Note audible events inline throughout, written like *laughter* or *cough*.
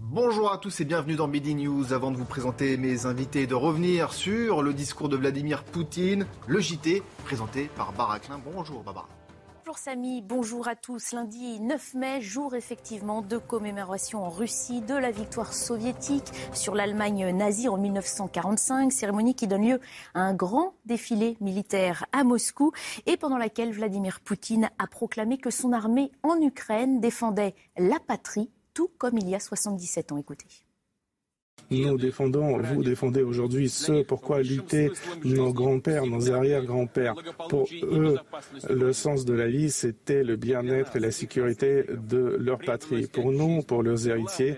Bonjour à tous et bienvenue dans Midi News. Avant de vous présenter mes invités de revenir sur le discours de Vladimir Poutine, le JT présenté par Baraklin. Bonjour Barbara. Bonjour Samy, bonjour à tous. Lundi 9 mai, jour effectivement de commémoration en Russie de la victoire soviétique sur l'Allemagne nazie en 1945, cérémonie qui donne lieu à un grand défilé militaire à Moscou et pendant laquelle Vladimir Poutine a proclamé que son armée en Ukraine défendait la patrie, tout comme il y a 77 ans. Écoutez. Nous défendons, vous défendez aujourd'hui ce pourquoi luttaient nos grands-pères, nos arrière-grands-pères. Pour eux, le sens de la vie, c'était le bien-être et la sécurité de leur patrie. Pour nous, pour leurs héritiers,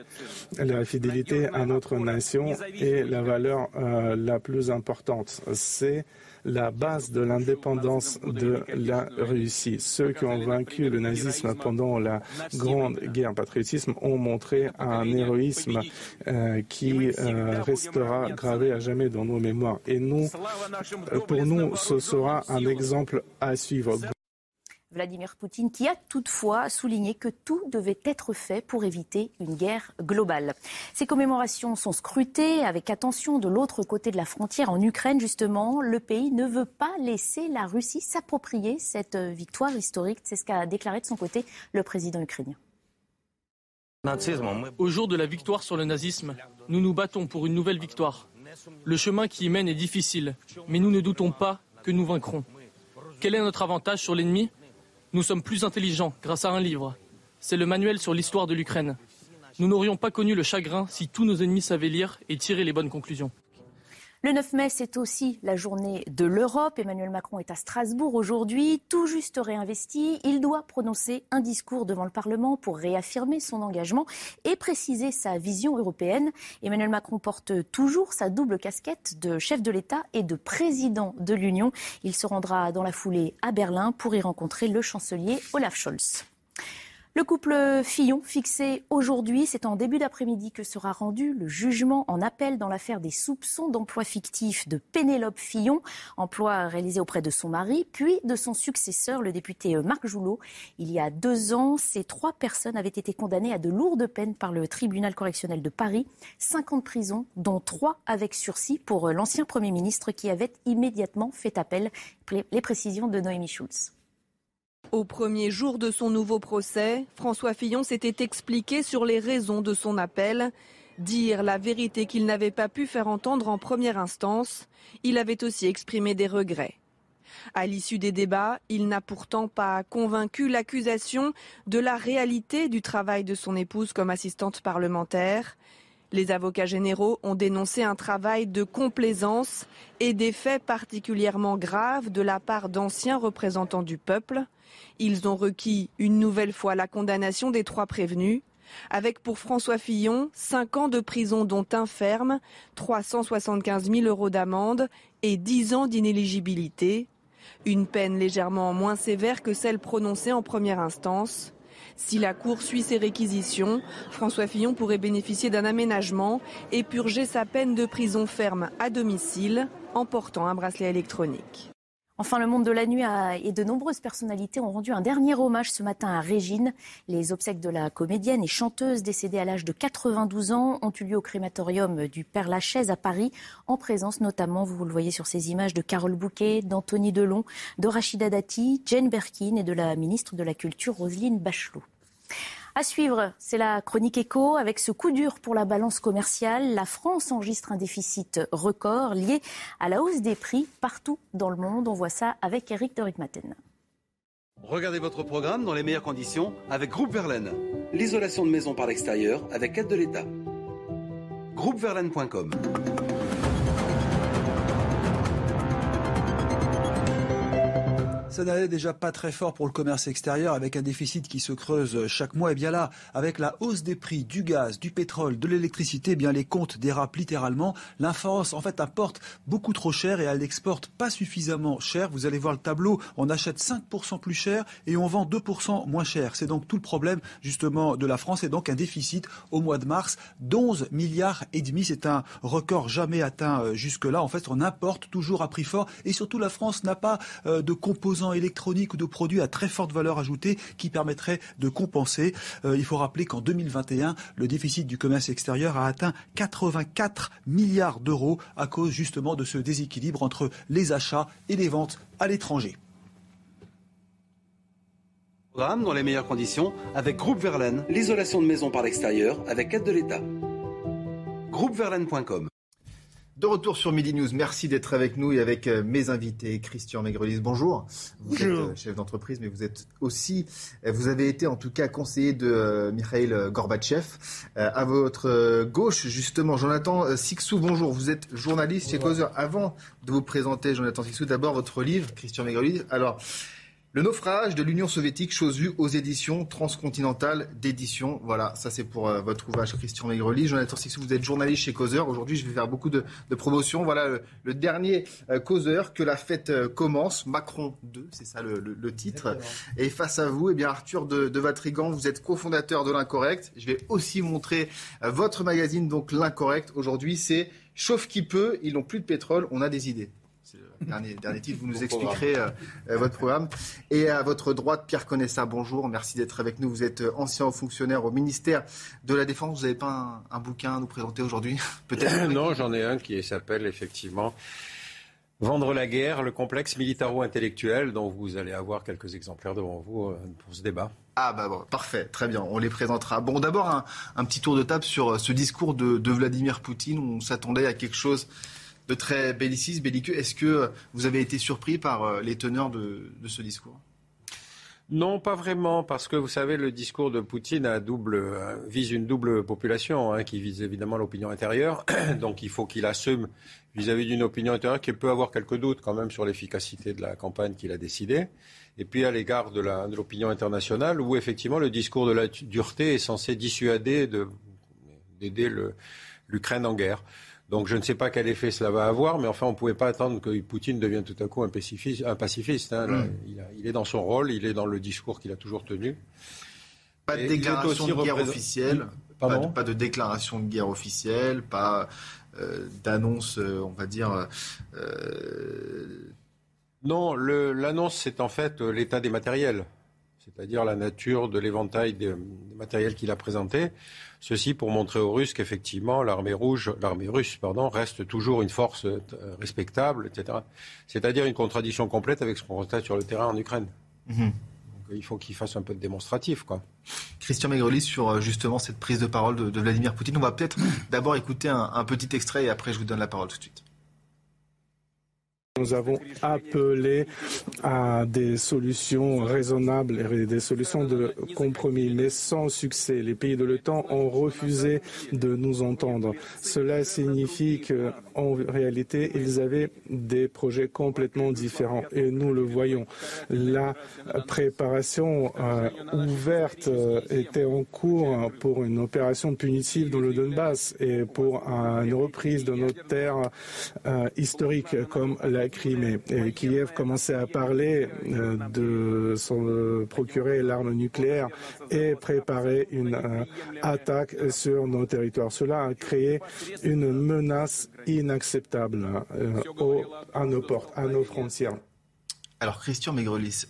la fidélité à notre nation est la valeur euh, la plus importante. C'est la base de l'indépendance de la Russie. Ceux qui ont vaincu le nazisme pendant la Grande Guerre patriotisme ont montré un héroïsme euh, qui euh, restera gravé à jamais dans nos mémoires. Et nous, pour nous, ce sera un exemple à suivre. Vladimir Poutine, qui a toutefois souligné que tout devait être fait pour éviter une guerre globale. Ces commémorations sont scrutées avec attention de l'autre côté de la frontière, en Ukraine justement. Le pays ne veut pas laisser la Russie s'approprier cette victoire historique. C'est ce qu'a déclaré de son côté le président ukrainien. Au jour de la victoire sur le nazisme, nous nous battons pour une nouvelle victoire. Le chemin qui y mène est difficile, mais nous ne doutons pas que nous vaincrons. Quel est notre avantage sur l'ennemi? Nous sommes plus intelligents grâce à un livre. C'est le manuel sur l'histoire de l'Ukraine. Nous n'aurions pas connu le chagrin si tous nos ennemis savaient lire et tirer les bonnes conclusions. Le 9 mai, c'est aussi la journée de l'Europe. Emmanuel Macron est à Strasbourg aujourd'hui, tout juste réinvesti. Il doit prononcer un discours devant le Parlement pour réaffirmer son engagement et préciser sa vision européenne. Emmanuel Macron porte toujours sa double casquette de chef de l'État et de président de l'Union. Il se rendra dans la foulée à Berlin pour y rencontrer le chancelier Olaf Scholz. Le couple Fillon, fixé aujourd'hui, c'est en début d'après-midi que sera rendu le jugement en appel dans l'affaire des soupçons d'emploi fictif de Pénélope Fillon, emploi réalisé auprès de son mari, puis de son successeur, le député Marc Joulot. Il y a deux ans, ces trois personnes avaient été condamnées à de lourdes peines par le tribunal correctionnel de Paris, cinq ans de prison, dont trois avec sursis pour l'ancien Premier ministre qui avait immédiatement fait appel. Les précisions de Noémie Schulz. Au premier jour de son nouveau procès, François Fillon s'était expliqué sur les raisons de son appel. Dire la vérité qu'il n'avait pas pu faire entendre en première instance. Il avait aussi exprimé des regrets. À l'issue des débats, il n'a pourtant pas convaincu l'accusation de la réalité du travail de son épouse comme assistante parlementaire. Les avocats généraux ont dénoncé un travail de complaisance et des faits particulièrement graves de la part d'anciens représentants du peuple. Ils ont requis une nouvelle fois la condamnation des trois prévenus, avec pour François Fillon cinq ans de prison dont un ferme, 375 000 euros d'amende et 10 ans d'inéligibilité. Une peine légèrement moins sévère que celle prononcée en première instance. Si la Cour suit ses réquisitions, François Fillon pourrait bénéficier d'un aménagement et purger sa peine de prison ferme à domicile en portant un bracelet électronique. Enfin, le monde de la nuit et de nombreuses personnalités ont rendu un dernier hommage ce matin à Régine. Les obsèques de la comédienne et chanteuse décédée à l'âge de 92 ans ont eu lieu au crématorium du Père Lachaise à Paris, en présence notamment, vous le voyez sur ces images, de Carole Bouquet, d'Anthony Delon, de Rachida Dati, Jane Birkin et de la ministre de la Culture Roselyne Bachelot. À suivre, c'est la chronique éco. Avec ce coup dur pour la balance commerciale, la France enregistre un déficit record lié à la hausse des prix partout dans le monde. On voit ça avec Eric de Ritmaten. Regardez votre programme dans les meilleures conditions avec Groupe Verlaine. L'isolation de maison par l'extérieur avec aide de l'État. Groupeverlaine.com Ça n'allait déjà pas très fort pour le commerce extérieur avec un déficit qui se creuse chaque mois. Et bien là, avec la hausse des prix du gaz, du pétrole, de l'électricité, eh bien les comptes dérapent littéralement. La en fait, apporte beaucoup trop cher et elle n'exporte pas suffisamment cher. Vous allez voir le tableau, on achète 5% plus cher et on vend 2% moins cher. C'est donc tout le problème justement de la France et donc un déficit au mois de mars d'11 milliards et demi. C'est un record jamais atteint euh, jusque-là. En fait, on importe toujours à prix fort et surtout la France n'a pas euh, de composants électroniques ou de produits à très forte valeur ajoutée qui permettraient de compenser. Euh, il faut rappeler qu'en 2021, le déficit du commerce extérieur a atteint 84 milliards d'euros à cause justement de ce déséquilibre entre les achats et les ventes à l'étranger. Dans les meilleures conditions avec Groupe Verlaine, l'isolation de maison par l'extérieur avec aide de l'État. Groupeverlaine.com de retour sur Midi News, merci d'être avec nous et avec euh, mes invités. Christian Maigrelis, bonjour. Vous êtes euh, chef d'entreprise, mais vous êtes aussi, euh, vous avez été en tout cas conseiller de Mikhail Gorbatchev. À votre gauche, justement, Jonathan Sixou, bonjour. Vous êtes journaliste chez Causeur. Avant de vous présenter, Jonathan Sixou, d'abord votre livre, Christian Maigrelis. Alors, le naufrage de l'Union soviétique, chose vue aux éditions transcontinentales d'édition. Voilà, ça c'est pour euh, votre ouvrage Christian Maigreli. Jonathan Sixou, vous êtes journaliste chez Causeur. Aujourd'hui, je vais faire beaucoup de, de promotions. Voilà le, dernier euh, Causeur, que la fête euh, commence. Macron 2, c'est ça le, titre. Et face à vous, eh bien Arthur de, de Vatrigan, vous êtes cofondateur de l'Incorrect. Je vais aussi montrer votre magazine, donc l'Incorrect. Aujourd'hui, c'est Chauffe qui peut, ils n'ont plus de pétrole, on a des idées dernier, dernier titre, vous nous expliquerez euh, euh, votre programme. Et à votre droite, Pierre Conessa, bonjour, merci d'être avec nous. Vous êtes euh, ancien fonctionnaire au ministère de la Défense. Vous n'avez pas un, bouquin à nous présenter aujourd'hui? *laughs* Peut-être Non, j'en ai un qui s'appelle effectivement Vendre la guerre, le complexe militaro-intellectuel, dont vous allez avoir quelques exemplaires devant vous pour ce débat. Ah bah bon, parfait, très bien, on les présentera. Bon, d'abord un, petit tour de table sur ce discours de, de Vladimir Poutine. On s'attendait à quelque chose de très belliciste, belliqueux. Est-ce que vous avez été surpris par euh, les teneurs de, ce discours? Non, pas vraiment, parce que vous savez, le discours de Poutine a double, euh, vise une double population, hein, qui vise évidemment l'opinion intérieure. *coughs* Donc il faut qu'il assume vis-à-vis d'une opinion intérieure qui peut avoir quelques doutes quand même sur l'efficacité de la campagne qu'il a décidée. Et puis à l'égard de l'opinion internationale, où effectivement le discours de la dureté est censé dissuader d'aider l'Ukraine en guerre. Donc je ne sais pas quel effet cela va avoir, mais enfin on ne pouvait pas attendre que Poutine devienne tout à coup un pacifiste. Hein. Hmm. il, est dans son rôle, il est dans le discours qu'il a toujours tenu. Pas de déclaration de guerre officielle, pas de, déclaration de guerre officielle, pas euh, d'annonce, euh, on va dire. Euh, non, l'annonce c'est en fait l'état des matériels, c'est-à-dire la nature de l'éventail des matériels qu'il a présenté. Ceci pour montrer aux Russes qu'effectivement l'armée rouge, l'armée russe, pardon, reste toujours une force euh, respectable, etc. C'est-à-dire une contradiction complète avec ce qu'on constate sur le terrain en Ukraine. Mhm. il faut qu'il fasse un peu de démonstratif, quoi. Christian Maigrelis sur euh, justement cette prise de parole de, Vladimir Poutine. On va peut-être *coughs* d'abord écouter un petit extrait et après je vous donne la parole tout de suite. Nous avons appelé à des solutions raisonnables et des solutions de compromis, mais sans succès. Les pays de l'OTAN ont refusé de nous entendre. Cela signifie qu'en réalité, ils avaient des projets complètement différents et nous le voyons. La préparation euh, ouverte euh, était en cours pour une opération punitive dans le Donbass et pour une reprise de nos terres euh, historiques comme la Crimée. Et Kiev commençait à parler euh, de s'en procurer l'arme nucléaire et préparer une euh, attaque sur nos territoires. Cela a créé une menace inacceptable euh, à nos portes, à nos frontières. Alors Christian Maigrelis,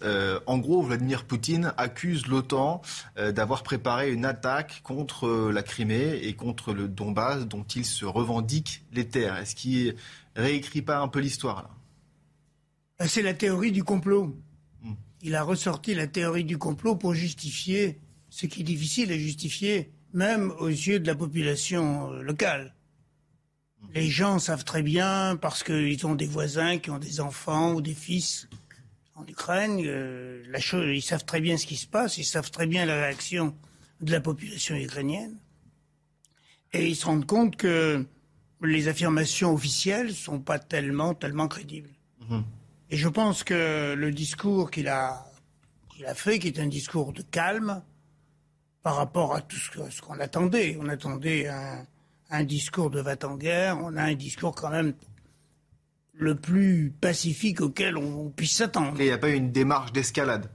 en gros, Vladimir Poutine accuse l'OTAN d'avoir préparé une attaque contre la Crimée et contre le Donbass dont il se revendique les terres. Est-ce qu'il réécrit pas un peu l'histoire là? C'est la théorie du complot. Hmm. Il a ressorti la théorie du complot pour justifier ce qui est difficile à justifier, même aux yeux de la population euh, locale. Hmm. Les gens savent très bien, parce qu'ils ont des voisins qui ont des enfants ou des fils en Ukraine, euh, la chose, ils savent très bien ce qui se passe, ils savent très bien la réaction de la population ukrainienne. Et ils se rendent compte que les affirmations officielles ne sont pas tellement, tellement crédibles. Hmm. Et je pense que le discours qu'il a, qu'il a fait, qui est un discours de calme par rapport à tout ce qu'on attendait. On attendait un, un discours de va en guerre, on a un discours quand même le plus pacifique auquel on, puisse s'attendre. Et il n'y a pas eu une démarche d'escalade?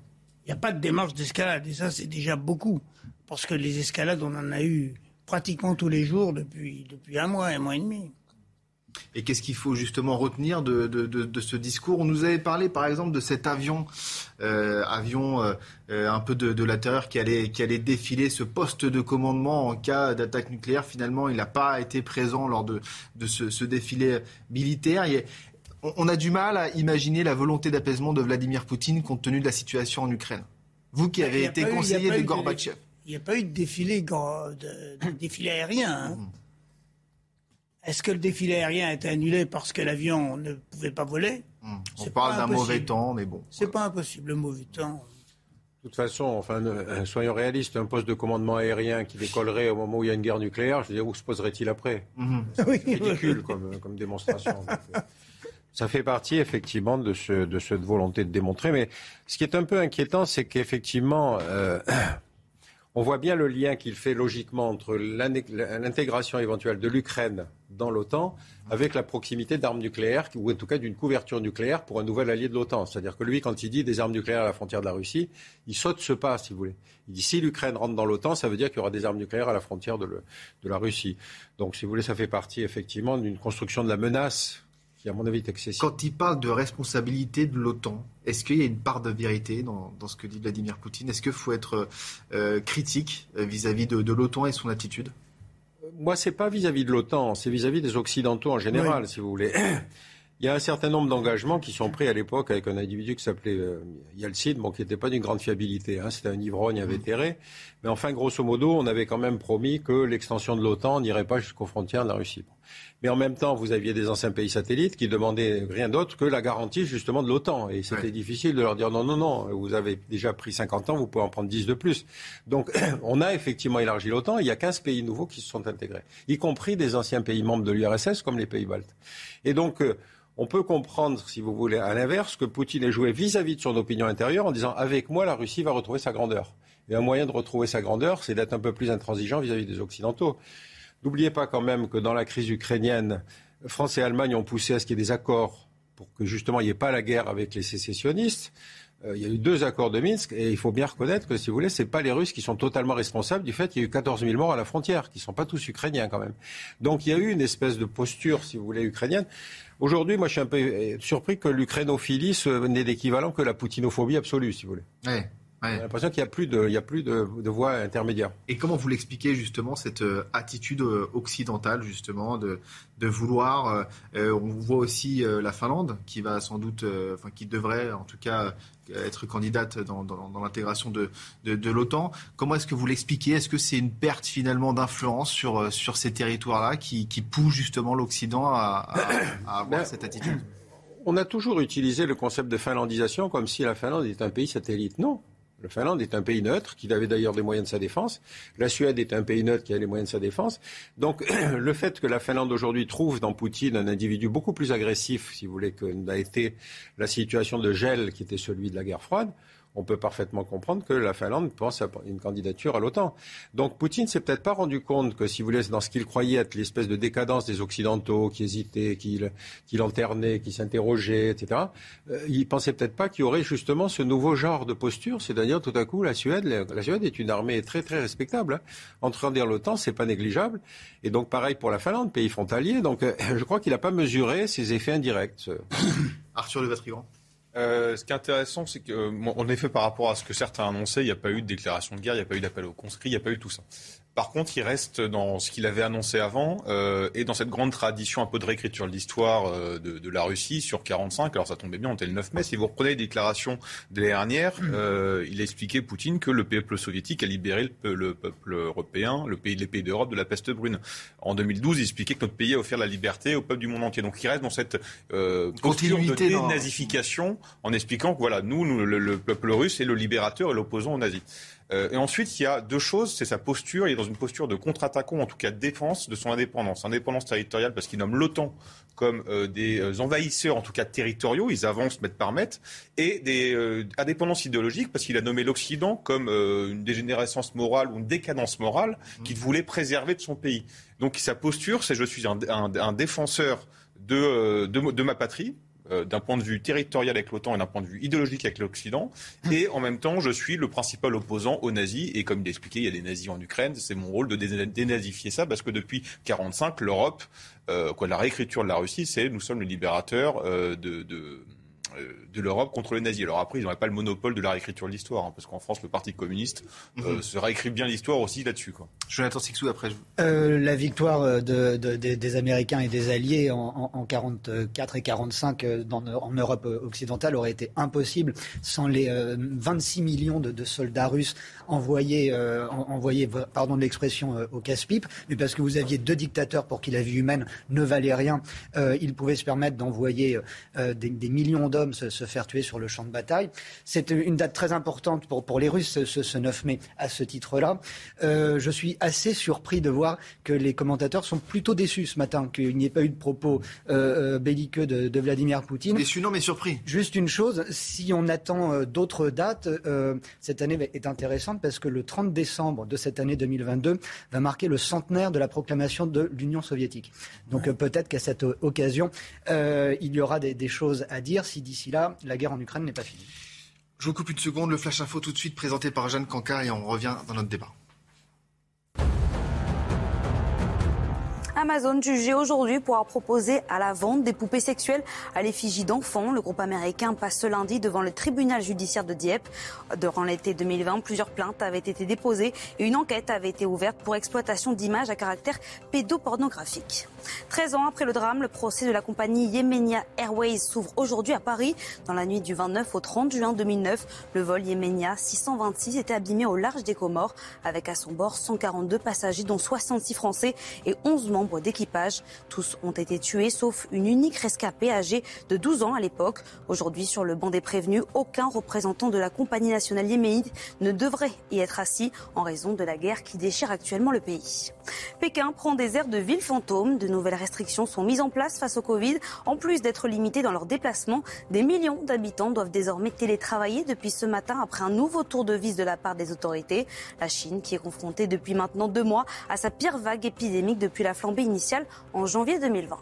Il n'y a pas de démarche d'escalade, et ça c'est déjà beaucoup. Parce que les escalades, on en a eu pratiquement tous les jours depuis, depuis un mois, un mois et demi. Et qu'est-ce qu'il faut justement retenir de, de, ce discours? On nous avait parlé par exemple de cet avion, euh, avion euh, euh, un peu de, la terreur qui allait, qui allait défiler, ce poste de commandement en cas d'attaque nucléaire. Finalement, il n'a pas été présent lors de, ce, ce, défilé militaire. on a du mal à imaginer la volonté d'apaisement de Vladimir Poutine compte tenu de la situation en Ukraine. Vous qui avez été conseiller de Gorbatchev. Il n'y a pas eu de défilé, défilé aérien. Hein. Mmh. Est-ce que le défilé aérien a été annulé parce que l'avion ne pouvait pas voler mmh. On parle d'un mauvais temps, mais bon. C'est pas impossible, le mauvais temps. De toute façon, enfin, euh, soyons réalistes, un poste de commandement aérien qui décollerait au moment où il y a une guerre nucléaire, je veux dire, où se poserait-il après? Mmh. C'est ridicule comme, comme, démonstration. *laughs* Euh, ça fait partie effectivement de, ce, de, cette volonté de démontrer. Mais ce qui est un peu inquiétant, c'est qu'effectivement, euh, *clears throat* on voit bien le lien qu'il fait logiquement entre l'intégration éventuelle de l'Ukraine dans l'OTAN avec la proximité d'armes nucléaires, ou en tout cas d'une couverture nucléaire pour un nouvel allié de l'OTAN. C'est-à-dire que lui, quand il dit des armes nucléaires à la frontière de la Russie, il saute ce pas, si vous voulez. Il dit si l'Ukraine rentre dans l'OTAN, ça veut dire qu'il y aura des armes nucléaires à la frontière de, de la Russie. Donc, si vous voulez, ça fait partie effectivement d'une construction de la menace qui, à mon avis, est excessive. Quand il parle de responsabilité de l'OTAN, est-ce qu'il y a une part de vérité dans, ce que dit Vladimir Poutine? Est-ce qu'il faut être euh, critique euh, vis-à-vis de, l'OTAN et son attitude? Moi, c'est pas vis-à-vis de l'OTAN, c'est vis-à-vis des Occidentaux en général, si vous voulez. *clears throat* Il y a un certain nombre d'engagements qui sont pris à l'époque avec un individu qui s'appelait euh, Yeltsin, bon, qui n'était pas d'une grande fiabilité. Hein, C'était un ivrogne invétéré. Mais enfin, grosso modo, on avait quand même promis que l'extension de l'OTAN n'irait pas jusqu'aux frontières de la Russie. Mais en même temps, vous aviez des anciens pays satellites qui demandaient rien d'autre que la garantie justement de l'OTAN. Et c'était difficile de leur dire non, non, non, vous avez déjà pris 50 ans, vous pouvez en prendre 10 de plus. Donc *clears throat* on a effectivement élargi l'OTAN. Il y a 15 pays nouveaux qui se sont intégrés, y compris des anciens pays membres de l'URSS comme les pays baltes. Et donc euh, on peut comprendre, si vous voulez, à l'inverse, que Poutine ait joué vis-à-vis de son opinion intérieure en disant avec moi, la Russie va retrouver sa grandeur. Et un moyen de retrouver sa grandeur, c'est d'être un peu plus intransigeant vis-à-vis des Occidentaux. N'oubliez pas quand même que dans la crise ukrainienne, France et Allemagne ont poussé à ce qu'il y ait des accords pour que justement il n'y ait pas la guerre avec les sécessionnistes. Euh, il y a eu deux accords de Minsk et il faut bien reconnaître que, si vous voulez, ce pas les Russes qui sont totalement responsables du fait qu'il y a eu 14 000 morts à la frontière, qui ne sont pas tous ukrainiens quand même. Donc il y a eu une espèce de posture, si vous voulez, ukrainienne. Aujourd'hui, moi, je suis un peu euh, surpris que l'ukrainophilie n'ait d'équivalent que la poutinophobie absolue, si vous voulez. Ouais. J'ai l'impression qu'il n'y a plus, de, il y a plus de, de voie intermédiaire. Et comment vous l'expliquez justement cette euh, attitude euh, occidentale justement de, de vouloir euh, On voit aussi la Finlande qui va sans doute, enfin qui devrait en tout cas être candidate dans, dans, dans l'intégration de, de, de l'OTAN. Comment est-ce que vous l'expliquez? Est-ce que c'est une perte finalement d'influence sur, sur ces territoires-là qui, qui pousse justement l'Occident à, à, avoir ben, cette attitude? on a toujours utilisé le concept de finlandisation comme si la Finlande était un pays satellite. Non, la Finlande est un pays neutre qui avait d'ailleurs des moyens de sa défense. La Suède est un pays neutre qui a les moyens de sa défense. Donc *clears throat* le fait que la Finlande aujourd'hui trouve dans Poutine un individu beaucoup plus agressif, si vous voulez, que n'a été la situation de gel qui était celui de la guerre froide, on peut parfaitement comprendre que la Finlande pense à une candidature à l'OTAN. Donc Poutine s'est peut-être pas rendu compte que, si vous voulez, dans ce qu'il croyait être l'espèce de décadence des Occidentaux qui hésitaient, qui, qui qui s'interrogeaient, etc., euh, il pensait peut-être pas qu'il y aurait justement ce nouveau genre de posture, c'est-à-dire tout à coup la Suède, la Suède est une armée très très respectable. Hein. Entrer l'OTAN, c'est pas négligeable. Et donc pareil pour la Finlande, pays frontalier. Donc euh, je crois qu'il n'a pas mesuré ses effets indirects. *coughs* Arthur Le Vatrigan. Euh, ce qui est intéressant, c'est qu'en effet, par rapport à ce que certains annonçaient, il n'y a pas eu de déclaration de guerre, il n'y a pas eu d'appel au conscrits, il n'y a pas eu tout ça. Par contre, il reste dans ce qu'il avait annoncé avant euh, et dans cette grande tradition un peu de réécriture de l'histoire euh, de, de, la Russie sur 45. Alors ça tombait bien, on était le 9 mai. Si vous reprenez les déclarations de l'année dernière, euh, il a expliqué Poutine que le peuple soviétique a libéré le, le peuple européen, le pays, les pays d'Europe de la peste brune. En 2012, il expliquait que notre pays a offert la liberté au peuple du monde entier. Donc il reste dans cette euh, de dénazification en expliquant que voilà, nous, nous le, le, peuple russe est le libérateur et l'opposant aux nazis. Et ensuite, il y a deux choses. C'est sa posture. Il est dans une posture de contre-attaquant, en tout cas de défense de son indépendance. Indépendance territoriale parce qu'il nomme l'OTAN comme des envahisseurs, en tout cas territoriaux. Ils avancent mètre par mètre. Et des indépendances idéologiques parce qu'il a nommé l'Occident comme une dégénérescence morale ou une décadence morale qu'il voulait préserver de son pays. Donc sa posture, c'est je suis un, défenseur de, de ma patrie, euh, d'un point de vue territorial avec l'OTAN et d'un point de vue idéologique avec l'Occident. Et en même temps, je suis le principal opposant aux nazis. Et comme il expliqué, il y a des nazis en Ukraine. C'est mon rôle de dénazifier ça parce que depuis 1945, l'Europe, euh, quoi, la réécriture de la Russie, c'est nous sommes le libérateur euh, de, de de l'Europe contre les nazis. Alors après, ils n'auraient pas le monopole de la réécriture de l'histoire, hein, parce qu'en France, le Parti communiste euh, mhm. se réécrit bien l'histoire aussi là-dessus. Quoi. Jonathan Sixou, après. Euh, la victoire de, des Américains et des Alliés en, en, 44 et 45 dans, en Europe occidentale aurait été impossible sans les 26 millions de, soldats russes envoyés, envoyés pardon de l'expression, au casse-pipe, mais parce que vous aviez deux dictateurs pour qui la vie humaine ne valait rien, ils pouvaient se permettre d'envoyer des, des millions d'hommes se, faire tuer sur le champ de bataille. C'est une date très importante pour, pour les Russes, ce, 9 mai, à ce titre-là. Euh, je suis assez surpris de voir que les commentateurs sont plutôt déçus ce matin, qu'il n'y ait pas eu de propos euh, euh, belliqueux de, Vladimir Poutine. Déçus, non, mais surpris. Juste une chose, si on attend d'autres dates, cette année est intéressante parce que le 30 décembre de cette année 2022 va marquer le centenaire de la proclamation de l'Union soviétique. Donc peut-être qu'à cette occasion, il y aura des, des choses à dire si d'ici là, la guerre en Ukraine n'est pas finie. Je vous coupe une seconde, le Flash Info tout de suite présenté par Jeanne Cancard et on revient dans notre débat. Amazon jugé aujourd'hui pour avoir proposé à la vente des poupées sexuelles à l'effigie d'enfants. Le groupe américain passe ce lundi devant le tribunal judiciaire de Dieppe. Durant l'été 2020, plusieurs plaintes avaient été déposées et une enquête avait été ouverte pour exploitation d'images à caractère pédopornographique. 13 ans après le drame, le procès de la compagnie Yemenia Airways s'ouvre aujourd'hui à Paris. Dans la nuit du 29 au 30 juin 2009, le vol Yemenia 626 était abîmé au large des Comores avec à son bord 142 passagers dont 66 Français et 11 membres d'équipage. Tous ont été tués sauf une unique rescapée âgée de 12 ans à l'époque. Aujourd'hui, sur le banc des prévenus, aucun représentant de la compagnie nationale yéménite ne devrait y être assis en raison de la guerre qui déchire actuellement le pays. Pékin prend des airs de ville fantôme. De nouvelles restrictions sont mises en place face au Covid. En plus d'être limités dans leurs déplacements, des millions d'habitants doivent désormais télétravailler depuis ce matin après un nouveau tour de vis de la part des autorités. La Chine, qui est confrontée depuis maintenant deux mois à sa pire vague épidémique depuis la flambée initiale en janvier 2020.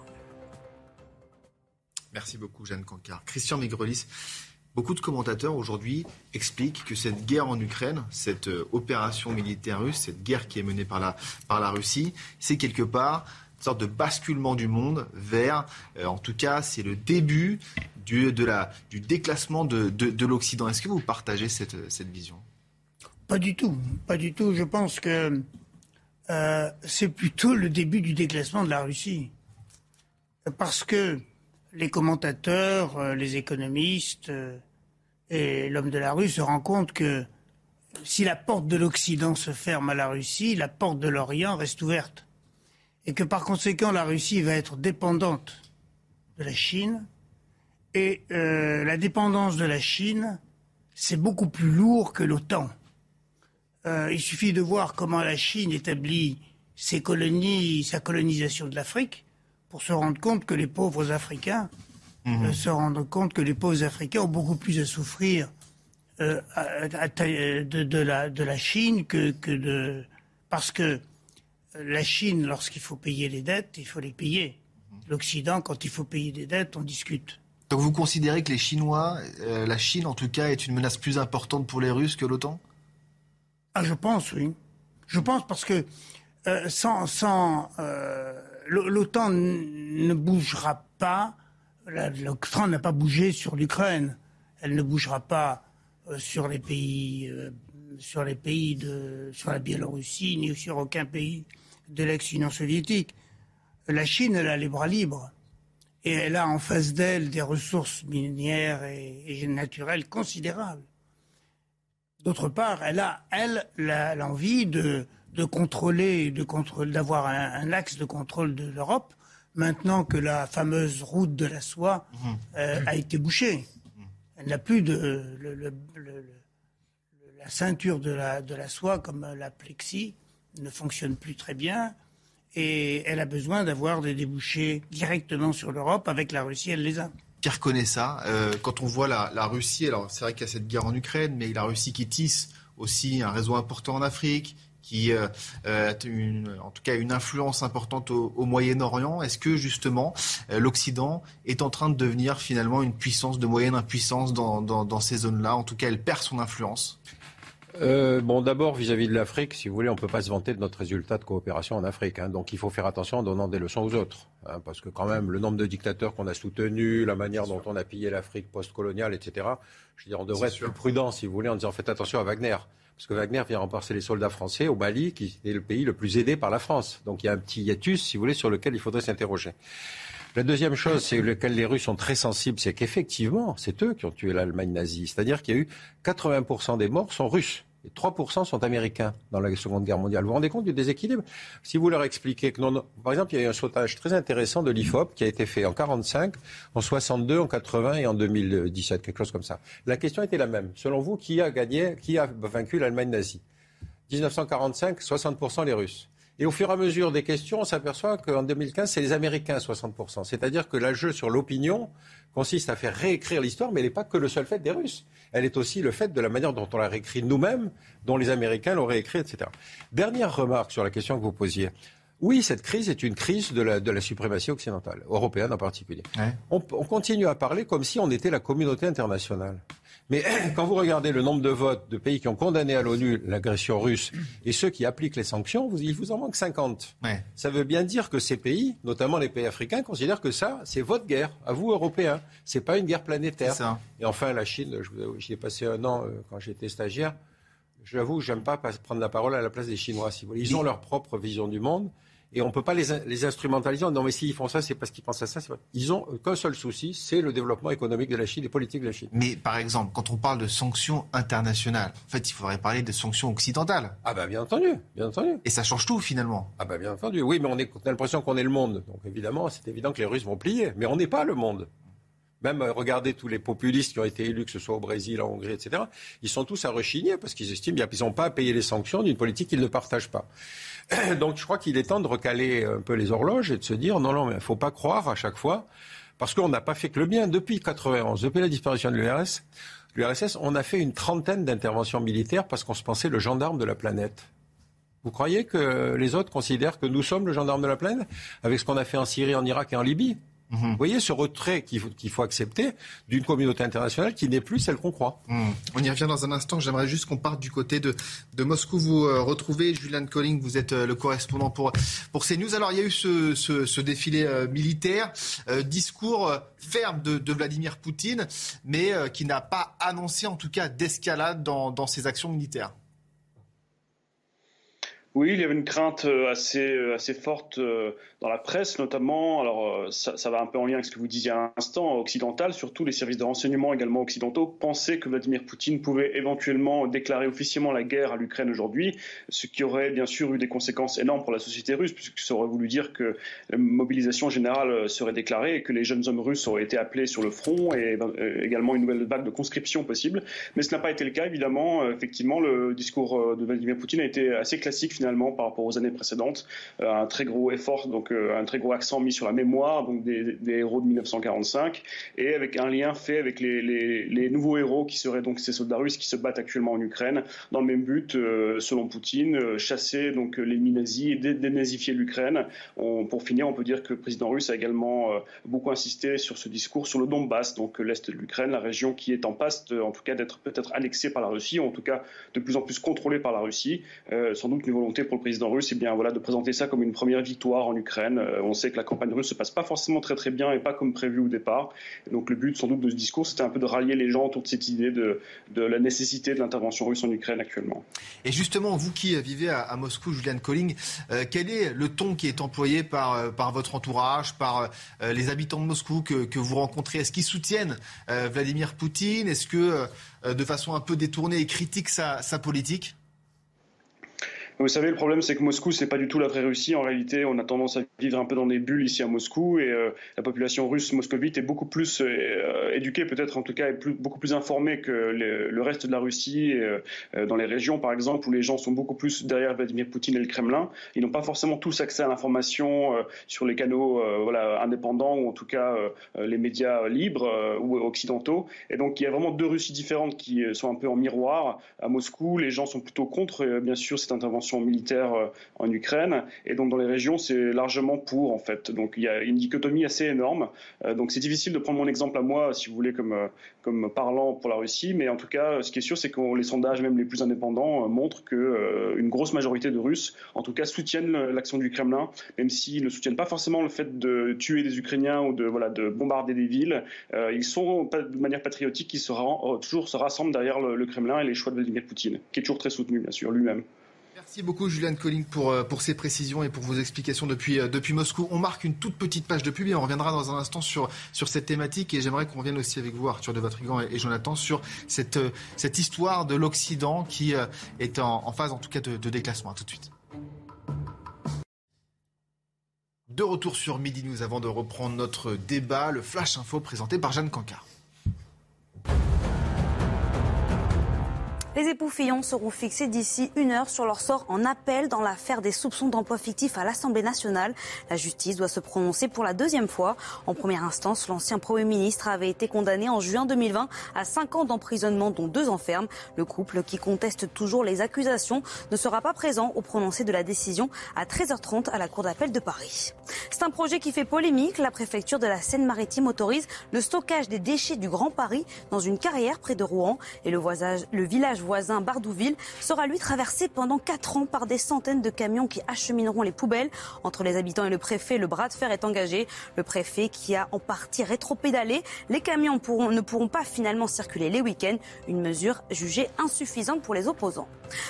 Merci beaucoup, Jeanne Cancard. Christian Migrelis, Beaucoup de commentateurs aujourd'hui expliquent que cette guerre en Ukraine, cette euh, opération militaire russe, cette guerre qui est menée par la, Russie, c'est quelque part une sorte de basculement du monde vers, euh, en tout cas, c'est le début du, déclassement de, de, l'Occident. Est-ce que vous partagez cette, cette vision? Pas du tout, pas du tout. Je pense que euh, c'est plutôt le début du déclassement de la Russie. Parce que les commentateurs, les économistes, et l'homme de la rue se rend compte que si la porte de l'Occident se ferme à la Russie, la porte de l'Orient reste ouverte. Et que par conséquent, la Russie va être dépendante de la Chine. Et euh, la dépendance de la Chine, c'est beaucoup plus lourd que l'OTAN. Euh, il suffit de voir comment la Chine établit ses colonies, sa colonisation de l'Afrique, pour se rendre compte que les pauvres Africains Mhm. se rendre compte que les pauvres Africains ont beaucoup plus à souffrir euh, de, la, de la Chine que, que de... Parce que la Chine, lorsqu'il faut payer les dettes, il faut les payer. L'Occident, quand il faut payer des dettes, on discute. Donc vous considérez que les Chinois, euh, la Chine en tout cas, est une menace plus importante pour les Russes que l'OTAN? Ah, je pense, oui. Je pense parce que euh, sans, sans l'OTAN ne bougera pas l'OTAN n'a pas bougé sur l'Ukraine. Elle ne bougera pas euh, sur les pays, euh, sur les pays de, sur la Biélorussie, ni sur aucun pays de l'ex-Union soviétique. La Chine, elle a les bras libres. Et elle a en face d'elle des ressources minières et, naturelles considérables. D'autre part, elle a, elle, l'envie de, de contrôler, de d'avoir un, axe de contrôle de l'Europe maintenant que la fameuse route de la soie euh, a été bouchée. Elle n'a plus de. la ceinture de la, de la soie, comme la plexi, ne fonctionne plus très bien. Et elle a besoin d'avoir des débouchés directement sur l'Europe. Avec la Russie, elle les a. Pierre connaît ça. Euh, quand on voit la, Russie, alors c'est vrai qu'il y a cette guerre en Ukraine, mais la Russie qui tisse aussi un réseau important en Afrique, qui euh, a une, en tout cas une influence importante au, Moyen-Orient. Est-ce que justement l'Occident est en train de devenir finalement une puissance de moyenne impuissance dans, dans ces zones-là? En tout cas, elle perd son influence euh, bon, d'abord, vis-à-vis de l'Afrique, si vous voulez, on ne peut pas se vanter de notre résultat de coopération en Afrique. Hein. donc il faut faire attention en donnant des leçons aux autres. Hein, parce que quand même, le nombre de dictateurs qu'on a soutenus, la manière dont on a pillé l'Afrique post-coloniale, etc., je veux dire, on devrait être plus prudent, si vous voulez, en disant faites attention à Wagner. Parce que Wagner vient remplacer les soldats français au Mali, qui est le pays le plus aidé par la France. Donc il y a un petit hiatus, si vous voulez, sur lequel il faudrait s'interroger. La deuxième chose, c'est lequel les Russes sont très sensibles, c'est qu'effectivement, c'est eux qui ont tué l'Allemagne nazie. C'est-à-dire qu'il y a eu 80% des morts sont russes. 3% sont américains dans la Seconde Guerre mondiale. Vous vous rendez compte du déséquilibre? Si vous leur expliquez que non, par exemple, il y a eu un sautage très intéressant de l'IFOP qui a été fait en 45, en 62, en 80 et en 2017, quelque chose comme ça. La question était la même. Selon vous, qui a gagné, qui a vaincu l'Allemagne nazie? 1945, 60% les Russes. Et au fur et à mesure des questions, on s'aperçoit qu'en 2015, c'est les Américains 60%. C'est-à-dire que la jeu sur l'opinion consiste à faire réécrire l'histoire, mais elle n'est pas que le seul fait des Russes. Elle est aussi le fait de la manière dont on l'a réécrit nous-mêmes, dont les Américains l'ont réécrit, etc. Dernière remarque sur la question que vous posiez. Oui, cette crise est une crise de la, de la suprématie occidentale, européenne en particulier. On, on, continue à parler comme si on était la communauté internationale. Mais *clears throat* quand vous regardez le nombre de votes de pays qui ont condamné à l'ONU l'agression russe et ceux qui appliquent les sanctions, vous, il vous en manque 50. Ça veut bien dire que ces pays, notamment les pays africains, considèrent que ça, c'est votre guerre, à vous Européens. C'est pas une guerre planétaire. Et enfin, la Chine, j'y ai passé un an euh, quand j'étais stagiaire. J'avoue, j'aime pas prendre la parole à la place des Chinois. Si vous voulez. Ils ont leur propre vision du monde. Et on ne peut pas les, les instrumentaliser non, mais s'ils font ça, c'est parce qu'ils pensent à ça. Ils ont qu'un seul souci, c'est le développement économique de la Chine, les politiques de la Chine. Mais par exemple, quand on parle de sanctions internationales, en fait, il faudrait parler de sanctions occidentales. Ah bah bien entendu, bien entendu. Et ça change tout finalement. Ah bah bien entendu. Oui, mais on, est, on a l'impression qu'on est le monde. Donc évidemment, c'est évident que les Russes vont plier. Mais on n'est pas le monde. Même euh, regardez tous les populistes qui ont été élus, que ce soit au Brésil, en Hongrie, etc. Ils sont tous à rechigner parce qu'ils estiment qu'ils n'ont pas à payer les sanctions d'une politique qu'ils ne partagent pas. *coughs* Donc je crois qu'il est temps de recaler un peu les horloges et de se dire non, non, mais il ne faut pas croire à chaque fois, parce qu'on n'a pas fait que le bien. Depuis 91, depuis la disparition de l'URSS, l'URSS, on a fait une trentaine d'interventions militaires parce qu'on se pensait le gendarme de la planète. Vous croyez que les autres considèrent que nous sommes le gendarme de la planète avec ce qu'on a fait en Syrie, en Irak et en Libye? Mhm. Vous voyez ce retrait qu'il faut, accepter d'une communauté internationale qui n'est plus celle qu'on croit. Mhm. On y revient dans un instant. J'aimerais juste qu'on parte du côté de, de Moscou. Vous euh, retrouvez Julian Colling, vous êtes euh, le correspondant pour, pour CNews. Alors il y a eu ce, ce, ce défilé euh, militaire, discours ferme de, de, Vladimir Poutine, mais qui n'a pas annoncé en tout cas d'escalade dans, dans ses actions militaires. Oui, il y avait une crainte assez, assez forte dans la presse notamment, alors euh, ça, ça, va un peu en lien avec ce que vous disiez à l'instant, occidental, surtout les services de renseignement également occidentaux pensaient que Vladimir Poutine pouvait éventuellement déclarer officiellement la guerre à l'Ukraine aujourd'hui, ce qui aurait bien sûr eu des conséquences énormes pour la société russe, puisque ça aurait voulu dire que la mobilisation générale serait déclarée et que les jeunes hommes russes auraient été appelés sur le front et euh, également une nouvelle vague de conscription possible. Mais ce n'a pas été le cas, évidemment. Euh, effectivement, le discours de Vladimir Poutine a été assez classique finalement par rapport aux années précédentes, un très gros effort donc un très gros accent mis sur la mémoire des, héros de 1945 et avec un lien fait avec les, nouveaux héros qui seraient donc ces soldats russes qui se battent actuellement en Ukraine dans le même but, euh, selon Poutine, euh, chasser donc l'ennemi nazi et dénazifier l'Ukraine. Pour finir, on peut dire que le président russe a également euh, beaucoup insisté sur ce discours sur le Donbass, donc l'est de l'Ukraine, la région qui est en passe, en tout cas d'être peut-être annexée par la Russie, ou en tout cas de plus en plus contrôlée par la Russie. sans doute une volonté pour le président russe, et eh bien voilà, de présenter ça comme une première victoire en Ukraine euh, on sait que la campagne russe se passe pas forcément très très bien et pas comme prévu au départ. donc le but sans doute de ce discours, c'était un peu de rallier les gens autour de cette idée de, la nécessité de l'intervention russe en Ukraine actuellement. Et justement, vous qui vivez à, Moscou, Julian Colling, euh, quel est le ton qui est employé par, euh, par votre entourage, par les habitants de Moscou que, vous rencontrez? Est-ce qu'ils soutiennent Vladimir Poutine? Est-ce que, de façon un peu détournée, ils critiquent sa politique? Vous savez, le problème, c'est que Moscou, c'est pas du tout la vraie Russie. En réalité, on a tendance à vivre un peu dans des bulles ici à Moscou, et euh, la population russe moscovite est beaucoup plus euh, éduquée, peut-être en tout cas, est beaucoup plus informée que le reste de la Russie, dans les régions, par exemple, où les gens sont beaucoup plus derrière Vladimir Poutine et le Kremlin. Ils n'ont pas forcément tous accès à l'information sur les canaux voilà, indépendants, ou en tout cas les médias libres ou occidentaux. Et donc, il y a vraiment deux Russies différentes qui sont un peu en miroir. À Moscou, les gens sont plutôt contre, bien sûr, cette intervention militaire euh, en Ukraine. Et donc dans les régions, c'est largement pour en fait. Donc il y a une dichotomie assez énorme. Euh, donc c'est difficile de prendre mon exemple à moi, si vous voulez, comme, euh, comme parlant pour la Russie. Mais en tout cas, ce qui est sûr, c'est que les sondages, même les plus indépendants, montrent qu'une grosse majorité de Russes, en tout cas, soutiennent l'action du Kremlin, même s'ils ne soutiennent pas forcément le fait de tuer des Ukrainiens ou de, voilà, de bombarder des villes. ils sont de manière patriotique, ils se, toujours se rassemblent derrière le Kremlin et les choix de Vladimir Poutine, qui est toujours très soutenu, bien sûr, lui-même. Merci beaucoup Julian Colling pour, euh, pour ces précisions et pour vos explications depuis, euh, depuis Moscou. On marque une toute petite page de pub et on reviendra dans un instant sur, sur cette thématique et j'aimerais qu'on revienne aussi avec vous Arthur de Vatrigan et, Jonathan sur cette, euh, cette histoire de l'Occident qui est en, phase en tout cas de, déclassement. tout de suite. De retour sur Midi News avant de reprendre notre débat, le Flash Info présenté par Jeanne Cancard. Les époux Fillon seront fixés d'ici une heure sur leur sort en appel dans l'affaire des soupçons d'emploi fictif à l'Assemblée nationale. La justice doit se prononcer pour la deuxième fois. En première instance, l'ancien Premier ministre avait été condamné en juin 2020 à cinq ans d'emprisonnement, dont deux enfermes. Le couple, qui conteste toujours les accusations, ne sera pas présent au prononcé de la décision à 13h30 à la Cour d'appel de Paris. C'est un projet qui fait polémique. La préfecture de la Seine-Maritime autorise le stockage des déchets du Grand Paris dans une carrière près de Rouen et le, le village voisin Bardouville sera lui traversé pendant 4 ans par des centaines de camions qui achemineront les poubelles. Entre les habitants et le préfet, le bras de fer est engagé. Le préfet qui a en partie rétropédalé, les camions ne pourront pas finalement circuler les week-ends, une mesure jugée insuffisante pour les opposants.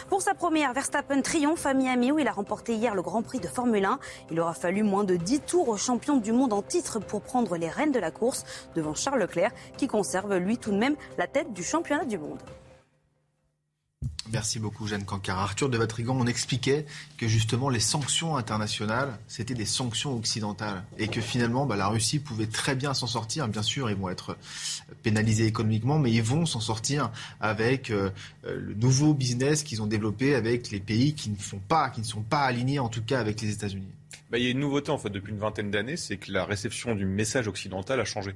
Pour sa première, Verstappen triomphe à Miami où il a remporté hier le Grand Prix de Formule 1. Il aura fallu moins de 10 tours au champion du monde en titre pour prendre les rênes de la course devant Charles Leclerc qui conserve lui tout de même la tête du championnat du monde. Merci beaucoup, Jeanne Cancard. Arthur de Vatrigan, on expliquait que justement les sanctions internationales, c'était des sanctions occidentales. Et que finalement, bah, la Russie pouvait très bien s'en sortir. Bien sûr, ils vont être pénalisés économiquement, mais ils vont s'en sortir avec euh, le nouveau business qu'ils ont développé avec les pays qui ne sont pas alignés, en tout cas, avec les États-Unis. Bah, il y a une nouveauté, en fait, depuis une vingtaine d'années, c'est que la réception du message occidental a changé.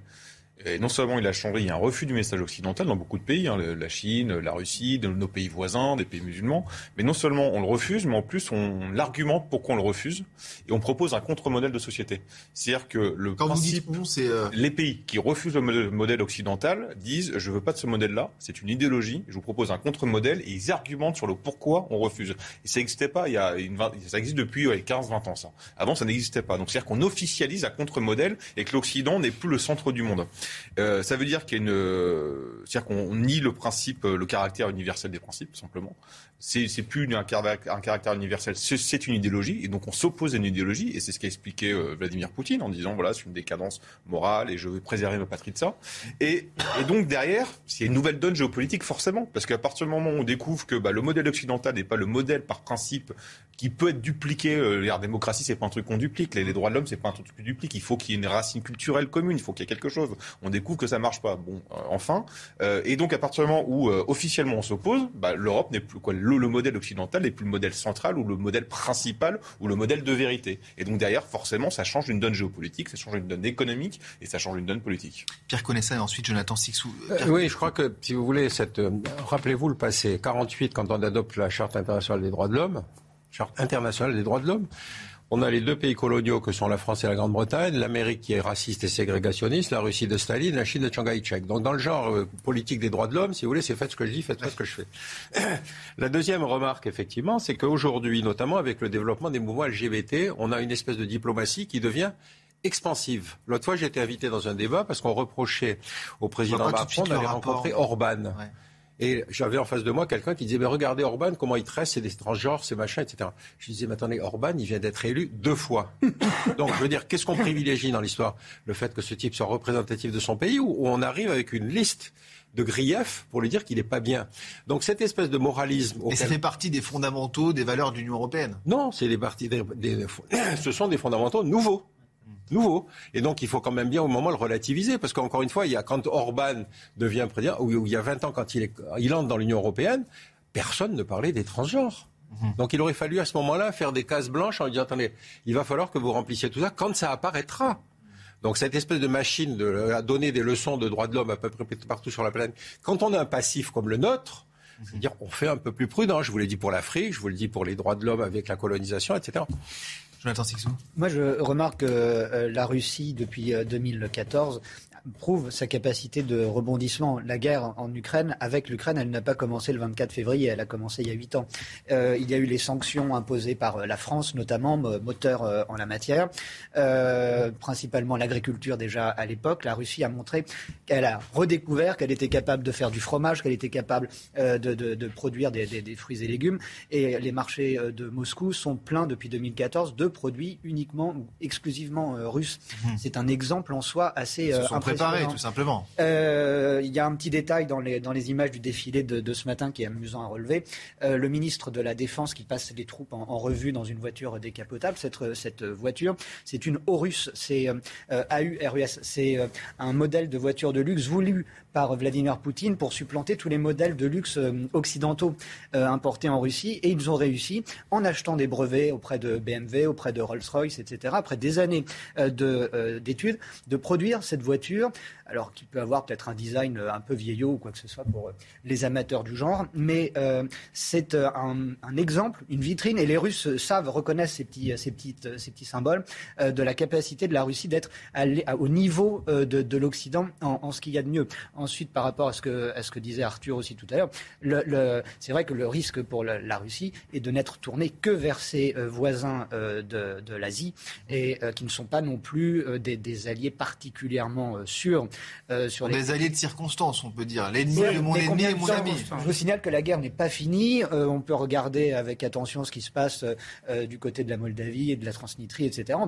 Et non seulement il a changé, il y a un refus du message occidental dans beaucoup de pays, hein, la Chine, la Russie, nos pays voisins, des pays musulmans. Mais non seulement on le refuse, mais en plus on l'argumente pourquoi on le refuse et on propose un contre-modèle de société. C'est-à-dire que le Quand principe, vous dites c'est euh, les pays qui refusent le modèle occidental disent je veux pas de ce modèle-là, c'est une idéologie, je vous propose un contre-modèle et ils argumentent sur le pourquoi on refuse. Et ça n'existait pas il y a une ça existe depuis 15-20 ans ça. Avant ça n'existait pas. Donc c'est-à-dire qu'on officialise un contre-modèle et que l'Occident n'est plus le centre du monde. Euh, ça veut dire qu'il y a une, euh, c'est-à-dire qu'on nie le principe, le caractère universel des principes, simplement. C'est, plus un, caractère universel, c'est, une idéologie, et donc on s'oppose à une idéologie, et c'est ce qu'a expliqué euh, Vladimir Poutine en disant voilà, c'est une décadence morale, et je veux préserver ma patrie de ça. Et, donc derrière, c'est une nouvelle donne géopolitique forcément, parce qu'à partir du moment où on découvre que bah, le modèle occidental n'est pas le modèle par principe qui peut être dupliqué. Euh, la démocratie, c'est pas un truc qu'on duplique. Les, droits de l'homme, c'est pas un truc qu'on duplique. Il faut qu'il y ait une racine culturelle commune. Il faut qu'il y ait quelque chose. On découvre que ça marche pas. Bon, euh, enfin. Et donc, à partir du moment où officiellement on s'oppose, bah, l'Europe n'est plus quoi. Le, modèle occidental n'est plus le modèle central ou le modèle principal ou le modèle de vérité. Et donc derrière, forcément, ça change une donne géopolitique, ça change une donne économique et ça change une donne politique. Pierre Connaissant et ensuite Jonathan Sixou. oui, je crois que si vous voulez, cette, rappelez-vous le passé. 48, quand on adopte la Charte internationale des droits de l'homme, charte internationale des droits de l'homme. On a les deux pays coloniaux que sont la France et la Grande-Bretagne, l'Amérique qui est raciste et ségrégationniste, la Russie de Staline, la Chine de Chiang Kai-shek. Donc dans le genre euh, politique des droits de l'homme, si vous voulez, c'est faites ce que je dis, faites pas ce que je fais. *coughs* la deuxième remarque, effectivement, c'est qu'aujourd'hui, notamment avec le développement des mouvements LGBT, on a une espèce de diplomatie qui devient expansive. L'autre fois, j'ai été invité dans un débat parce qu'on reprochait au président Macron d'aller rencontrer Orban. Et j'avais en face de moi quelqu'un qui disait, mais regardez Orban, comment il tresse, c'est des transgenres, c'est machin, etc. Je disais, mais attendez, Orban, il vient d'être élu deux fois. *laughs* Donc, je veux dire, qu'est-ce qu'on privilégie dans l'histoire? Le fait que ce type soit représentatif de son pays ou on arrive avec une liste de grief pour lui dire qu'il n'est pas bien? Donc cette espèce de moralisme... Et ça fait partie des fondamentaux, des valeurs de l'Union européenne Non, c'est des parties *coughs* ce sont des fondamentaux nouveaux nouveau. Et donc, il faut quand même bien au moment le relativiser, parce qu'encore une fois, il y a, quand Orban devient président, ou il y a 20 ans, quand il, est, il entre dans l'Union européenne, personne ne parlait des transgenres. Mhm. Donc il aurait fallu à ce moment-là faire des cases blanches en lui disant attendez, il va falloir que vous remplissiez tout ça quand ça apparaîtra. Donc cette espèce de machine de à donner des leçons de droits de l'homme à peu près partout sur la planète, quand on a un passif comme le nôtre, c'est-à-dire on fait un peu plus prudent. Je vous l'ai dit pour l'Afrique, je vous le dis pour les droits de l'homme avec la colonisation, etc. Jonathan Sixou. Moi, je remarque que euh, la Russie, depuis 2014, euh, prouve sa capacité de rebondissement. La guerre en Ukraine, avec l'Ukraine, elle n'a pas commencé le 24 février, elle a commencé il y a huit ans. Euh, il y a eu les sanctions imposées par euh, la France, notamment, moteur euh, en la matière, euh, principalement l'agriculture déjà à l'époque. La Russie a montré qu'elle a redécouvert qu'elle était capable de faire du fromage, qu'elle était capable de, de, de, produire des, des, des, fruits et légumes. Et les marchés de Moscou sont pleins depuis 2014 de produits uniquement ou exclusivement russes. Mmh. C'est un exemple en soi assez important préparé, tout simplement. Euh, il y a un petit détail dans les, dans les images du défilé de, de ce matin qui est amusant à relever. Euh, le ministre de la Défense qui passe les troupes en, en revue dans une voiture décapotable. Cette, cette voiture, c'est une Horus, c'est euh, AURUS. C'est un modèle de voiture de luxe voulu par Vladimir Poutine pour supplanter tous les modèles de luxe occidentaux importés en Russie. Et ils ont réussi, en achetant des brevets auprès de BMW, auprès de Rolls-Royce, etc., après des années d'études, de, de produire cette voiture mesures alors qu'il peut avoir peut-être un design euh, un peu vieillot ou quoi que ce soit pour euh, les amateurs du genre. Mais euh, c'est un, exemple, une vitrine, et les Russes savent, reconnaissent ces petits, ces petites, ces petits symboles de la capacité de la Russie d'être au niveau de, de l'Occident en, ce qu'il y a de mieux. Ensuite, par rapport à ce que, disait Arthur aussi tout à l'heure, c'est vrai que le risque pour la, Russie est de n'être tourné que vers ses voisins de, l'Asie et qui ne sont pas non plus des alliés particulièrement sûrs euh, sur les... Des alliés de circonstance, on peut dire. L'ennemi de mon ennemi et mon ami. Je vous signale que la guerre n'est pas finie. Euh, on peut regarder avec attention ce qui se passe euh, du côté de la Moldavie et de la Transnistrie, etc.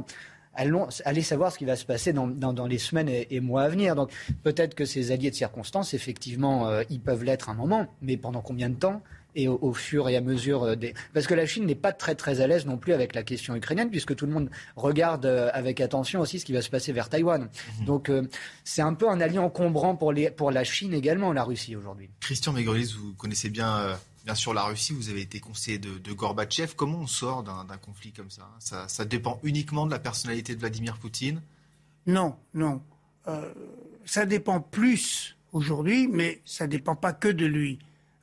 Allons, allez savoir ce qui va se passer dans, dans, dans les semaines et, et, mois à venir. Donc peut-être que ces alliés de circonstance, effectivement, ils peuvent l'être un moment, mais pendant combien de temps et au, au, fur et à mesure euh, des... Parce que la Chine n'est pas très très à l'aise non plus avec la question ukrainienne, puisque tout le monde regarde euh, avec attention aussi ce qui va se passer vers Taïwan. Mmh. Donc euh, c'est un peu un allié encombrant pour, les, pour la Chine également, la Russie aujourd'hui. Christian Megrelis, vous connaissez bien... Euh... Bien sûr, la Russie, vous avez été conseiller de, de Gorbatchev. Comment on sort d'un conflit comme ça, ça Ça dépend uniquement de la personnalité de Vladimir Poutine? Non, non. Euh, ça dépend plus aujourd'hui, mais ça ne dépend pas que de lui.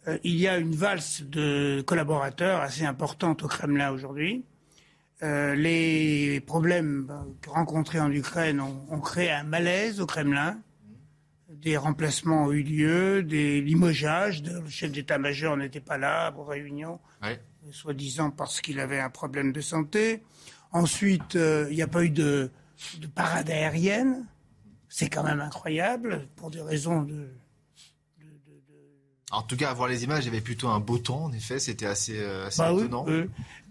Euh, il y a une valse de collaborateurs assez importante au Kremlin aujourd'hui. Euh, les problèmes rencontrés en Ukraine ont, ont, créé un malaise au Kremlin. Des remplacements ont eu lieu, des limogeages. Le chef d'état-major n'était pas là pour réunion, ouais. soi-disant parce qu'il avait un problème de santé. Ensuite, euh, il n'y a pas eu de, de parade aérienne. C'est quand même incroyable pour des raisons de, en tout cas, à voir les images, il y avait plutôt un beau temps, en effet, c'était assez, euh, assez bah étonnant. Oui,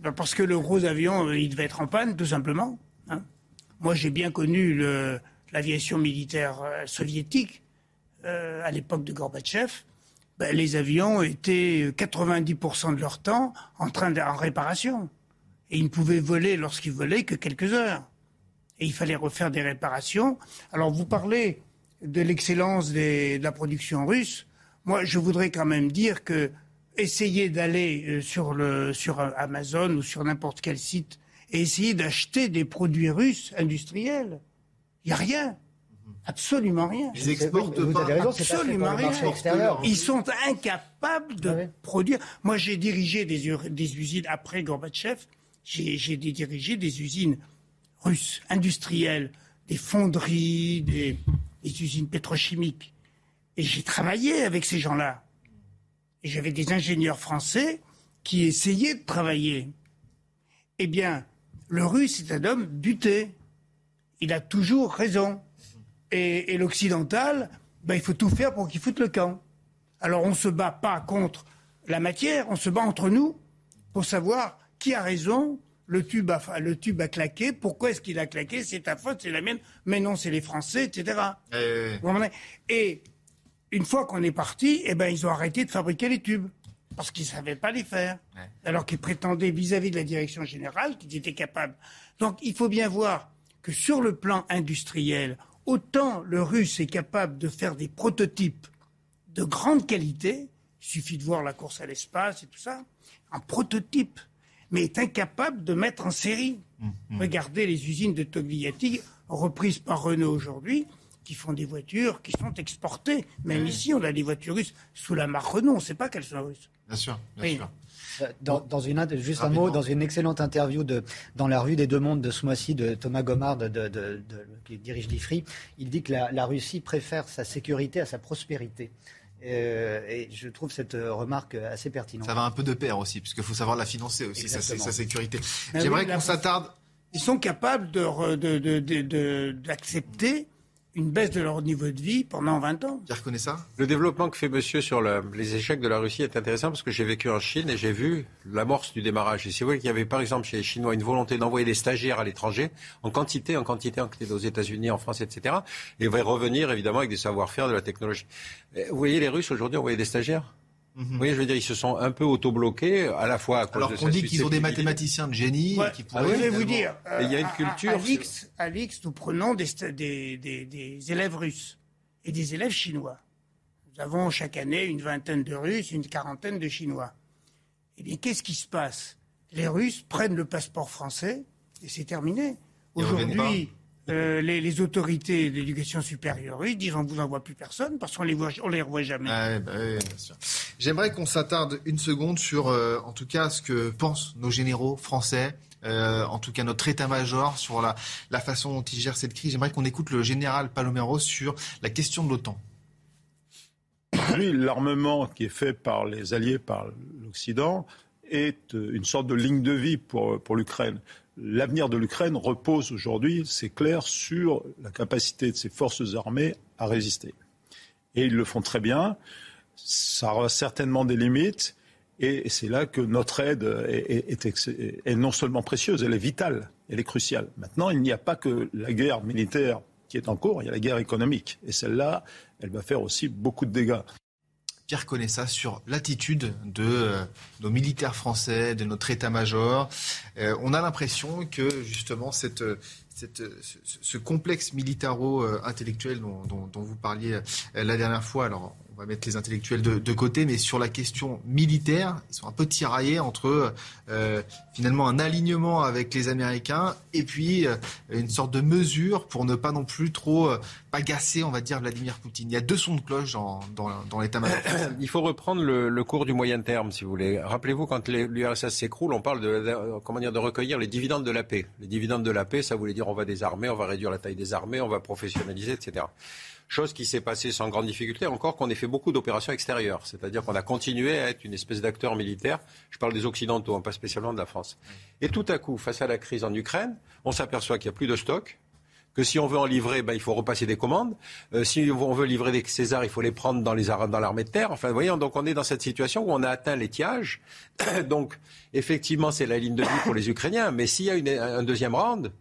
euh, parce que le gros avion, euh, il devait être en panne, tout simplement. Hein. Moi, j'ai bien connu l'aviation militaire euh, soviétique euh, à l'époque de Gorbatchev. Ben, les avions étaient 90% de leur temps en train de, en réparation. Et ils ne pouvaient voler lorsqu'ils volaient que quelques heures. Et il fallait refaire des réparations. Alors, vous parlez de l'excellence de la production russe. Moi, je voudrais quand même dire que essayer d'aller euh, sur, le, sur Amazon ou sur n'importe quel site et essayer d'acheter des produits russes industriels, il n'y a rien. Absolument rien. Ils exportent pas. Raison, absolument rien. Ils sont incapables de oui. produire. Moi, j'ai dirigé des, des, usines après Gorbatchev. J'ai dirigé des usines russes, industrielles, des fonderies, des, des usines pétrochimiques. Et j'ai travaillé avec ces gens-là. Et j'avais des ingénieurs français qui essayaient de travailler. Eh bien, le russe est un homme buté. Il a toujours raison. Et, et l'occidental, ben, il faut tout faire pour qu'il foute le camp. Alors on ne se bat pas contre la matière, on se bat entre nous pour savoir qui a raison, le tube a, le tube a claqué, pourquoi est-ce qu'il a claqué, c'est ta faute, c'est la mienne, mais non, c'est les Français, etc. Et une fois qu'on est parti, eh ben, ils ont arrêté de fabriquer les tubes parce qu'ils ne savaient pas les faire. Alors qu'ils prétendaient vis-à-vis de la direction générale qu'ils étaient capables. Donc il faut bien voir que sur le plan industriel, autant le russe est capable de faire des prototypes de grande qualité, il suffit de voir la course à l'espace et tout ça, un prototype, mais est incapable de mettre en série. Mmh, Regardez les usines de Togliatti, reprises par Renault aujourd'hui, qui font des voitures qui sont exportées. Même ici, on a des voitures russes sous la marque Renault, on ne sait pas qu'elles sont russes. Bien sûr, bien sûr. Euh, dans, une, juste un mot, dans une excellente interview de, dans la rue des Deux Mondes de ce mois-ci de Thomas Gomard, de, qui dirige l'IFRI, il dit que la, Russie préfère sa sécurité à sa prospérité. Euh, et je trouve cette remarque assez pertinente. Ça va un peu de pair aussi, puisqu'il faut savoir la financer aussi, sa, sa, sécurité. J'aimerais qu'on s'attarde. Ils sont capables d'accepter une baisse de leur niveau de vie pendant 20 ans. Pierre connaît ça Le développement que fait monsieur sur les échecs de la Russie est intéressant parce que j'ai vécu en Chine et j'ai vu l'amorce du démarrage. Et si vous voyez qu'il y avait par exemple chez les Chinois une volonté d'envoyer des stagiaires à l'étranger, en quantité, en quantité, en quantité aux États-Unis, en France, etc. Et va revenir évidemment avec des savoir-faire de la technologie. Vous voyez les Russes aujourd'hui envoyer des stagiaires? Mhm. Oui, je veux dire, ils se sont un peu auto-bloqués, à la fois à cause Alors qu'on dit qu'ils ont des mathématiciens de génie. Qui pourraient ah je vais vous dire, il y a une culture. À, l'X, nous prenons des, des, des, élèves russes et des élèves chinois. Nous avons chaque année une vingtaine de Russes, une quarantaine de Chinois. Eh bien, qu'est-ce qui se passe? Les Russes prennent le passeport français et c'est terminé. Aujourd'hui, euh, les, autorités d'éducation supérieure ils disent on vous envoie plus personne parce qu'on les voit, on les revoit jamais. Ah bah J'aimerais qu'on s'attarde une seconde sur, euh, en tout cas, ce que pensent nos généraux français. Euh, en tout cas notre état-major sur la, la façon dont ils gèrent cette crise. J'aimerais qu'on écoute le général Palomero sur la question de l'OTAN. Aujourd'hui, l'armement qui est fait par les alliés, par l'Occident, est une sorte de ligne de vie pour, pour l'Ukraine l'avenir de l'Ukraine repose aujourd'hui, c'est clair, sur la capacité de ses forces armées à résister. Et ils le font très bien. Ça aura certainement des limites. Et c'est là que notre aide est, non seulement précieuse, elle est vitale, elle est cruciale. Maintenant, il n'y a pas que la guerre militaire qui est en cours, il y a la guerre économique. Et celle-là, elle va faire aussi beaucoup de dégâts. Pierre ça sur l'attitude de euh, nos militaires français, de notre état-major. Euh, on a l'impression que justement cette, ce, complexe militaro-intellectuel dont, dont, vous parliez euh, la dernière fois, alors va mettre les intellectuels de, côté, mais sur la question militaire, ils sont un peu tiraillés entre euh, finalement un alignement avec les Américains et puis euh, une sorte de mesure pour ne pas non plus trop euh, on va dire, Vladimir Poutine. Il y a deux sons de cloche dans, l'état-major. *clears throat* Il faut reprendre le, cours du moyen terme, si vous voulez. Rappelez-vous, quand l'URSS s'écroule, on parle de, comment dire, de recueillir les dividendes de la paix. Les dividendes de la paix, ça voulait dire on va désarmer, on va réduire la taille des armées, on va professionnaliser, etc. Chose qui s'est passée sans grande difficulté, encore qu'on ait fait beaucoup d'opérations extérieures. C'est-à-dire qu'on a continué à être une espèce d'acteur militaire. Je parle des Occidentaux, hein, pas spécialement de la France. Et tout à coup, face à la crise en Ukraine, on s'aperçoit qu'il n'y a plus de stock, que si on veut en livrer, ben, il faut repasser des commandes. Euh, si on veut livrer des Césars, il faut les prendre dans, l'armée de terre. Enfin, voyez, donc on est dans cette situation où on a atteint l'étiage. *coughs* donc, effectivement, c'est la ligne de vie pour les Ukrainiens. Mais s'il y a une, un deuxième round,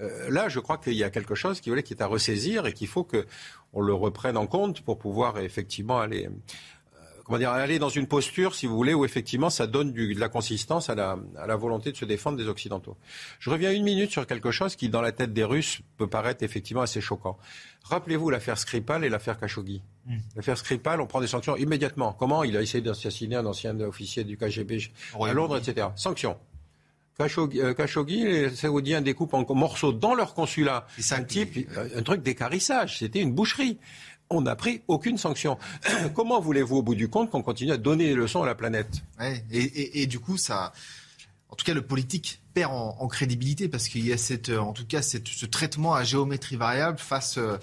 euh, là, je crois qu'il y a quelque chose qui, qui est à ressaisir et qu'il faut qu'on le reprenne en compte pour pouvoir effectivement aller, euh, comment dire, aller dans une posture, si vous voulez, où effectivement ça donne du, de la consistance à la, à la, volonté de se défendre des Occidentaux. Je reviens une minute sur quelque chose qui, dans la tête des Russes, peut paraître effectivement assez choquant. Rappelez-vous l'affaire Skripal et l'affaire Khashoggi. Hmm. L'affaire Skripal, on prend des sanctions immédiatement. Comment Il a essayé d'assassiner un ancien officier du KGB à Londres, etc. Sanctions. Euh, Khashoggi, les Saoudiens découpent en morceaux dans leur consulat. C'est un type, un truc d'écarissage. C'était une boucherie. On n'a pris aucune sanction. *coughs* Comment voulez-vous, au bout du compte, qu'on continue à donner des leçons à la planète? Et, du coup, ça, en tout cas, le politique perd en, crédibilité parce qu'il y a cette, en tout cas, cette, ce traitement à géométrie variable face, euh,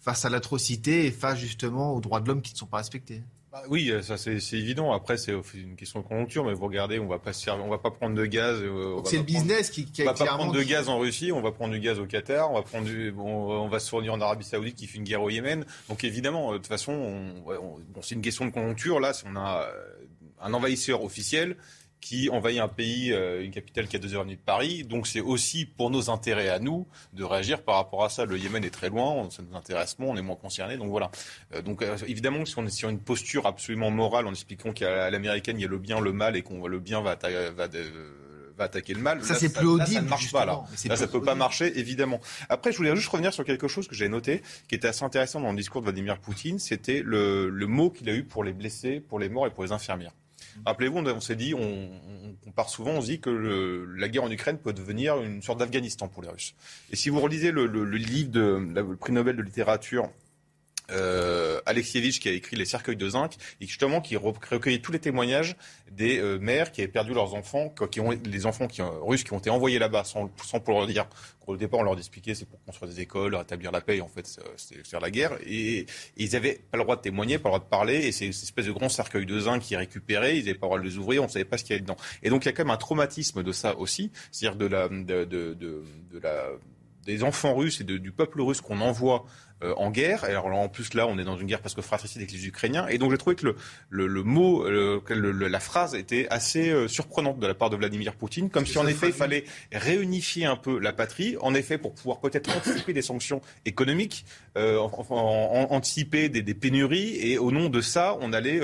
face à l'atrocité et face justement aux droits de l'homme qui ne sont pas respectés. Bah oui, euh, ça c'est évident. Après, c'est une question de conjoncture, mais vous regardez, on va pas on va pas prendre de gaz. Euh, c'est le business qui, qui, on va pas prendre de gaz en Russie, on va prendre du gaz au Qatar, on va prendre du, bon, on va se fournir en Arabie Saoudite qui fait une guerre au Yémen. Donc évidemment, euh, de toute façon, bon, c'est une question de conjoncture. Là, si on a un envahisseur officiel qui envahit un pays, euh, une capitale qui a deux heures et demie de Paris. Donc c'est aussi pour nos intérêts à nous de réagir par rapport à ça. Le Yémen est très loin, ça nous intéresse moins, on est moins concernés. Donc voilà. Euh, donc euh, évidemment, si on est sur une posture absolument morale en expliquant qu'à l'américaine il y a le bien, le mal et qu'on le bien va, va va attaquer le mal. Ça, c'est plus audible. Ça, ne marche pas, là. Là, ça peut pas marcher, évidemment. Après, je voulais juste revenir sur quelque chose que j'ai noté, qui était assez intéressant dans le discours de Vladimir Poutine. C'était le, le mot qu'il a eu pour les blessés, pour les morts et pour les infirmières. Rappelez-vous, on, s'est dit, on, part souvent, on se dit que la guerre en Ukraine peut devenir une sorte d'Afghanistan pour les Russes. Et si vous relisez le, livre de prix Nobel de littérature euh, Alexievitch qui a écrit Les cercueils de zinc et justement qui recueillait tous les témoignages des euh, mères qui avaient perdu leurs enfants, qui ont les enfants qui, russes qui ont été envoyés là-bas sans, sans pour leur dire. Au départ, on leur expliquait c'est pour construire des écoles, rétablir la paix. En fait, c'est faire la guerre. Et, ils n'avaient pas le droit de témoigner, pas le droit de parler. Et c'est une espèce de grand cercueil de zinc qui récupéré. Ils n'avaient pas le droit de les ouvrir. On ne savait pas ce qu'il y avait dedans. Et donc il y a quand même un traumatisme de ça aussi, c'est-à-dire de la, de, de la des enfants russes et du peuple russe qu'on envoie euh, en guerre. Alors en plus là, on est dans une guerre parce que fratricide avec les Ukrainiens. Et donc j'ai trouvé que le, le, le mot, le, la phrase était assez euh, surprenante de la part de Vladimir Poutine, comme si en effet il fallait réunifier un peu la patrie, en effet pour pouvoir peut-être anticiper des sanctions économiques, euh, anticiper des, des, pénuries, et au nom de ça, on allait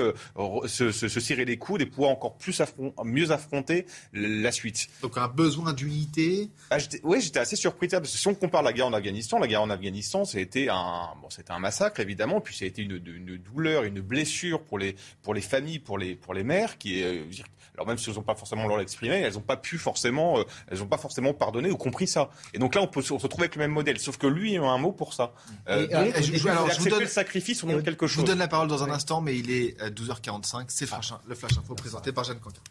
se, se, se, serrer les coudes et pouvoir encore plus mieux affronter la suite. Donc un besoin d'unité? Ah, oui, j'étais assez surpris parce que si on compare la guerre en Afghanistan, la guerre en Afghanistan, c'était un bon, c'était un massacre évidemment, puis ça a été une, une, douleur, une blessure pour les, pour les familles, pour les, pour les mères, qui est, euh, alors même si elles n'ont pas forcément leur l'exprimer, elles n'ont pas pu forcément, euh, elles n'ont pas forcément pardonné ou compris ça. Et donc là, on peut se retrouver avec le même modèle, sauf que lui a un mot pour ça. Euh, je, alors, vous donne le sacrifice de quelque chose. Je vous donne la parole dans un instant, mais il est 12h45. C'est le flash info présenté par Jeanne Canca.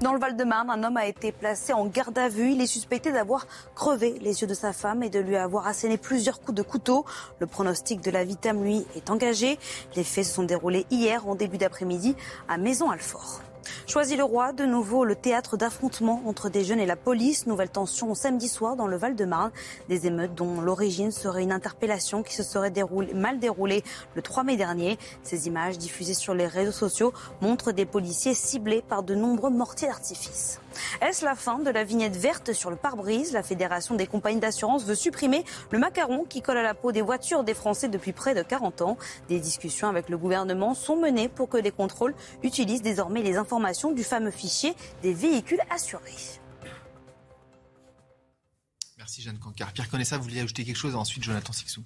Dans le Val-de-Marne, un homme a été placé en garde à vue. Il est suspecté d'avoir crevé les yeux de sa femme et de lui avoir asséné plusieurs coups de couteau. Le pronostic de la victime, lui, est engagé. Les faits se sont déroulés hier en début d'après-midi à Maison-Alfort. Choisy-le-Roi, de nouveau le théâtre d'affrontements entre des jeunes et la police. Nouvelle tension samedi soir dans le Val-de-Marne. Des émeutes dont l'origine serait une interpellation qui se serait mal déroulée le 3 mai dernier. Ces images diffusées sur les réseaux sociaux montrent des policiers ciblés par de nombreux mortiers d'artifice. Est-ce la fin de la vignette verte sur le pare-brise? La Fédération des compagnies d'assurance veut supprimer le macaron qui colle à la peau des voitures des Français depuis près de 40 ans. Des discussions avec le gouvernement sont menées pour que les contrôles utilisent désormais les informations du fameux fichier des véhicules assurés. Merci Jeanne Cancard. Pierre Connaissat, vous vouliez ajouter quelque chose ensuite Jonathan Sixou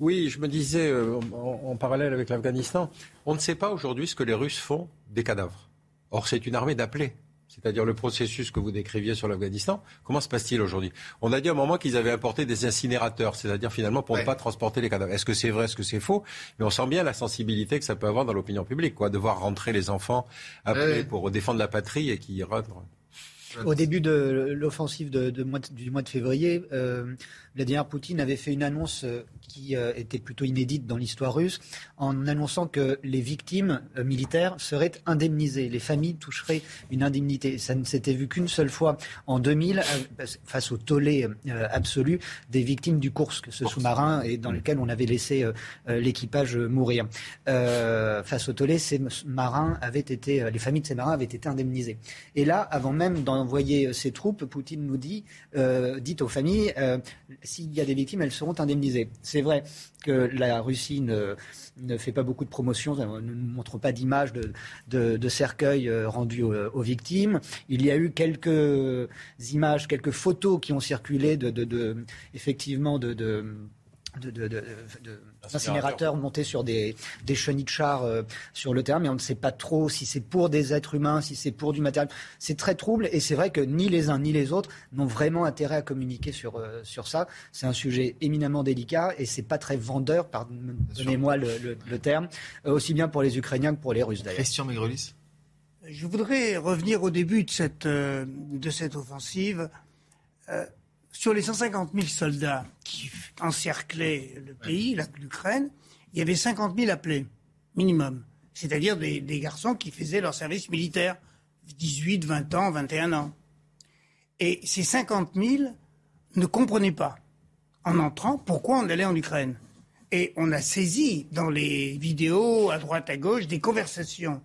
oui, je me disais, euh, en, parallèle avec l'Afghanistan, on ne sait pas aujourd'hui ce que les Russes font des cadavres. Or, c'est une armée d'appelés c'est-à-dire le processus que vous décriviez sur l'Afghanistan, comment se passe-t-il aujourd'hui? On a dit à un moment qu'ils avaient apporté des incinérateurs, c'est-à-dire finalement pour ne pas transporter les cadavres. Est-ce que c'est vrai, est-ce que c'est faux? Mais on sent bien la sensibilité que ça peut avoir dans l'opinion publique, quoi, de voir rentrer les enfants après pour défendre la patrie et qui rentrent. Au début de l'offensive de, du mois de février, euh, Vladimir Poutine avait fait une annonce euh, qui euh, était plutôt inédite dans l'histoire russe, en annonçant que les victimes euh, militaires seraient indemnisées, les familles toucheraient une indemnité. Ça ne s'était vu qu'une seule fois en 2000, face au tollé absolu des victimes du Kursk, ce sous-marin et dans lequel on avait laissé l'équipage mourir. face au tollé, ces marins avaient été, les familles de ces marins avaient été indemnisées. Et là, avant même d'envoyer ses troupes, Poutine nous dit, dit aux familles s'il y a des victimes, elles seront indemnisées. C'est vrai que la Russie ne, fait pas beaucoup de promotion, ne montre pas d'images de, de, cercueils euh, rendus aux, victimes. Il y a eu quelques images, quelques photos qui ont circulé de, effectivement de incinérateurs montés sur des, des chenilles de char euh, sur le terrain, mais on ne sait pas trop si c'est pour des êtres humains, si c'est pour du matériel. C'est très trouble et c'est vrai que ni les uns ni les autres n'ont vraiment intérêt à communiquer sur, euh, sur ça. C'est un sujet éminemment délicat et c'est pas très vendeur, pardonnez-moi le, le, terme, euh, aussi bien pour les Ukrainiens que pour les Russes d'ailleurs. Christian Megrelis Je voudrais revenir au début de cette, de cette offensive. Sur les 150 000 soldats qui encerclaient le pays, l'Ukraine, il y avait 50 000 appelés, minimum. C'est-à-dire des, garçons qui faisaient leur service militaire, 18, 20 ans, 21 ans. Et ces 50 000 ne comprenaient pas, en entrant, pourquoi on allait en Ukraine. Et on a saisi dans les vidéos, à droite, à gauche, des conversations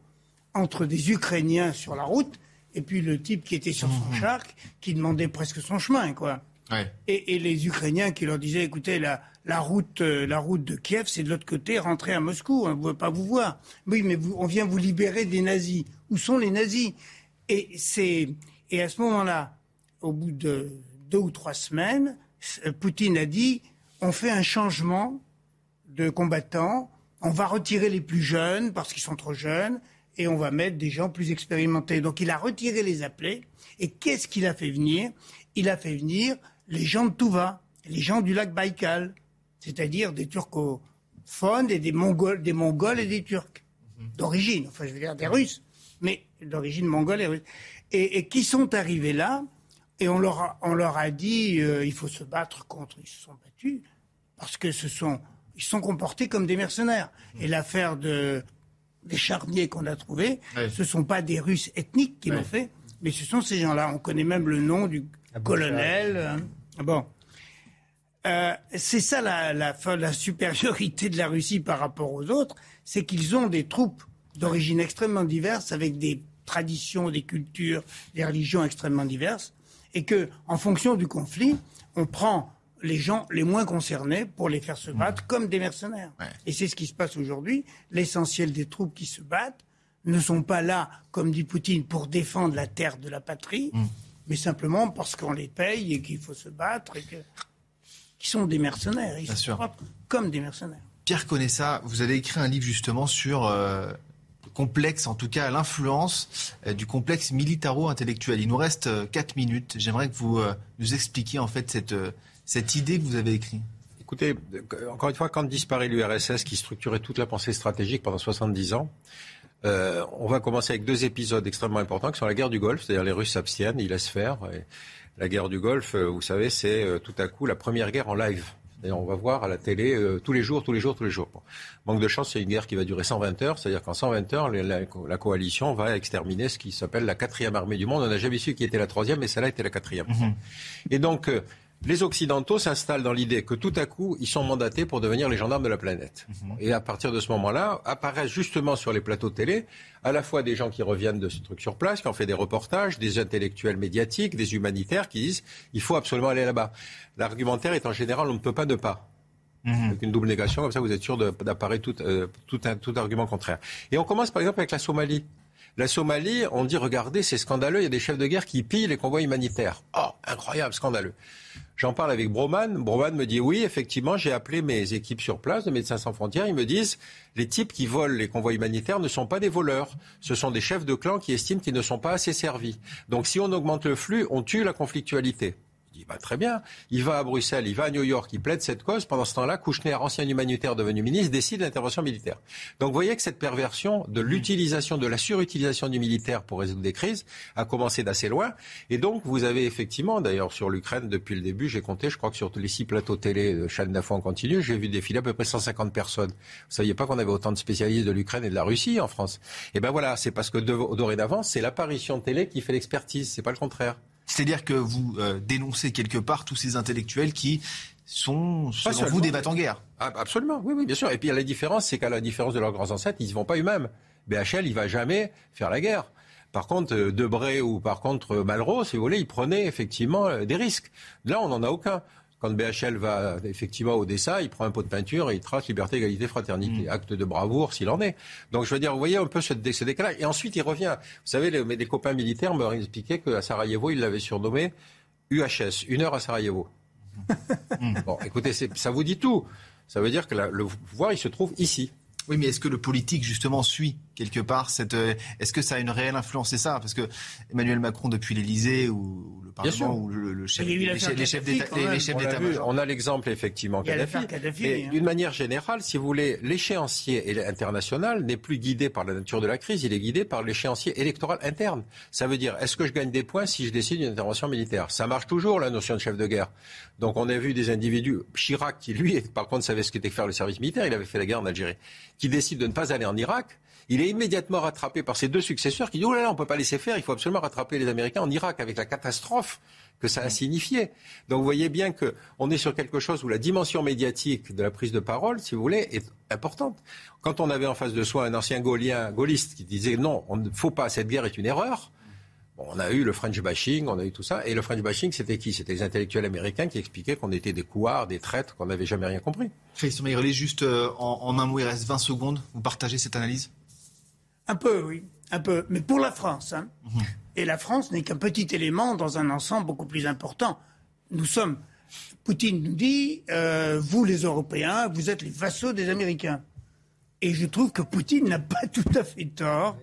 entre des Ukrainiens sur la route et puis le type qui était sur son Mhm. char, qui demandait presque son chemin, quoi. Et, les Ukrainiens qui leur disaient, écoutez, la, route, euh, la route de Kiev, c'est de l'autre côté, rentrez à Moscou, on ne veut pas vous voir. Oui, mais on vient vous libérer des nazis. Où sont les nazis? Et et à ce moment-là, au bout de deux ou trois semaines, euh, Poutine a dit, on fait un changement de combattants, on va retirer les plus jeunes parce qu'ils sont trop jeunes et on va mettre des gens plus expérimentés. Donc il a retiré les appelés et qu'est-ce qu'il a fait venir? Il a fait venir les gens de Touva, les gens du lac Baïkal, c'est-à-dire des turcophones et des mongols, des mongols et des turcs d'origine, enfin je veux dire des Russes, mais d'origine mongole et russe, et, et qui sont arrivés là et on leur a, on leur a dit euh, il faut se battre contre. Ils se sont battus parce que ce sont ils se sont comportés comme des mercenaires. Et l'affaire de des charniers qu'on a trouvés, Ouais. ce sont pas des Russes ethniques qui l'ont fait, mais ce sont ces gens-là. On connaît même le nom du colonel. hein. Bon. Euh, c'est ça la, la, la supériorité de la Russie par rapport aux autres, c'est qu'ils ont des troupes d'origine extrêmement diverses, avec des traditions, des cultures, des religions extrêmement diverses, et que, en fonction du conflit, on prend les gens les moins concernés pour les faire se battre comme des mercenaires. Et c'est ce qui se passe aujourd'hui. L'essentiel des troupes qui se battent ne sont pas là, comme dit Poutine, pour défendre la terre de la patrie, mais simplement parce qu'on les paye et qu'il faut se battre et que qui sont des mercenaires. Ils Bien sûr. comportent comme des mercenaires. Pierre Conessa, vous avez écrit un livre justement sur euh, le complexe, en tout cas l'influence euh, du complexe militaro-intellectuel. Il nous reste 4 minutes. J'aimerais que vous euh, nous expliquiez en fait cette, euh, cette idée que vous avez écrite. Écoutez, euh, encore une fois, quand disparaît l'URSS qui structurait toute la pensée stratégique pendant 70 ans, euh, on va commencer avec deux épisodes extrêmement importants qui sont la guerre du Golfe, c'est-à-dire les Russes s'abstiennent, ils laissent faire. Et la guerre du Golfe, euh, vous savez, c'est euh, tout à coup la première guerre en live. D'ailleurs, on va voir à la télé euh, tous les jours, tous les jours, tous les jours. Bon. Manque de chance, c'est une guerre qui va durer 120 heures, c'est-à-dire qu'en 120 heures, la, la- la coalition va exterminer ce qui s'appelle la quatrième armée du monde. On n'a jamais su qui était la troisième, mais celle-là était la quatrième. Et donc, euh, les Occidentaux s'installent dans l'idée que tout à coup, ils sont mandatés pour devenir les gendarmes de la planète. Et à partir de ce moment-là, apparaissent justement sur les plateaux de télé à la fois des gens qui reviennent de ce truc sur place, qui ont fait des reportages, des intellectuels médiatiques, des humanitaires qui disent il faut absolument aller là-bas. L'argumentaire est en général on ne peut pas ne pas. Avec une double négation, comme ça vous êtes sûr d'apparaître tout, euh, tout, un- tout argument contraire. Et on commence par exemple avec la Somalie. La Somalie, on dit regardez, c'est scandaleux, il y a des chefs de guerre qui pillent les convois humanitaires. Oh, incroyable, scandaleux. J'en parle avec Broman. Broman me dit oui, effectivement, j'ai appelé mes équipes sur place de Médecins sans frontières. Ils me disent les types qui volent les convois humanitaires ne sont pas des voleurs. Ce sont des chefs de clan qui estiment qu'ils ne sont pas assez servis. Donc si on augmente le flux, on tue la conflictualité. Dis, bah, très bien. Il va à Bruxelles, il va à New York, il plaide cette cause. Pendant ce temps-là, Kouchner, ancien humanitaire devenu ministre, décide l'intervention militaire. Donc vous voyez que cette perversion de l'utilisation, de la surutilisation du militaire pour résoudre des crises a commencé d'assez loin. Et donc vous avez effectivement, d'ailleurs sur l'Ukraine, depuis le début, j'ai compté, je crois que sur les six plateaux télé de chaîne d'info en continu, j'ai vu défiler à peu près 150 personnes. Vous saviez pas qu'on avait autant de spécialistes de l'Ukraine et de la Russie en France. Et ben voilà, c'est parce que dorénavant, c'est l'apparition télé qui fait l'expertise, c'est pas le contraire. C'est-à-dire que vous euh, dénoncez quelque part tous ces intellectuels qui sont, selon seulement. vous, des en guerre. Ah, absolument, oui, oui, bien sûr. Et puis la différence, c'est qu'à la différence de leurs grands ancêtres, ils ne vont pas eux-mêmes. BHL, il va jamais faire la guerre. Par contre, euh, Debré ou par contre euh, Malraux, si vous voulez, ils prenaient effectivement euh, des risques. Là, on n'en a aucun. Quand BHL va effectivement au Odessa, il prend un pot de peinture et il trace liberté, égalité, fraternité. Acte de bravoure s'il en est. Donc je veux dire, vous voyez un peu ce, ce décalage. Et ensuite, il revient. Vous savez, les, les copains militaires me expliquaient qu'à Sarajevo, ils l'avaient surnommé UHS, une heure à Sarajevo. *laughs* bon, écoutez, ça vous dit tout. Ça veut dire que la- le pouvoir, il se trouve ici. Oui, mais est-ce que le politique, justement, suit quelque part cette. euh, Est-ce que ça a une réelle influence C'est ça? Parce que Emmanuel Macron, depuis l'Élysée ou le. Parlement, ou le, le chef, les, chefs- les chefs d'État- On, a l'exemple effectivement Kadhafi. hein. d'une manière générale, si vous voulez, l'échéancier international n'est plus guidé par la nature de la crise, il est guidé par l'échéancier électoral interne. Ça veut dire, est-ce que je gagne des points si je décide d'une intervention militaire? Ça marche toujours la notion de chef de guerre. Donc on a vu des individus, Chirac qui lui, *laughs* par contre, savait ce qu'était faire le service militaire, il avait fait la guerre en Algérie, qui décide de ne pas aller en Irak Il est immédiatement rattrapé par ses deux successeurs qui disent Oh là là, on ne peut pas laisser faire, il faut absolument rattraper les Américains en Irak avec la catastrophe que ça a signifié. Donc vous voyez bien qu'on est sur quelque chose où la dimension médiatique de la prise de parole, si vous voulez, est importante. Quand on avait en face de soi un ancien gaulien, gaulliste qui disait non, on ne faut pas, cette guerre est une erreur, on a eu le French bashing, on a eu tout ça. Et le French bashing, c'était qui? C'était les intellectuels américains qui expliquaient qu'on était des couards, des traîtres, qu'on n'avait jamais rien compris. Christian juste euh, en, un mot, il reste 20 secondes. Vous partagez cette analyse? Un peu, oui. Un peu. Mais pour la France. Hein. Mhm. Et la France n'est qu'un petit élément dans un ensemble beaucoup plus important. Nous sommes. Poutine nous dit euh, vous, les Européens, vous êtes les vassaux des Américains. Et je trouve que Poutine n'a pas *laughs* tout à fait tort.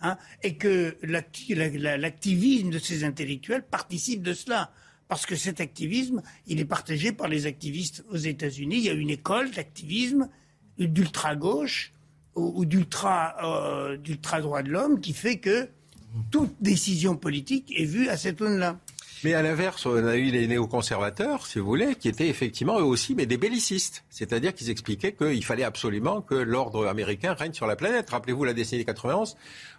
Hein, et que l'activisme de ces intellectuels participe de cela. Parce que cet activisme, il est partagé par les activistes aux États-Unis. Il y a une école d'activisme d'ultra-gauche ou, euh, d'ultra droit de l'homme qui fait que toute décision politique est vue à cette aune-là. Mais à l'inverse, on a eu les néoconservateurs, si vous voulez, qui étaient effectivement eux aussi mais des bellicistes. C'est-à-dire qu'ils expliquaient qu'il fallait absolument que l'ordre américain règne sur la planète. Rappelez-vous la décennie 91,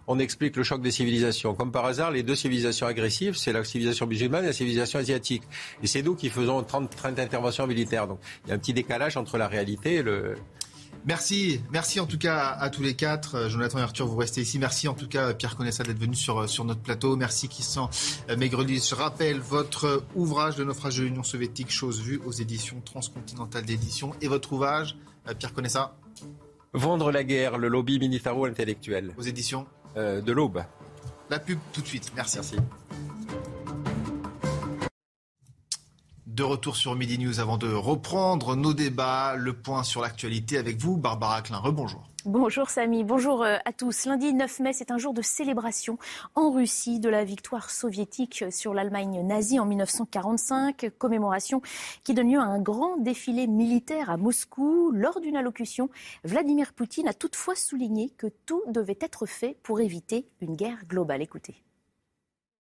on explique le choc des civilisations. Comme par hasard, les deux civilisations agressives, c'est la civilisation musulmane et la civilisation asiatique. Et c'est nous qui faisons 30, 30 interventions militaires. Donc il y a un petit décalage entre la réalité et le, Merci, merci en tout cas à, tous les quatre. Euh, Jonathan et Arthur, vous restez ici. Merci en tout cas Pierre Connaissa d'être venu sur, euh, sur notre plateau. Merci euh, Maigrelis. Je rappelle votre ouvrage de naufrage de l'Union soviétique, chose vue aux éditions transcontinentales d'édition. Et votre ouvrage, Pierre Connaissa Vendre la guerre, le lobby militaro-intellectuel. Aux éditions? De l'Aube. La pub tout de suite. Merci. Merci. De retour sur Midi News avant de reprendre nos débats, le point sur l'actualité avec vous, Barbara Klein. Rebonjour. Bonjour Samy, bonjour euh, à tous. Lundi 9 mai, c'est un jour de célébration en Russie de la victoire soviétique sur l'Allemagne nazie en 1945, commémoration qui donne lieu à un grand défilé militaire à Moscou. Lors d'une allocution, Vladimir Poutine a toutefois souligné que tout devait être fait pour éviter une guerre globale. Écoutez.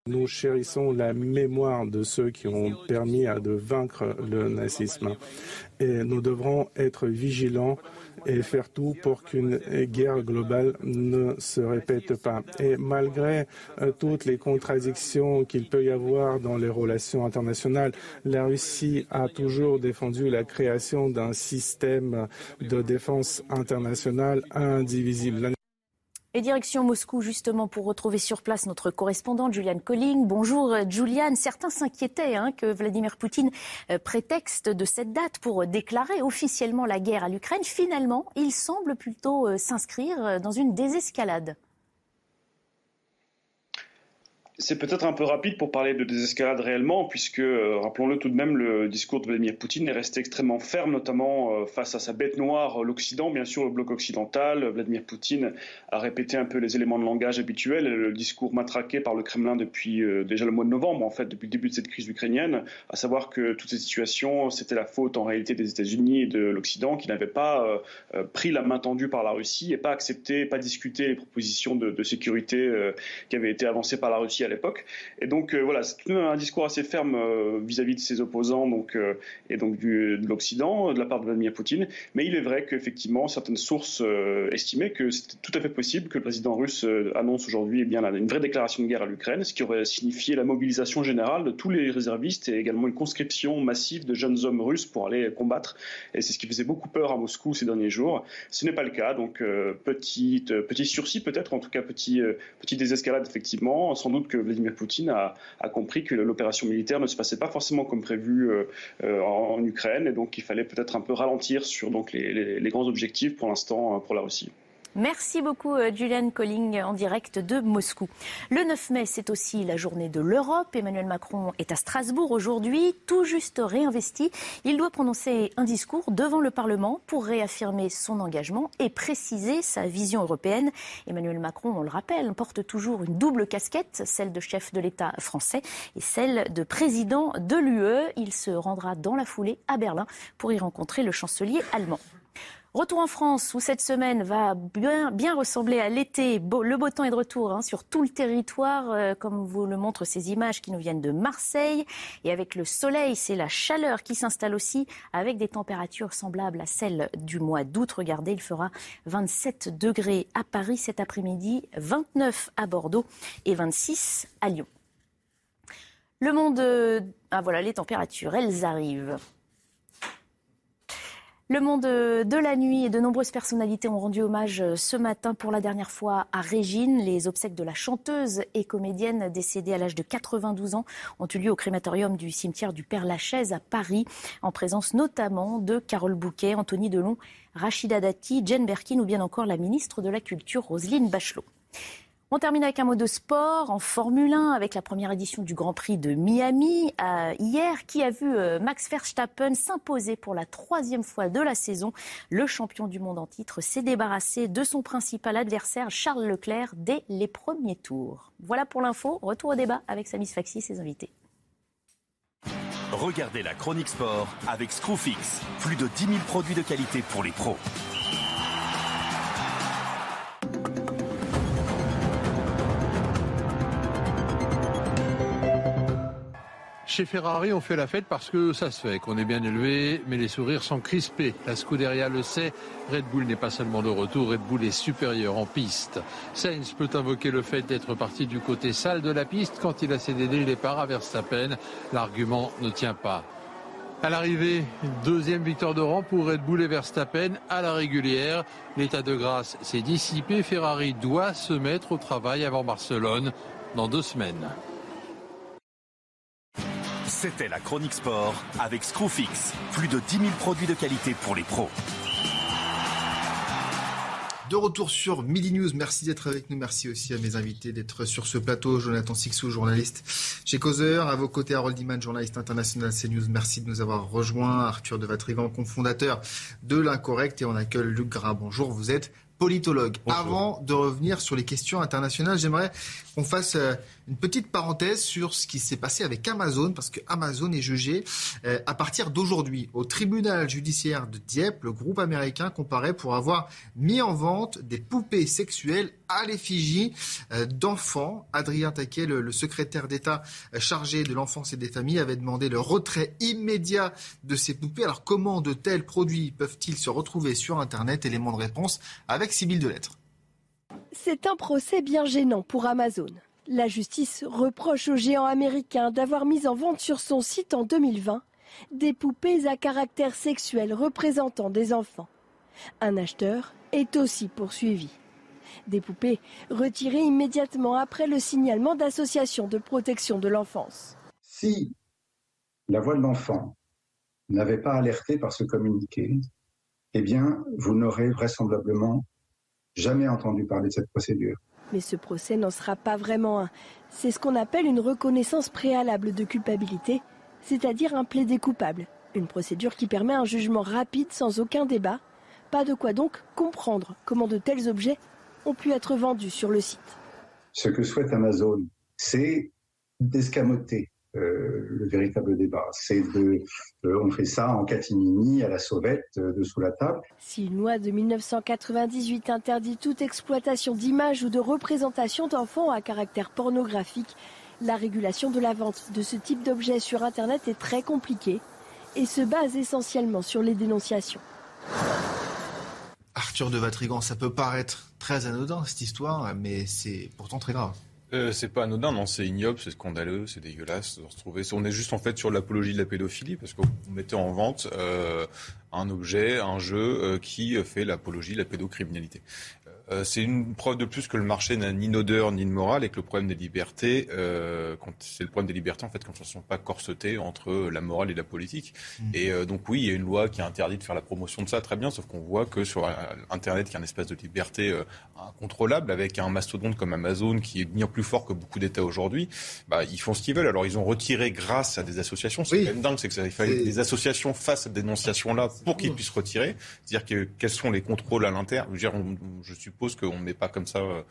Nous chérissons la mémoire de ceux qui ont permis de vaincre le nazisme. Et nous devrons être vigilants et faire tout pour qu'une guerre globale ne se répète pas. Et malgré euh, toutes les contradictions qu'il peut y avoir dans les relations internationales, la Russie a toujours défendu la création d'un système de défense internationale indivisible. Et direction Moscou, justement, pour retrouver sur place notre correspondante Juliane Colling. Bonjour euh, Juliane. Certains s'inquiétaient hein, que Vladimir Poutine euh, prétexte de cette date pour déclarer officiellement la guerre à l'Ukraine. Finalement, il semble plutôt euh, s'inscrire dans une désescalade. C'est peut-être un peu rapide pour parler de désescalade réellement, puisque, euh, rappelons-le tout de même, le discours de Vladimir Poutine est resté extrêmement ferme, notamment euh, face à sa bête noire, l'Occident, bien sûr, le bloc occidental. Vladimir Poutine a répété un peu les éléments de langage habituels, le discours matraqué par le Kremlin depuis euh, déjà le mois de novembre, en fait, depuis le début de cette crise ukrainienne, à savoir que toutes ces situations, c'était la faute en réalité des États-Unis et de l'Occident, qui n'avaient pas pris la main tendue par la Russie et pas accepté, pas discuté les propositions de, de sécurité qui avaient été avancées par la Russie à l'époque. Et donc euh, voilà, c'est un discours assez ferme euh, vis-à-vis de ses opposants donc, euh, et donc de l'Occident, de la part de Vladimir Poutine. Mais il est vrai qu'effectivement, certaines sources estimaient que c'était tout à fait possible que le président russe annonce aujourd'hui eh une vraie déclaration de guerre à l'Ukraine, ce qui aurait signifié la mobilisation générale de tous les réservistes et également une conscription massive de jeunes hommes russes pour aller combattre. Et c'est ce qui faisait beaucoup peur à Moscou ces derniers jours. Ce n'est pas le cas, donc petite, petit sursis peut-être, en tout cas petit, petit désescalade effectivement. Sans doute que Vladimir Poutine a, compris que l'opération militaire ne se passait pas forcément comme prévu euh, euh, en, Ukraine et donc il fallait peut-être un peu ralentir sur donc, les grands objectifs pour l'instant pour la Russie. Merci beaucoup, euh, Julian Colling, en direct de Moscou. Le 9 mai, c'est aussi la journée de l'Europe. Emmanuel Macron est à Strasbourg aujourd'hui, tout juste réinvesti. Il doit prononcer un discours devant le Parlement pour réaffirmer son engagement et préciser sa vision européenne. Emmanuel Macron, on le rappelle, porte toujours une double casquette, celle de chef de l'État français et celle de président de l'UE. Il se rendra dans la foulée à Berlin pour y rencontrer le chancelier allemand. Retour en France, où cette semaine va bien, ressembler à l'été. Le beau temps est de retour hein, sur tout le territoire, euh, comme vous le montrent ces images qui nous viennent de Marseille. Et avec le soleil, c'est la chaleur qui s'installe aussi, avec des températures semblables à celles du mois d'août. Regardez, il fera 27 degrés à Paris cet après-midi, 29 à Bordeaux et 26 à Lyon. Le monde... Euh, ah voilà, les températures, elles arrivent. Le monde de la nuit et de nombreuses personnalités ont rendu hommage euh, ce matin pour la dernière fois à Régine. Les obsèques de la chanteuse et comédienne décédée à l'âge de 92 ans ont eu lieu au crématorium du cimetière du Père Lachaise à Paris, en présence notamment de Carole Bouquet, Anthony Delon, Rachida Dati, Jane Berkin ou bien encore la ministre de la Culture Roselyne Bachelot. On termine avec un mot de sport en Formule 1 avec la première édition du Grand Prix de Miami euh, hier qui a vu euh, Max Verstappen s'imposer pour la troisième fois de la saison. Le champion du monde en titre s'est débarrassé de son principal adversaire Charles Leclerc dès les premiers tours. Voilà pour l'info. Retour au débat avec Samis Faxi et ses invités. Regardez la chronique sport avec Screwfix. Plus de 10 000 produits de qualité pour les pros. Chez Ferrari, on fait la fête parce que ça se fait, qu'on est bien élevé, mais les sourires sont crispés. La Scuderia le sait, Red Bull n'est pas seulement de retour, Red Bull est supérieur en piste. Sainz peut invoquer le fait d'être parti du côté sale de la piste quand il a cédé dès le départ à Verstappen. L'argument ne tient pas. À l'arrivée, deuxième victoire de rang pour Red Bull et Verstappen à la régulière. L'état de grâce s'est dissipé. Ferrari doit se mettre au travail avant Barcelone dans deux semaines. C'était la chronique sport avec Screwfix. Plus de 10 000 produits de qualité pour les pros. De retour sur Midi News, merci d'être avec nous. Merci aussi à mes invités d'être sur ce plateau. Jonathan Sixou, journaliste chez Causeur. À vos côtés, Harold Diman, journaliste international CNews. Merci de nous avoir rejoints. Arthur de Vatrigan, cofondateur de l'Incorrect. Et on accueille Luc Gras. Bonjour, vous êtes politologue. Avant de revenir sur les questions internationales, j'aimerais qu'on fasse euh, une petite parenthèse sur ce qui s'est passé avec Amazon, parce que Amazon est jugé euh, à partir d'aujourd'hui au tribunal judiciaire de Dieppe. Le groupe américain comparé pour avoir mis en vente des poupées sexuelles à l'effigie euh, d'enfants. Adrien Taquet, le, secrétaire d'État chargé de l'enfance et des familles, avait demandé le retrait immédiat de ces poupées. Alors comment de tels produits peuvent-ils se retrouver sur Internet? Élément de réponse avec Sybille Delettre. C'est un procès bien gênant pour Amazon. La justice reproche au géant américain d'avoir mis en vente sur son site en 2020 des poupées à caractère sexuel représentant des enfants. Un acheteur est aussi poursuivi. Des poupées retirées immédiatement après le signalement d'associations de protection de l'enfance. Si la voix de l'enfant n'avait pas alerté par ce communiqué, eh bien, vous n'aurez vraisemblablement jamais entendu parler de cette procédure. Mais ce procès n'en sera pas vraiment un. C'est ce qu'on appelle une reconnaissance préalable de culpabilité, c'est-à-dire un plaidé coupable. Une procédure qui permet un jugement rapide sans aucun débat. Pas de quoi donc comprendre comment de tels objets ont pu être vendus sur le site. Ce que souhaite Amazon, c'est d'escamoter le véritable débat. C'est de, euh, on fait ça en catimini, à la sauvette, euh, de sous la table. Si une loi de 1998 interdit toute exploitation d'images ou de représentations d'enfants à caractère pornographique, la régulation de la vente de ce type d'objets sur Internet est très compliquée et se base essentiellement sur les dénonciations. Arthur de Vatrigan, ça peut paraître très anodin cette histoire, mais c'est pourtant très grave. Euh, c'est pas anodin, non, c'est ignoble, c'est scandaleux, c'est dégueulasse de se trouver. On est juste en fait sur l'apologie de la pédophilie parce qu'on mettait en vente euh, un objet, un jeu euh, qui fait l'apologie de la pédocriminalité. Euh, c'est une preuve de plus que le marché n'a ni d'odeur ni de morale et que le problème des libertés, euh, c'est le problème des libertés en fait quand elles ne sont pas corsetées entre la morale et la politique. Mmh. Et euh, donc oui, il y a une loi qui interdit de faire la promotion de ça, très bien, sauf qu'on voit que sur Internet, qui est un espace de liberté incontrôlable, avec un mastodonte comme Amazon qui est bien plus fort que beaucoup d'États aujourd'hui, bah, ils font ce qu'ils veulent. Alors ils ont retiré grâce à des associations. C'est même dingue, c'est que ça, il fallait des associations face à cette dénonciation-là pour qu'ils puissent retirer. C'est-à-dire que quels sont les contrôles à l'intérieur? Je, je suis suppose qu'on ne met pas comme ça, euh,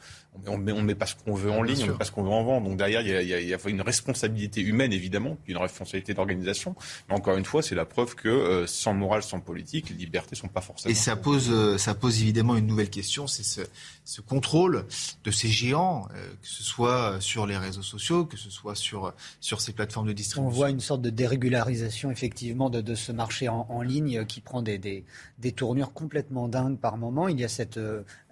on ne met, pas ce qu'on veut en ligne, on ne met pas ce qu'on veut en vente. Donc derrière, il y, a, une responsabilité humaine, évidemment, une responsabilité d'organisation. Mais encore une fois, c'est la preuve que euh, sans morale, sans politique, les libertés ne sont pas forcément. Et ça pose, euh, ça pose évidemment une nouvelle question, c'est ce, ce, contrôle de ces géants, que ce soit sur les réseaux sociaux, que ce soit sur, sur ces plateformes de distribution. On voit une sorte de dérégularisation, effectivement, de, de ce marché en, en, ligne qui prend des, des, des tournures complètement dingues par moment. Il y a cette,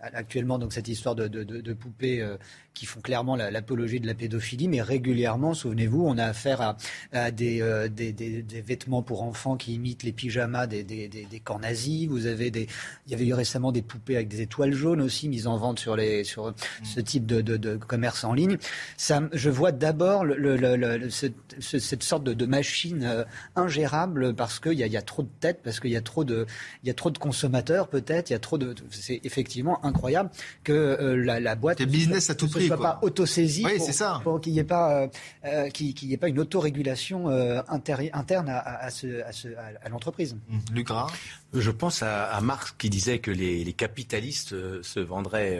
actuellement donc cette histoire de, de, de, poupées euh, qui font clairement l'apologie de la pédophilie, mais régulièrement, souvenez-vous, on a affaire à, à des, euh, des, des, des, vêtements pour enfants qui imitent les pyjamas des, des, camps nazis. Vous avez des, il y avait eu récemment des poupées avec des étoiles jaunes aussi mises en vente sur, les, sur ce mm. type de, de, commerce en ligne. Ça, je vois d'abord le, le, le, cette sorte de, machine euh, ingérable parce qu'il y a, y a trop de têtes, parce qu'il y a trop de, il y a trop de consommateurs peut-être, il y a trop de, c'est effectivement incroyable que euh, la, la, boîte ne business à tout prix, soit pas autosaisie oui, pour, ça. pour qu'il n'y ait pas euh, euh qu'il ait pas une autorégulation euh, interne à, à, ce, à, ce, à l'entreprise. Mmh. Je pense à, à, Marx qui disait que les, les capitalistes se vendraient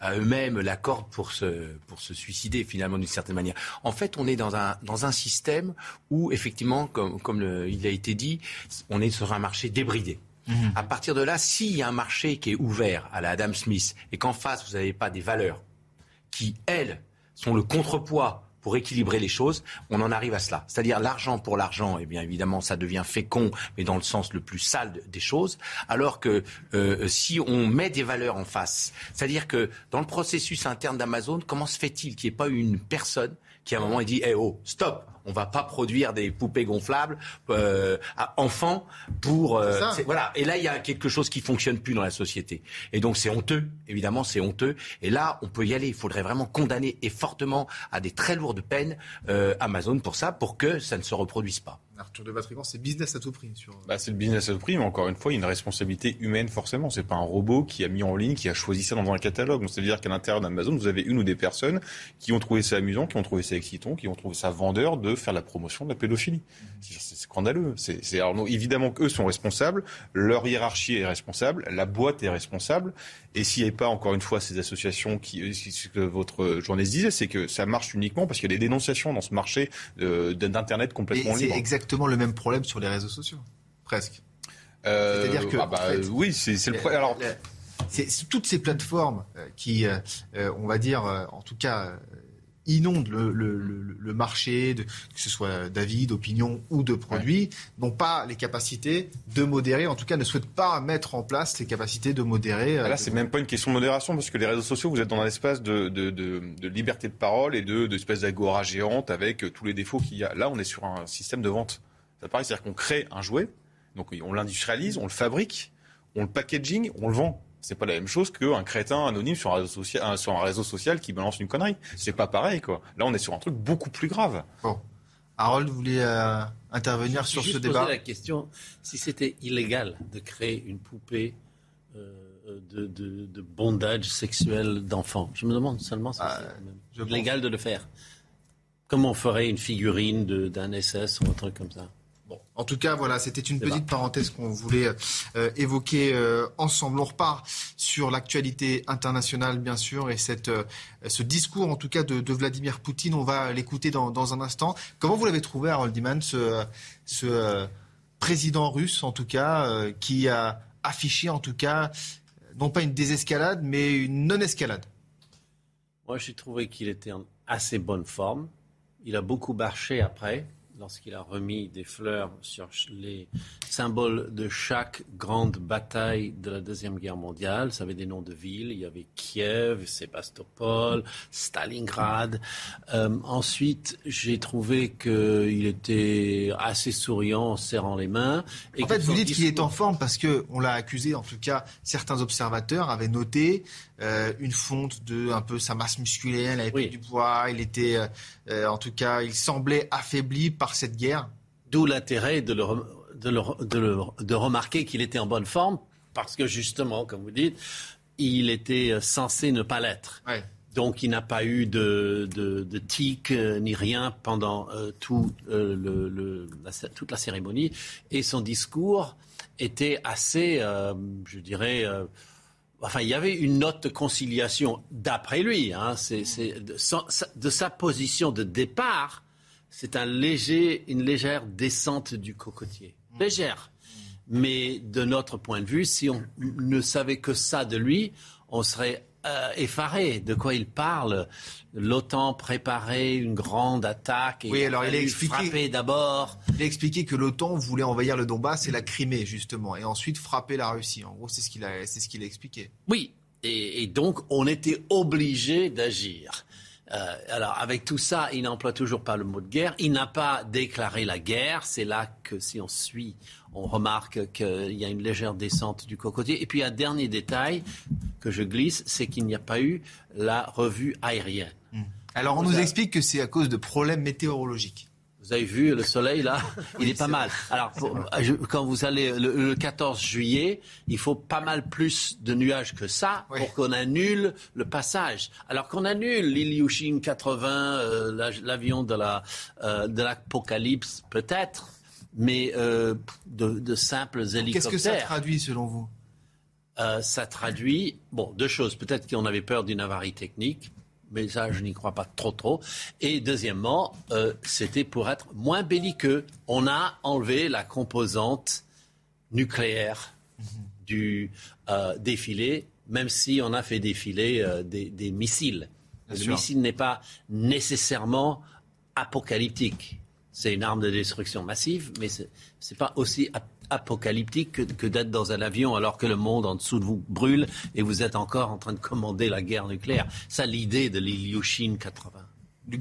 à eux-mêmes la corde pour se, pour se suicider finalement d'une certaine manière. En fait, on est dans un, dans un système où effectivement, comme, comme le, il a été dit, on est sur un marché débridé. Mhm. À partir de là, s'il y a un marché qui est ouvert à la Adam Smith et qu'en face, vous n'avez pas des valeurs qui, elles, sont le contrepoids pour équilibrer les choses, on en arrive à cela. C'est-à-dire l'argent pour l'argent, et eh bien évidemment, ça devient fécond, mais dans le sens le plus sale des choses. Alors que euh, si on met des valeurs en face, c'est-à-dire que dans le processus interne d'Amazon, comment se fait-il qu'il n'y ait pas une personne qui à un moment dit, eh oh, stop, on va pas produire des poupées gonflables euh, à enfants pour euh, voilà. Et là, il y a quelque chose qui fonctionne plus dans la société. Et donc c'est honteux, évidemment, c'est honteux. Et là, on peut y aller. Il faudrait vraiment condamner et fortement à des très lourdes peines euh, Amazon pour ça, pour que ça ne se reproduise pas. Arthur de Vatrigan, c'est business à tout prix. Sur... Bah, c'est le business à tout prix, mais encore une fois, il y a une responsabilité humaine forcément. C'est pas un robot qui a mis en ligne, qui a choisi ça dans un catalogue. c'est-à-dire qu'à l'intérieur d'Amazon, vous avez une ou des personnes qui ont trouvé ça amusant, qui ont trouvé ça excitant, qui ont trouvé ça vendeur de faire la promotion de la pédophilie. C'est scandaleux. C'est, c'est alors, évidemment qu'eux sont responsables, leur hiérarchie est responsable, la boîte est responsable, et s'il n'y avait pas encore une fois ces associations qui, ce que votre journaliste disait, c'est que ça marche uniquement parce qu'il y a des dénonciations dans ce marché euh, d'internet complètement libre exactement le même problème sur les réseaux sociaux, presque. Euh, C'est-à-dire que ah bah, oui, c'est le problème. Alors, c'est toutes ces plateformes euh, qui, euh, on va dire, en tout cas, inondent le, le, le, marché, de, que ce soit d'avis, d'opinion ou de produits, n'ont pas les capacités de modérer, en tout cas ne souhaitent pas mettre en place les capacités de modérer. Là, c'est même pas une question de modération, parce que les réseaux sociaux, vous êtes dans un espace de, de, de, de liberté de parole et de d'espèce d'agora géante avec tous les défauts qu'il y a. Là, on est sur un système de vente. Ça paraît, c'est-à-dire qu'on crée un jouet, donc on l'industrialise, on le fabrique, on le packaging, on le vend. C'est pas la même chose qu'un crétin anonyme sur un, réseau social, sur un réseau social qui balance une connerie. C'est pas pareil, quoi. Là, on est sur un truc beaucoup plus grave. Bon. Harold, vous voulez euh, intervenir sur ce débat la question si c'était illégal de créer une poupée euh, de, de, bondage sexuel d'enfants. Je me demande seulement si ah, c'est illégal de le faire. Comment on ferait une figurine d'un SS ou un truc comme ça? En tout cas, voilà, c'était une petite parenthèse qu'on voulait euh, évoquer euh, ensemble. On repart sur l'actualité internationale, bien sûr, et cette, euh, ce discours, en tout cas, de, Vladimir Poutine. On va l'écouter dans, un instant. Comment vous l'avez trouvé, Harold Iman, ce, ce président russe, en tout cas, qui a affiché, en tout cas, non pas une désescalade, mais une non-escalade? Moi, j'ai trouvé qu'il était en assez bonne forme. Il a beaucoup marché après lorsqu'il a remis des fleurs sur les symboles de chaque grande bataille de la Deuxième Guerre mondiale. Ça avait des noms de villes. Il y avait Kiev, Sébastopol, Stalingrad. Euh, ensuite, j'ai trouvé qu'il était assez souriant en serrant les mains. Et en fait, vous dites qu'il est en forme parce qu'on l'a accusé, en tout cas, certains observateurs avaient noté euh, une fonte de un peu sa masse musculaire, il avait pris du poids, il était, euh, euh, en tout cas, il semblait affaibli par cette guerre. D'où l'intérêt de, de, remarquer qu'il était en bonne forme, parce que justement, comme vous dites, il était censé ne pas l'être. Donc il n'a pas eu de, de, tic ni rien pendant tout, le, toute la cérémonie. Et son discours était assez, je dirais, Enfin, il y avait une note de conciliation, d'après lui, hein, c'est, de, de, sa position de départ, c'est un léger, une légère descente du cocotier. Mmh. Légère. Mais de notre point de vue, si on ne savait que ça de lui, on serait euh, effaré. De quoi il parle? L'OTAN préparait une grande attaque et oui, alors il a expliqué d'abord. Il a expliqué que l'OTAN voulait envahir le Donbass et la Crimée justement, et ensuite frapper la Russie. En gros, c'est ce qu'il a, c'est ce qu'il a expliqué. Oui, et, et donc on était obligé d'agir. Euh, alors, avec tout ça, il n'emploie toujours pas le mot de guerre. Il n'a pas déclaré la guerre. C'est là que, si on suit, on remarque qu'il y a une légère descente du cocotier. Et puis, un dernier détail que je glisse, c'est qu'il n'y a pas eu la revue aérienne. Hmm. Alors, on nous explique que c'est à cause de problèmes météorologiques. Vous avez vu le soleil là? *laughs* Il est pas mal. Alors quand vous allez le, 14 juillet, il faut pas mal plus de nuages que ça pour qu'on annule le passage. Alors qu'on annule l'Ilyushin 80, euh, l'avion de la euh, de l'apocalypse peut-être, mais euh, de, simples hélicoptères. Qu'est-ce que ça traduit selon vous? Ça traduit bon deux choses. Peut-être qu'on avait peur d'une avarie technique mais ça, je n'y crois pas trop trop. Et deuxièmement, euh, c'était pour être moins belliqueux. On a enlevé la composante nucléaire du euh, défilé, même si on a fait défiler euh, des, missiles. le missile n'est pas nécessairement apocalyptique. C'est une arme de destruction massive, mais ce n'est pas aussi apocalyptique que, d'être dans un avion alors que le monde en dessous de vous brûle et vous êtes encore en train de commander la guerre nucléaire. Ça, l'idée de l'Ilyushin 80. Du.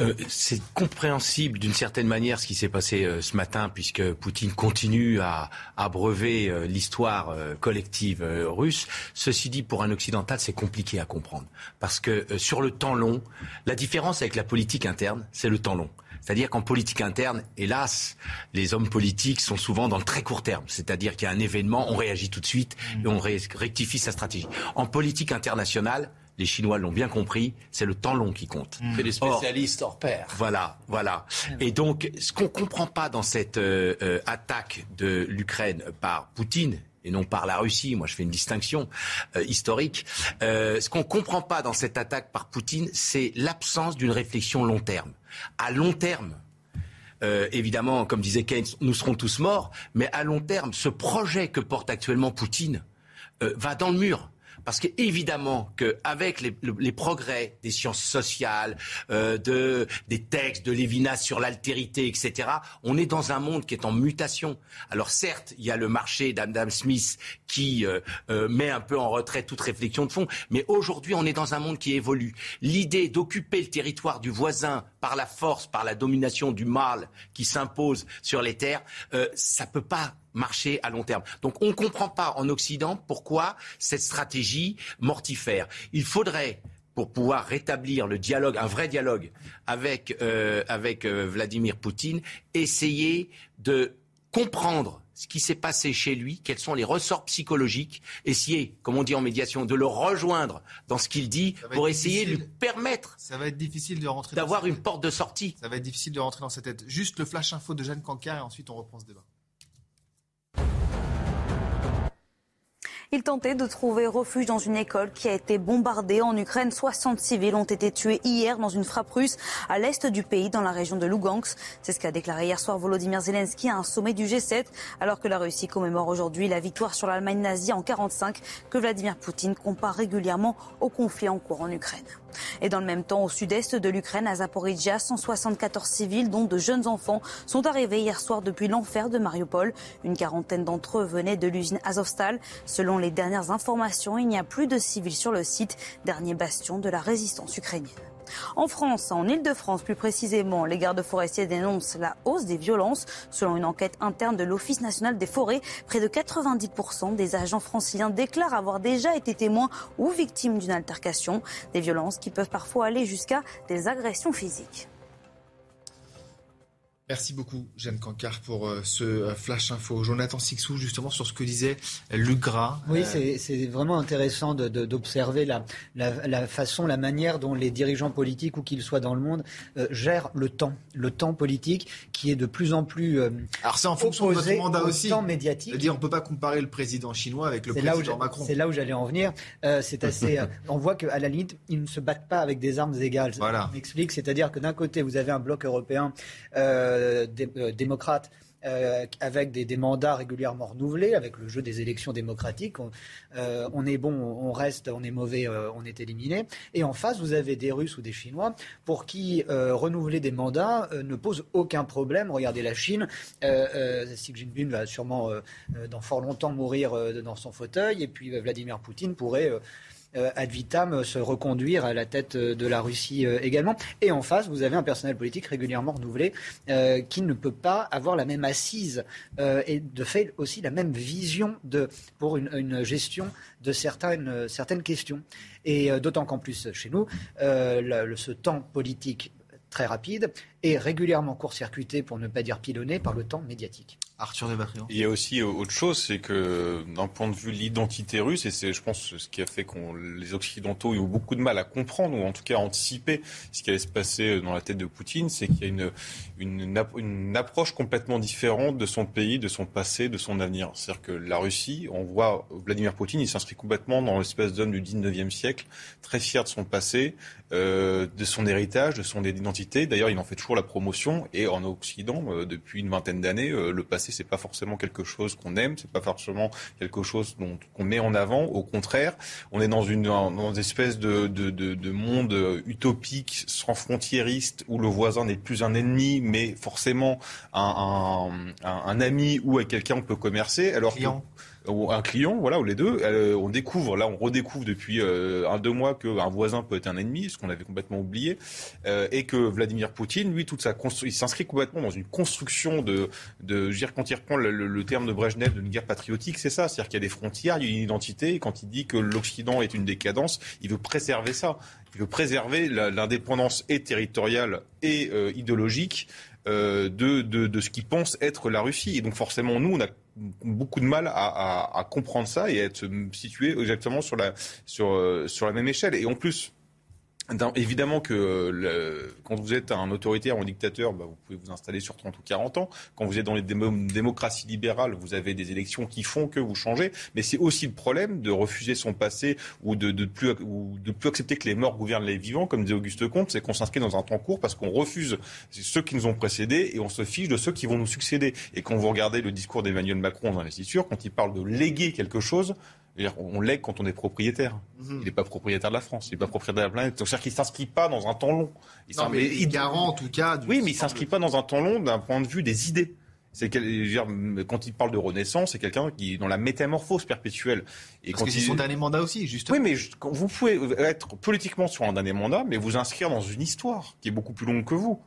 Euh, c'est compréhensible d'une certaine manière ce qui s'est passé euh, ce matin, puisque Poutine continue à abreuver euh, l'histoire collective russe. Ceci dit, pour un occidental, c'est compliqué à comprendre, parce que sur le temps long, la différence avec la politique interne, c'est le temps long. C'est-à-dire qu'en politique interne, hélas, les hommes politiques sont souvent dans le très court terme. C'est-à-dire qu'il y a un événement, on réagit tout de suite et on rectifie sa stratégie. En politique internationale, les Chinois l'ont bien compris, c'est le temps long qui compte. C'est les spécialistes hors pair. Voilà, voilà. Et donc, ce qu'on ne comprend pas dans cette euh, euh, attaque de l'Ukraine par Poutine, et non par la Russie. Moi, je fais une distinction euh, historique. ce qu'on ne comprend pas dans cette attaque par Poutine, c'est l'absence d'une réflexion long terme à long terme, euh, évidemment, comme disait Keynes, nous serons tous morts, mais à long terme, ce projet que porte actuellement Poutine euh, va dans le mur. Parce qu'évidemment qu'avec les, les, progrès des sciences sociales, euh, de, des textes de Lévinas sur l'altérité, etc., on est dans un monde qui est en mutation. Alors certes, il y a le marché d'Adam Smith qui euh, euh, met un peu en retrait toute réflexion de fond, mais aujourd'hui, on est dans un monde qui évolue. L'idée d'occuper le territoire du voisin par la force, par la domination du mal qui s'impose sur les terres, ça ne peut pas marcher à long terme. Donc on ne comprend pas en Occident pourquoi cette stratégie mortifère. Il faudrait pour pouvoir rétablir le dialogue, un vrai dialogue avec, euh, avec euh, Vladimir Poutine, essayer de comprendre ce qui s'est passé chez lui, quels sont les ressorts psychologiques, essayer, comme on dit en médiation, de le rejoindre dans ce qu'il dit pour essayer de lui permettre ça va être difficile de rentrer d'avoir une porte de sortie. Ça va être difficile de rentrer dans cette tête. Juste le flash info de Jeanne Cancard et ensuite on reprend ce débat. Il tentait de trouver refuge dans une école qui a été bombardée en Ukraine. 60 civils ont été tués hier dans une frappe russe à l'est du pays, dans la région de Lugansk. C'est ce qu'a déclaré hier soir Volodymyr Zelensky à un sommet du G7, alors que la Russie commémore aujourd'hui la victoire sur l'Allemagne nazie en 45, que Vladimir Poutine compare régulièrement au conflit en cours en Ukraine. Et dans le même temps, au sud-est de l'Ukraine, à Zaporizhia, 174 civils, dont de jeunes enfants, sont arrivés hier soir depuis l'enfer de Mariupol. Une quarantaine d'entre eux venaient de l'usine Azovstal. Selon les dernières informations, il n'y a plus de civils sur le site, dernier bastion de la résistance ukrainienne. En France, en Ile-de-France plus précisément, les gardes forestiers dénoncent la hausse des violences. Selon une enquête interne de l'Office national des forêts, près de 90% des agents franciliens déclarent avoir déjà été témoins ou victimes d'une altercation. Des violences qui peuvent parfois aller jusqu'à des agressions physiques. Merci beaucoup, Jeanne Cancard, pour euh, ce euh, flash info. Jonathan Sixou, justement, sur ce que disait Luc Gras. Oui, c'est vraiment intéressant d'observer la, la, façon, la manière dont les dirigeants politiques, où qu'ils soient dans le monde, gèrent le temps. Le temps politique qui est de plus en plus. Alors, c'est en fonction de votre mandat aussi. temps médiatique. dire on ne peut pas comparer le président chinois avec le président Macron. C'est là où j'allais en venir. c'est assez. *laughs* on voit qu'à la limite, ils ne se battent pas avec des armes égales. Voilà. m'explique. C'est-à-dire que d'un côté, vous avez un bloc européen. Euh, euh, démocrate euh, avec des, mandats régulièrement renouvelés, avec le jeu des élections démocratiques. On, est bon, on reste, on est mauvais, on est éliminé. Et en face, vous avez des Russes ou des Chinois pour qui renouveler des mandats ne pose aucun problème. Regardez la Chine. Xi Jinping va sûrement dans fort longtemps mourir dans son fauteuil, et puis Vladimir Poutine pourrait euh, ad vitam se reconduire à la tête euh, de la Russie euh, également. Et en face, vous avez un personnel politique régulièrement renouvelé qui ne peut pas avoir la même assise et de fait aussi la même vision pour une, gestion de certaines, certaines questions. Et d'autant qu'en plus, chez nous, ce temps politique très rapide est régulièrement court-circuité, pour ne pas dire pilonné, par le temps médiatique. Arthur Il y a aussi autre chose, c'est que d'un point de vue de l'identité russe, et c'est, je pense, ce qui a fait que les Occidentaux ont eu beaucoup de mal à comprendre, ou en tout cas à anticiper ce qui allait se passer dans la tête de Poutine, c'est qu'il y a une, une, une approche complètement différente de son pays, de son passé, de son avenir. C'est-à-dire que la Russie, on voit Vladimir Poutine, il s'inscrit complètement dans l'espèce d'homme du 19e siècle, très fier de son passé, euh, de son héritage, de son identité. D'ailleurs, il en fait toujours la promotion, et en Occident, euh, depuis une vingtaine d'années, euh, le passé c'est pas forcément quelque chose qu'on aime, c'est pas forcément quelque chose dont qu'on met en avant. Au contraire, on est dans une, dans une espèce de, de, de, de, monde utopique, sans frontiériste, où le voisin n'est plus un ennemi, mais forcément un, un, un, ami ou avec quelqu'un on peut commercer. Alors ou un client, voilà, ou les deux. Euh, on découvre, là, on redécouvre depuis euh, un deux mois qu'un voisin peut être un ennemi, ce qu'on avait complètement oublié, euh, et que Vladimir Poutine, lui, toute sa il s'inscrit complètement dans une construction de, de, je veux dire, quand il reprend le, terme de Brejnev d'une guerre patriotique, c'est ça, c'est-à-dire qu'il y a des frontières, il y a une identité, et quand il dit que l'Occident est une décadence, il veut préserver ça. Il veut préserver l'indépendance et territoriale et idéologique de, de, de, ce qu'il pense être la Russie. Et donc forcément, nous, on a beaucoup de mal à, comprendre ça et à être situé exactement sur la, sur, euh, sur la même échelle. Et en plus, évidemment que le, quand vous êtes un autoritaire ou un dictateur, bah, vous pouvez vous installer sur 30 ou 40 ans. Quand vous êtes dans les démocraties libérales, vous avez des élections qui font que vous changez. Mais c'est aussi le problème de refuser son passé ou de, de, plus, ou de plus accepter que les morts gouvernent les vivants, comme disait Auguste Comte, c'est qu'on s'inscrit dans un temps court parce qu'on refuse ceux qui nous ont précédés et on se fiche de ceux qui vont nous succéder. Et quand vous regardez le discours d'Emmanuel Macron dans l'investiture, quand il parle de léguer quelque chose, on lègue quand on est propriétaire. Mhm. Il n'est pas propriétaire de la France, il n'est pas propriétaire de la planète. C'est-à-dire qu'il ne s'inscrit pas dans un temps long. Il non, mais il garant en tout cas. oui, mais il ne s'inscrit pas dans un temps long d'un point de vue des idées. C'est quand il parle de renaissance, c'est quelqu'un qui est dans la métamorphose perpétuelle. Et Parce que c'est son dernier mandat aussi, justement. Oui, mais vous pouvez être politiquement sur un dernier mandat, mais vous inscrire dans une histoire qui est beaucoup plus longue que vous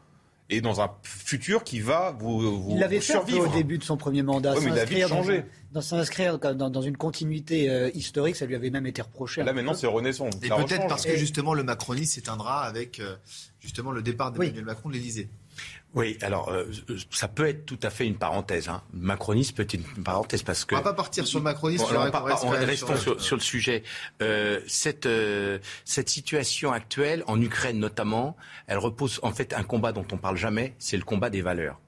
et dans un futur qui va vous, vous Il l'avait fait au début de son premier mandat. Oui, mais il a vite changé. Dans, s'inscrire dans, dans, une continuité euh, historique, ça lui avait même été reproché. Là maintenant, c'est Renaissance. Et peut-être parce que justement le macronisme s'éteindra avec euh, justement le départ d'Emmanuel Macron de l'Élysée. Oui, alors euh, ça peut être tout à fait une parenthèse. Hein. Macronisme peut être une parenthèse parce que. On va pas partir sur le macronisme. on, restons sur, le sujet. Euh, cette euh, cette situation actuelle en Ukraine notamment, elle repose en fait un combat dont on parle jamais, c'est le combat des valeurs.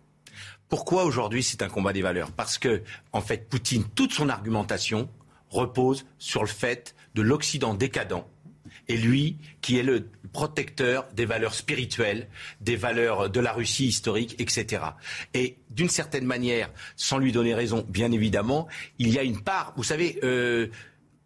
Pourquoi aujourd'hui c'est un combat des valeurs? Parce que en fait Poutine, toute son argumentation repose sur le fait de l'Occident décadent et lui qui est le protecteur des valeurs spirituelles, des valeurs de la Russie historique, etc. Et d'une certaine manière, sans lui donner raison, bien évidemment, il y a une part, vous savez, euh,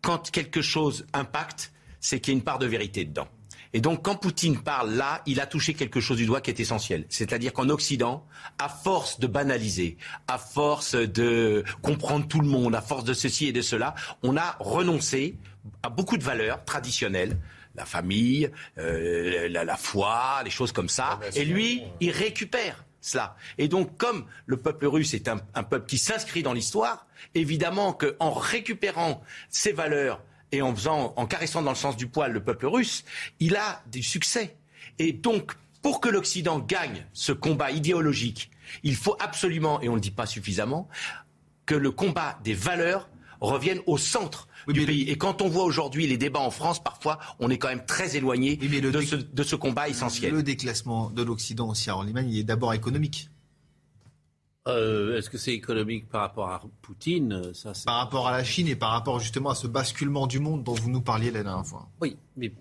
quand quelque chose impacte, c'est qu'il y a une part de vérité dedans. Et donc, quand Poutine parle là, il a touché quelque chose du doigt qui est essentiel. C'est-à-dire qu'en Occident, à force de banaliser, à force de comprendre tout le monde, à force de ceci et de cela, on a renoncé à beaucoup de valeurs traditionnelles la famille, euh, la, foi, les choses comme ça. Et lui, il récupère cela. Et donc, comme le peuple russe est un, peuple qui s'inscrit dans l'histoire, évidemment qu'en récupérant ces valeurs et en faisant, en caressant dans le sens du poil le peuple russe, il a du succès. Et donc, Pour que l'Occident gagne ce combat idéologique, il faut absolument, et on ne le dit pas suffisamment, que le combat des valeurs revienne au centre du pays. Et quand on voit aujourd'hui les débats en France, parfois, on est quand même très éloigné de, ce, de, ce, combat essentiel. Le déclassement de l'Occident aussi à Orliman, il est d'abord économique. Euh, Est-ce que c'est économique par rapport à Poutine ça, Par rapport à la Chine et par rapport justement à ce basculement du monde dont vous nous parliez la dernière fois. Oui, mais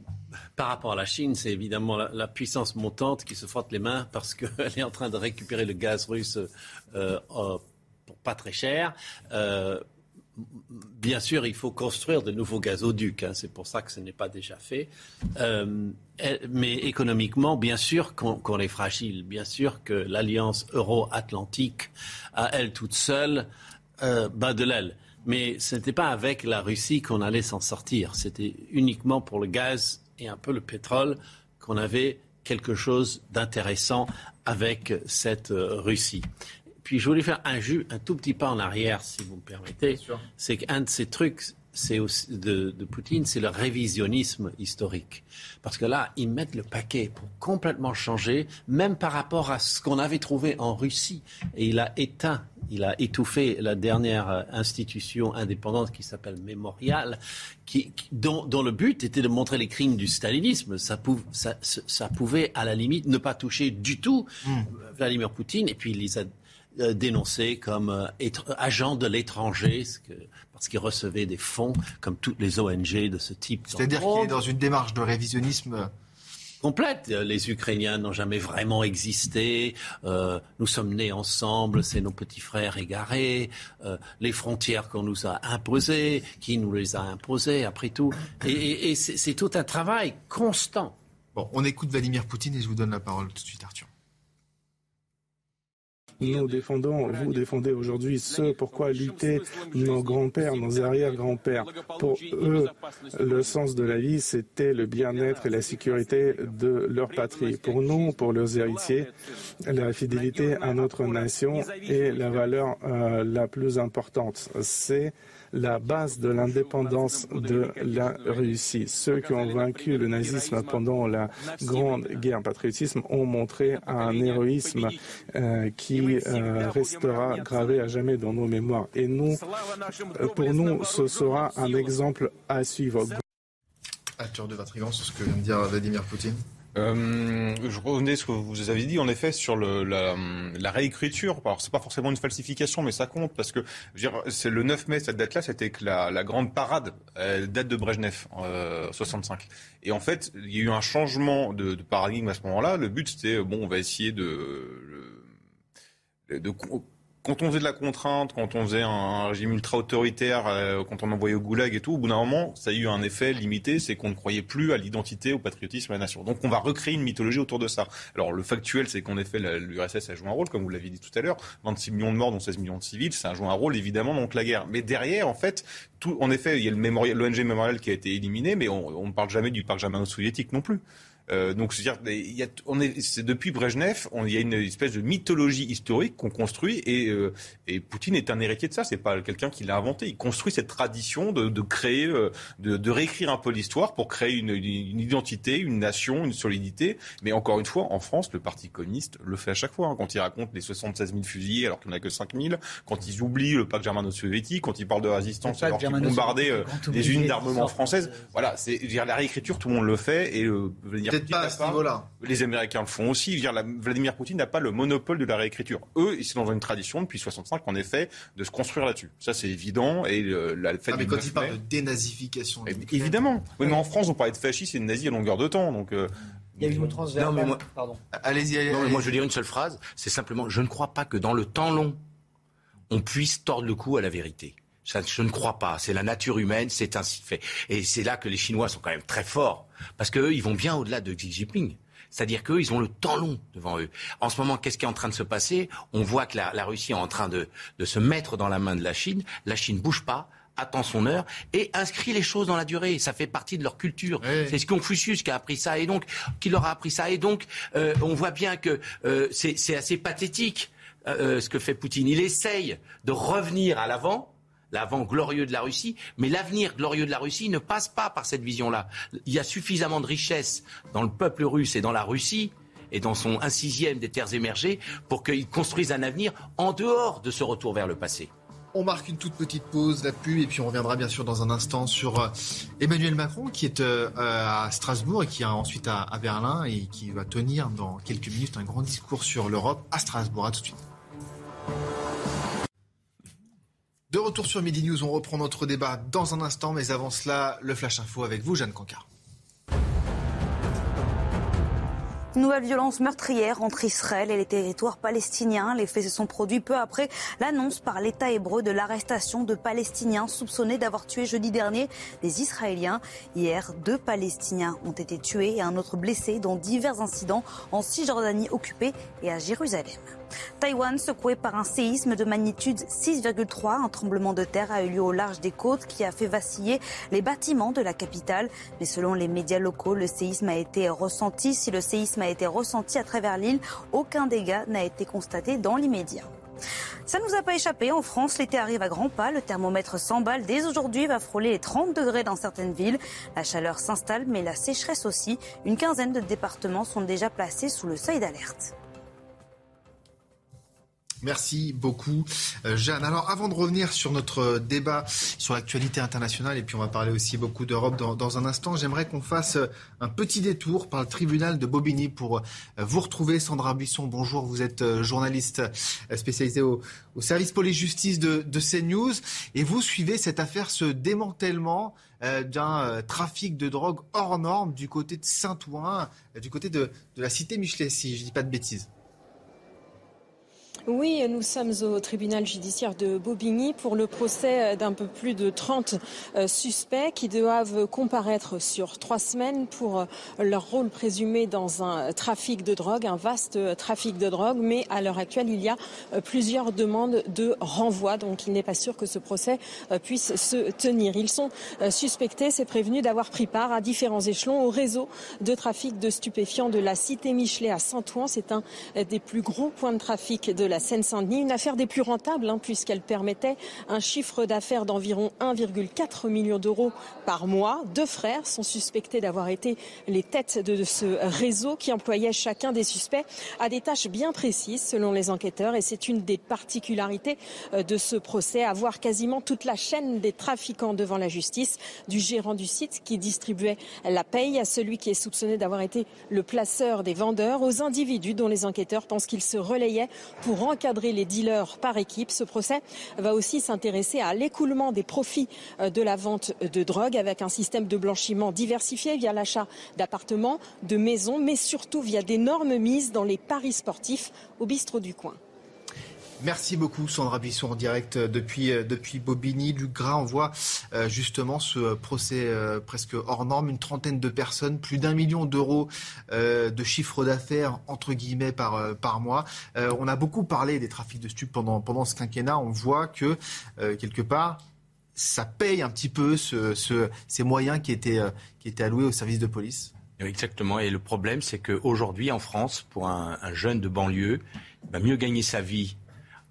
par rapport à la Chine, c'est évidemment la, la, puissance montante qui se frotte les mains parce *laughs* qu'elle est en train de récupérer le gaz russe euh, pour pas très cher. Bien sûr, il faut construire de nouveaux gazoducs. Hein, c'est pour ça que ce n'est pas déjà fait. Euh, mais économiquement, bien sûr qu'on qu est fragile. Bien sûr que l'alliance euro-atlantique, à elle toute seule, euh, bat de l'aile. Mais ce n'était pas avec la Russie qu'on allait s'en sortir. C'était uniquement pour le gaz et un peu le pétrole qu'on avait quelque chose d'intéressant avec cette euh, Russie. Puis je voulais faire un, jus, un tout petit pas en arrière, si vous me permettez. C'est qu'un de ces trucs c'est de, de, Poutine, c'est le révisionnisme historique. Parce que là, ils mettent le paquet pour complètement changer, même par rapport à ce qu'on avait trouvé en Russie. Et il a éteint, il a étouffé la dernière institution indépendante qui s'appelle Mémorial, qui, dont, dont, le but était de montrer les crimes du stalinisme. Ça, pouv, ça, ça pouvait, à la limite, ne pas toucher du tout mmh. Vladimir Poutine. Et puis, il les a euh, dénoncé comme euh, agent de l'étranger, parce qu'il recevait des fonds, comme toutes les ONG de ce type. C'est-à-dire qu'il est dans une démarche de révisionnisme complète. Les Ukrainiens n'ont jamais vraiment existé. Euh, nous sommes nés ensemble, c'est nos petits frères égarés. Euh, les frontières qu'on nous a imposées, qui nous les a imposées, après tout. Et, et, et c'est tout un travail constant. Bon, on écoute Vladimir Poutine et je vous donne la parole tout de suite, Arthur. Nous défendons, vous défendez aujourd'hui ce pourquoi luttaient nos grands-pères, nos arrière-grands-pères. Pour eux, le sens de la vie, c'était le bien-être et la sécurité de leur patrie. Pour nous, pour leurs héritiers, la fidélité à notre nation est la valeur euh, la plus importante. C'est la base de l'indépendance de la Russie. Ceux qui ont vaincu le nazisme pendant la Grande Guerre patriotisme ont montré un héroïsme euh, qui euh, restera gravé à jamais dans nos mémoires. Et nous, euh, pour nous, ce sera un exemple à suivre. Arthur de sur ce que vient de dire Vladimir Poutine. Euh, je revenais à ce que vous avez dit, en effet, sur le, la, la, réécriture. Alors, c'est pas forcément une falsification, mais ça compte, parce que c'est le 9 mai, cette date-là, c'était que la, la, grande parade elle date de Brejnev, euh, 65. Et en fait, il y a eu un changement de, de paradigme à ce moment-là. Le but, c'était, bon, on va essayer de... de, de quand on faisait de la contrainte, quand on faisait un régime ultra autoritaire, euh, quand on envoyait au goulag et tout, au bout d'un moment, ça a eu un effet limité, c'est qu'on ne croyait plus à l'identité, au patriotisme, à la nation. Donc on va recréer une mythologie autour de ça. Alors le factuel, c'est qu'en effet, l'URSS a joué un rôle, comme vous l'aviez dit tout à l'heure, 26 millions de morts, dont 16 millions de civils, ça a joué un rôle évidemment donc la guerre. Mais derrière, en fait, tout, en effet, il y a l'ONG Mémorial qui a été éliminé, mais on ne parle jamais du parc germano-soviétique non plus. Euh, donc, c'est-à-dire, il y a, on est, c'est depuis Brejnev, on, il y a une espèce de mythologie historique qu'on construit, et, euh, et Poutine est un héritier de ça. C'est pas quelqu'un qui l'a inventé. Il construit cette tradition de, de créer, euh, de, de, réécrire un peu l'histoire pour créer une, une, identité, une nation, une solidité. Mais encore une fois, en France, le Parti communiste le fait à chaque fois. Hein, quand il raconte les 76 000 fusillés alors qu'il n'y en a que 5 000, quand ils oublient le pacte germano-soviétique, quand ils parlent de résistance alors qu'ils bombardaient euh, les unités d'armement françaises. Voilà, c'est dire la réécriture, tout le monde le fait, et euh, Peut-être pas à ce niveau-là. Les Américains le font aussi. Dire, la, Vladimir Poutine n'a pas le monopole de la réécriture. Eux, ils sont dans une tradition depuis 65, en effet, de se construire là-dessus. Ça, c'est évident. Et la fête ah, mais quand ils parlent de dénazification. évidemment. Oui, mais en France, on parlait de fascisme et de nazi à longueur de temps. Donc. Euh, il y a eu transverse. Non, mais moi, pardon. Allez-y, allez, moi, je veux dire une seule phrase. C'est simplement, je ne crois pas que dans le temps long, on puisse tordre le cou à la vérité. Ça, je ne crois pas. C'est la nature humaine, c'est ainsi fait. Et c'est là que les Chinois sont quand même très forts. Parce qu'eux, ils vont bien au-delà de Xi Jinping. C'est-à-dire qu'eux, ils ont le temps long devant eux. En ce moment, qu'est-ce qui est en train de se passer? On voit que la, la, Russie est en train de, de se mettre dans la main de la Chine. La Chine bouge pas attend son heure et inscrit les choses dans la durée. Ça fait partie de leur culture. Oui. C'est ce Confucius qui a appris ça et donc qui leur a appris ça et donc euh, on voit bien que euh, c'est assez pathétique euh, ce que fait Poutine. Il essaye de revenir à l'avant l'avant glorieux de la Russie, mais l'avenir glorieux de la Russie ne passe pas par cette vision-là. Il y a suffisamment de richesse dans le peuple russe et dans la Russie et dans son un sixième des terres émergées pour qu'il construise un avenir en dehors de ce retour vers le passé. On marque une toute petite pause, la pub, et puis on reviendra bien sûr dans un instant sur euh, Emmanuel Macron qui est euh, à Strasbourg et qui est ensuite à, Berlin et qui va tenir dans quelques minutes un grand discours sur l'Europe à Strasbourg. À tout de suite. De retour sur Midi News, on reprend notre débat dans un instant, mais avant cela, le Flash Info avec vous, Jeanne Cancard. Nouvelle violence meurtrière entre Israël et les territoires palestiniens. Les faits se sont produits peu après l'annonce par l'État hébreu de l'arrestation de Palestiniens soupçonnés d'avoir tué jeudi dernier des Israéliens. Hier, deux Palestiniens ont été tués et un autre blessé dans divers incidents en Cisjordanie occupée et à Jérusalem. Taïwan secoué par un séisme de magnitude 6,3. Un tremblement de terre a eu lieu au large des côtes qui a fait vaciller les bâtiments de la capitale. Mais selon les médias locaux, le séisme a été ressenti. Si le séisme a été ressenti à travers l'île, aucun dégât n'a été constaté dans l'immédiat. Ça ne nous a pas échappé. En France, l'été arrive à grands pas. Le thermomètre s'emballe. Dès aujourd'hui, va frôler les 30 degrés dans certaines villes. La chaleur s'installe, mais la sécheresse aussi. Une quinzaine de départements sont déjà placés sous le seuil d'alerte. Merci beaucoup, euh, Jeanne. Alors, avant de revenir sur notre débat sur l'actualité internationale, et puis on va parler aussi beaucoup d'Europe dans, un instant, j'aimerais qu'on fasse un petit détour par le tribunal de Bobigny pour euh, vous retrouver. Sandra Buisson, bonjour. Vous êtes euh, journaliste spécialisée au, service police-justice de, de, CNews, et vous suivez cette affaire, ce démantèlement d'un trafic de drogue hors norme du côté de Saint-Ouen, du côté de, de la cité Michelet, si je ne dis pas de bêtises. Oui, nous sommes au tribunal judiciaire de Bobigny pour le procès d'un peu plus de 30 euh, suspects qui doivent comparaître sur trois semaines pour euh, leur rôle présumé dans un trafic de drogue, un vaste trafic de drogue. Mais à l'heure actuelle, il y a euh, plusieurs demandes de renvoi, donc il n'est pas sûr que ce procès puisse se tenir. Ils sont suspectés, c'est prévenu, d'avoir pris part à différents échelons au réseau de trafic de stupéfiants de la cité Michelet à Saint-Ouen. C'est un des plus gros points de trafic de la la Seine-Saint-Denis, une affaire des plus rentables hein, puisqu'elle permettait un chiffre d'affaires d'environ 1,4 million d'euros par mois. Deux frères sont suspectés d'avoir été les têtes de ce réseau qui employait chacun des suspects à des tâches bien précises selon les enquêteurs et c'est une des particularités euh, de ce procès, avoir quasiment toute la chaîne des trafiquants devant la justice, du gérant du site qui distribuait la paye à celui qui est soupçonné d'avoir été le placeur des vendeurs, aux individus dont les enquêteurs pensent qu'ils se relayaient pour encadrer les dealers par équipe. Ce procès va aussi s'intéresser à l'écoulement des profits euh, de la vente de drogue avec un système de blanchiment diversifié via l'achat d'appartements, de maisons, mais surtout via d'énormes mises dans les paris sportifs au bistrot du coin. Merci beaucoup Sandra Buisson en direct euh, depuis, euh, depuis Bobigny. Luc Gras envoie euh, justement ce procès presque hors norme. Une trentaine de personnes, plus d'un million d'euros de chiffre d'affaires entre guillemets par, par mois. on a beaucoup parlé des trafics de stupes pendant, pendant ce quinquennat. On voit que quelque part, ça paye un petit peu ce, ce, ces moyens qui étaient, qui étaient alloués au service de police. Exactement. Et le problème, c'est qu'aujourd'hui, en France, pour un, un jeune de banlieue, il va mieux gagner sa vie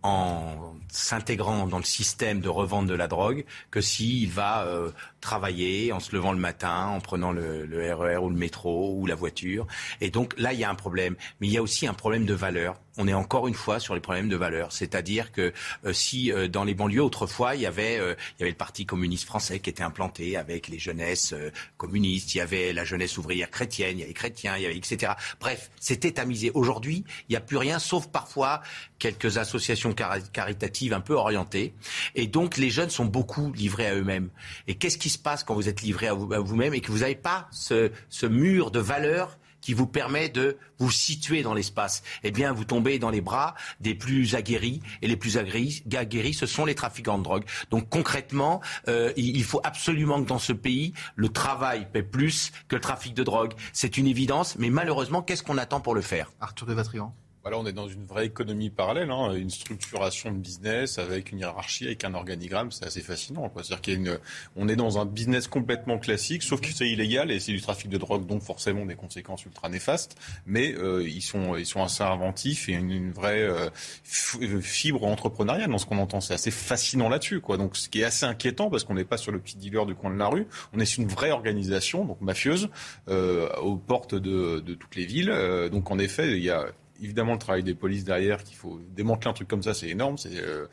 en s'intégrant dans le système de revente de la drogue que s'il va euh, travailler en se levant le matin, en prenant le, le, RER e ou le métro ou la voiture. Et donc là, il y a un problème. Mais il y a aussi un problème de valeur. On est encore une fois sur les problèmes de valeur. C'est-à-dire que euh, si euh, dans les banlieues, autrefois, il y, avait, il y avait le Parti communiste français qui était implanté avec les jeunesses communistes, il y avait la jeunesse ouvrière chrétienne, il y avait les chrétiens, y avait etc. Bref, c'était tamisé. Aujourd'hui, il n'y a plus rien, sauf parfois quelques associations caritatives un peu orientées. Et donc, les jeunes sont beaucoup livrés à eux-mêmes. Et qu'est-ce qui se passe quand vous êtes livré à vous-même et que vous n'avez pas ce, ce mur de valeurs qui vous permet de vous situer dans l'espace. Eh bien, vous tombez dans les bras des plus aguerris, et les plus aguerris, ce sont les trafiquants de drogue. Donc concrètement, euh, il faut absolument que dans ce pays, le travail paie plus que le trafic de drogue. C'est une évidence, mais malheureusement, qu'est-ce qu'on attend pour le faire? Arthur de Vatrigan voilà, on est dans une vraie économie parallèle, hein, une structuration de business avec une hiérarchie, avec un organigramme, c'est assez fascinant. C'est-à-dire qu'on on est dans un business complètement classique, sauf que c'est illégal et c'est du trafic de drogue, donc forcément des conséquences ultra néfastes. Mais euh, ils sont ils sont assez inventifs et une, une vraie euh, fibre entrepreneuriale dans ce qu'on entend. C'est assez fascinant là-dessus, quoi. Donc ce qui est assez inquiétant parce qu'on n'est pas sur le petit dealer du coin de la rue, on est sur une vraie organisation, donc mafieuse, euh, aux portes de, de toutes les villes. Euh, donc en effet, il y a évidemment le travail des polices derrière, qu'il faut démanteler un truc comme ça, c'est énorme, c'est euh,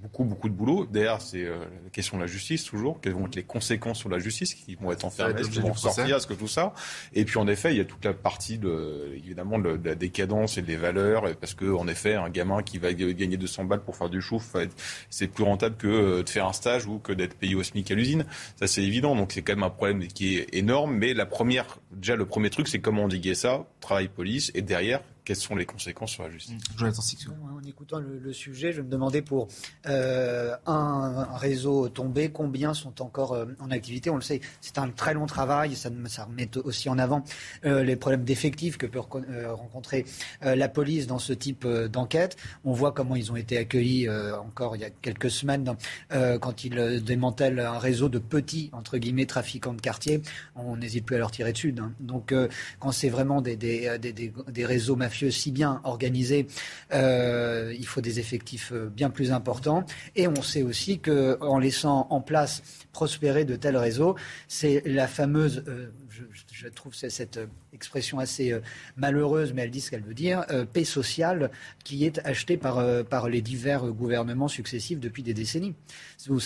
beaucoup, beaucoup de boulot. Derrière, c'est euh, la question de la justice, toujours. Quelles vont être les conséquences sur la justice Qui vont être enfermés Est-ce qu'ils vont sortir Est-ce que tout ça? Et puis, en effet, il y a toute la partie, de, évidemment, de, la décadence et des valeurs, parce que, en effet, un gamin qui va gagner 200 balles pour faire du chouf, c'est plus rentable que euh, de faire un stage ou que d'être payé au SMIC à l'usine. Ça, c'est évident. Donc, c'est quand même un problème qui est énorme. Mais la première, déjà, le premier truc, c'est comment endiguer ça? Travail police. Et derrière, quelles sont les conséquences sur la justice? Jonathan. En écoutant le, sujet, je me demandais pour euh, un, réseau tombé, combien sont encore euh, en activité? On le sait, c'est un très long travail, ça, ça remet aussi en avant euh, les problèmes d'effectifs que peut rencontrer la police dans ce type d'enquête. On voit comment ils ont été accueillis encore il y a quelques semaines quand ils démantèlent un réseau de petits, entre guillemets, trafiquants de quartier. On n'hésite plus à leur tirer dessus. Hein. Donc quand c'est vraiment des, des, des, des réseaux mafieux, si bien organisé, euh, il faut des effectifs euh, bien plus importants. Et on sait aussi qu'en laissant en place prospérer de tels réseaux, c'est la fameuse, euh, trouve cette expression assez malheureuse, mais elle dit ce qu'elle veut dire, paix sociale qui est achetée par, par les divers gouvernements successifs depuis des décennies.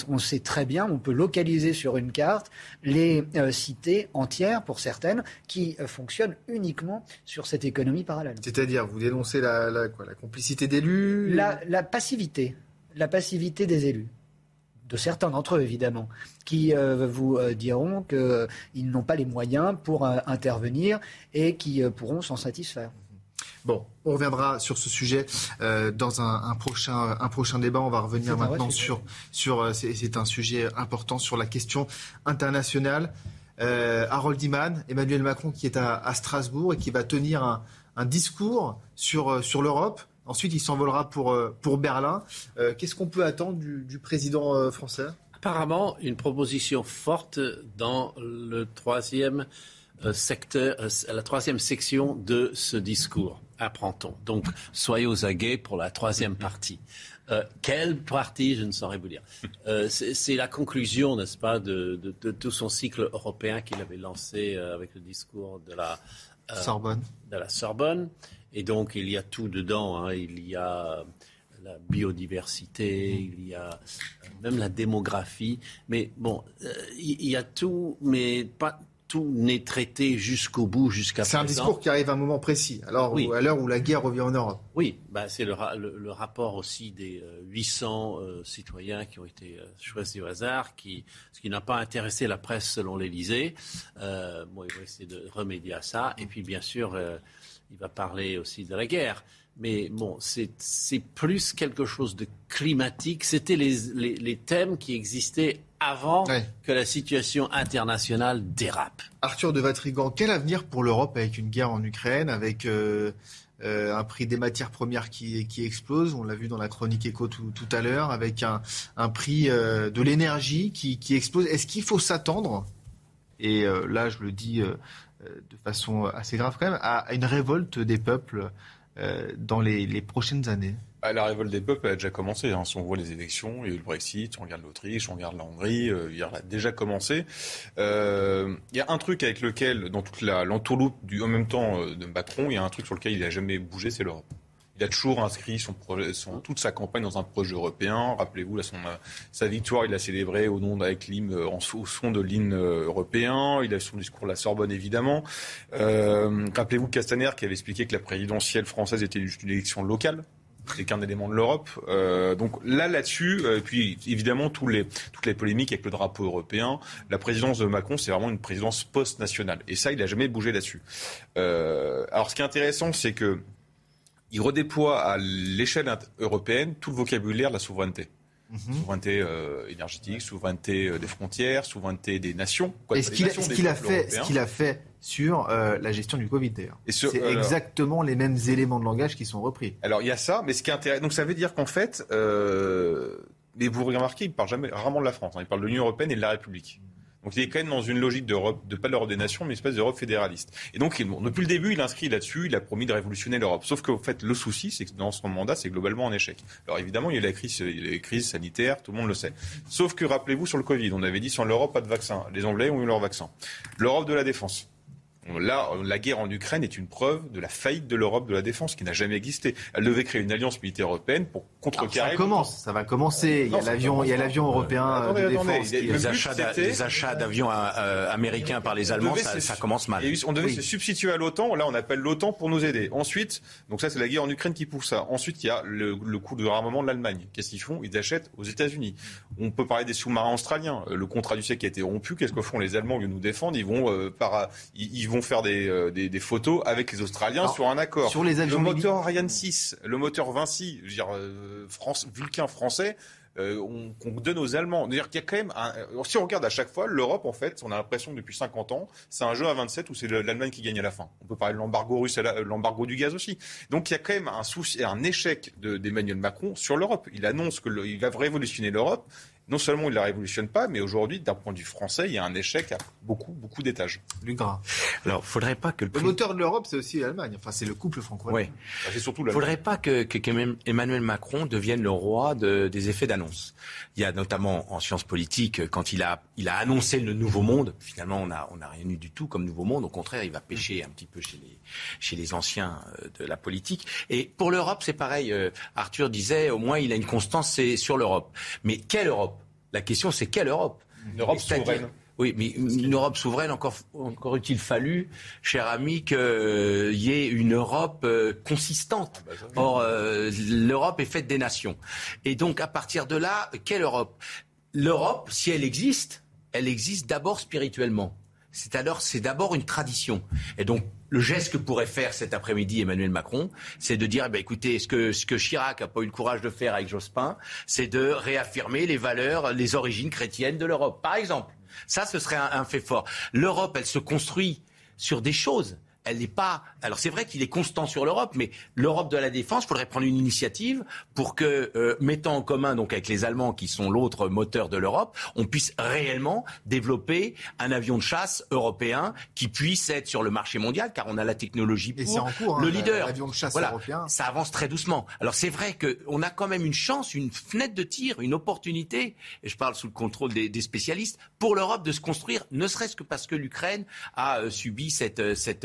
On sait très bien, on peut localiser sur une carte les cités entières, pour certaines, qui fonctionnent uniquement sur cette économie parallèle. C'est-à-dire, vous dénoncez la, la, quoi, la complicité d'élus la, la, passivité. La passivité des élus. De certains d'entre eux, évidemment, qui euh, vous euh, diront qu'ils euh, n'ont pas les moyens pour intervenir et qui pourront s'en satisfaire. Bon, on reviendra sur ce sujet dans un, un, prochain, un prochain débat. On va revenir maintenant sur, sur c'est un sujet important sur la question internationale. Harold Iman, Emmanuel Macron qui est à, à Strasbourg et qui va tenir un, un discours sur, euh, sur l'Europe. Ensuite, il s'envolera pour, euh, pour Berlin. Euh, qu'est-ce qu'on peut attendre du, président français? Apparemment, une proposition forte dans le troisième secteur, la troisième section de ce discours, apprend-on. Donc, soyez aux aguets pour la troisième partie. quelle partie, je ne saurais vous dire. c'est la conclusion, n'est-ce pas, de, de, tout son cycle européen qu'il avait lancé avec le discours de la euh, Sorbonne. de la Sorbonne. Et donc, il y a tout dedans. Hein. Il y a la biodiversité, il y a euh, même la démographie. Mais bon, euh, il y a tout, mais pas tout n'est traité jusqu'au bout, jusqu'à présent. C'est un discours qui arrive à un moment précis, alors à l'heure où la guerre revient en Europe. Oui, bah c'est le, le, rapport aussi des 800 citoyens qui ont été choisis au hasard, qui, ce qui n'a pas intéressé la presse selon l'Élysée. Euh, bon, il va essayer de remédier à ça. Et puis, bien sûr, il va parler aussi de la guerre. Mais bon, c'est plus quelque chose de climatique. C'était les, les, thèmes qui existaient avant que la situation internationale dérape. Arthur de Vatrigan, quel avenir pour l'Europe avec une guerre en Ukraine, avec euh, euh, un prix des matières premières qui, qui explose, on l'a vu dans la chronique éco tout, tout à l'heure, avec un, un prix euh, de l'énergie qui, qui, explose. Est-ce qu'il faut s'attendre, et là je le dis de façon assez grave quand même, à une révolte des peuples euh, dans les, prochaines années bah, la révolte des peuples a déjà commencé. Hein. Si on voit les élections, il y a eu le Brexit, on regarde l'Autriche, on regarde la Hongrie, euh, il a déjà commencé. Euh, il y a un truc avec lequel, dans toute l'entourloupe du en même temps de Macron, il y a un truc sur lequel il n'a jamais bougé, c'est l'Europe. Il a toujours inscrit son projet, son, toute sa campagne dans un projet européen. Rappelez-vous, sa victoire, il a célébré au nom avec l'hymne, au son de l'hymne européen. Il a son discours à la Sorbonne, évidemment. Euh, rappelez-vous Castaner qui avait expliqué que la présidentielle française était juste une élection locale c'est qu'un élément de l'Europe. Euh, donc là, là-dessus, euh, et puis évidemment tous les, toutes les polémiques avec le drapeau européen, la présidence de Macron, c'est vraiment une présidence post-nationale. Et ça, il n'a jamais bougé là-dessus. alors ce qui est intéressant, c'est que il redéploie à l'échelle européenne tout le vocabulaire de la souveraineté. Mhm. Souveraineté euh, énergétique, souveraineté euh, des frontières, souveraineté des nations. Est-ce qu'il a, fait, ce qu'il a fait sur euh, la gestion du Covid d'ailleurs C'est exactement les mêmes éléments de langage qui sont repris. Alors il y a ça, mais ce qui est intéressant, donc ça veut dire qu'en fait, mais vous remarquez, il parle jamais rarement de la France, hein. il parle de l'Union européenne et de la République. Donc il est quand même dans une logique d'Europe, de pas l'Europe des nations, mais une espèce d'Europe fédéraliste. Et donc depuis le début, il inscrit là-dessus, il a promis de révolutionner l'Europe. Sauf qu'en fait, le souci, c'est que dans son mandat, c'est globalement un échec. Alors évidemment, il y a la crise, les crises sanitaires, tout le monde le sait. Sauf que rappelez-vous sur le Covid, on avait dit sans l'Europe, pas de vaccin. Les Anglais ont eu leur vaccin. L'Europe de la défense. Là, la guerre en Ukraine est une preuve de la faillite de l'Europe de la défense qui n'a jamais existé. Elle devait créer une alliance militaire européenne pour contrecarrer. ça commence, ça va commencer. il y a l'avion, il y a l'avion européen de défense. Les, achats d'avions euh, américains par les Allemands, ça, commence mal. on devait se substituer à l'OTAN. Là, on appelle l'OTAN pour nous aider. Ensuite, donc ça, c'est la guerre en Ukraine qui pousse ça. Ensuite, il y a le, coût de armement de l'Allemagne. Qu'est-ce qu'ils font? Ils achètent aux États-Unis. On peut parler des sous-marins australiens. Le contrat du siècle a été rompu. Qu'est-ce que font les Allemands? Ils nous défendent. Ils vont, euh, ils, vont faire des euh, des, photos avec les Australiens sur un accord. Sur les avions le moteur Ariane 6, le moteur Vinci, je veux dire, euh, France, Vulcain français, euh, qu'on donne aux Allemands. C'est-à-dire qu'il y a quand même, euh, si on regarde à chaque fois, l'Europe, en fait, on a l'impression que depuis 50 ans, c'est un jeu à 27 où c'est l'Allemagne qui gagne à la fin. On peut parler de l'embargo russe, l'embargo du gaz aussi. Donc il y a quand même un souci, un échec d'Emmanuel Macron sur l'Europe. Il annonce qu'il va révolutionner l'Europe non seulement il ne la révolutionne pas, mais aujourd'hui, d'un point de vue français, il y a un échec à beaucoup, beaucoup d'étages. gras. Alors, faudrait pas que le, moteur de l'Europe, c'est aussi l'Allemagne. Enfin, c'est le couple franco-allemand. Oui. C'est surtout. Faudrait pas que, que, Emmanuel Macron devienne le roi de, des effets d'annonce. Il y a notamment en sciences politiques, quand il a, il a annoncé le nouveau monde. Finalement, on a, on a rien eu du tout comme nouveau monde. Au contraire, il va pêcher un petit peu chez les, chez les anciens euh, de la politique. Et pour l'Europe, c'est pareil. Euh, Arthur disait, au moins, il a une constance, c'est sur l'Europe. Mais quelle Europe? La question, c'est quelle Europe? Une Europe souveraine. Oui, mais une Europe souveraine, encore, encore eût-il fallu, cher ami, qu'il y ait une Europe euh, consistante. Ah bah Or, euh, l'Europe est faite des nations. Et donc, à partir de là, quelle Europe? L'Europe, si elle existe, elle existe d'abord spirituellement. C'est alors, c'est d'abord une tradition. Et donc, le geste que pourrait faire cet après-midi Emmanuel Macron, c'est de dire, eh ben, écoutez, ce que, ce que Chirac n'a pas eu le courage de faire avec Jospin, c'est de réaffirmer les valeurs, les origines chrétiennes de l'Europe. Par exemple, ça, ce serait un fait fort. L'Europe, elle se construit sur des choses elle n'est pas. Alors c'est vrai qu'il est constant sur l'Europe, mais l'Europe de la défense, il faudrait prendre une initiative pour que, euh, mettant en commun donc avec les Allemands qui sont l'autre moteur de l'Europe, on puisse réellement développer un avion de chasse européen qui puisse être sur le marché mondial, car on a la technologie pour en cours, le hein, leader. L'avion de chasse européen. Ça avance très doucement. Alors c'est vrai qu'on a quand même une chance, une fenêtre de tir, une opportunité, et je parle sous le contrôle des, des spécialistes, pour l'Europe de se construire, ne serait-ce que parce que l'Ukraine a euh, subi cette, euh, cette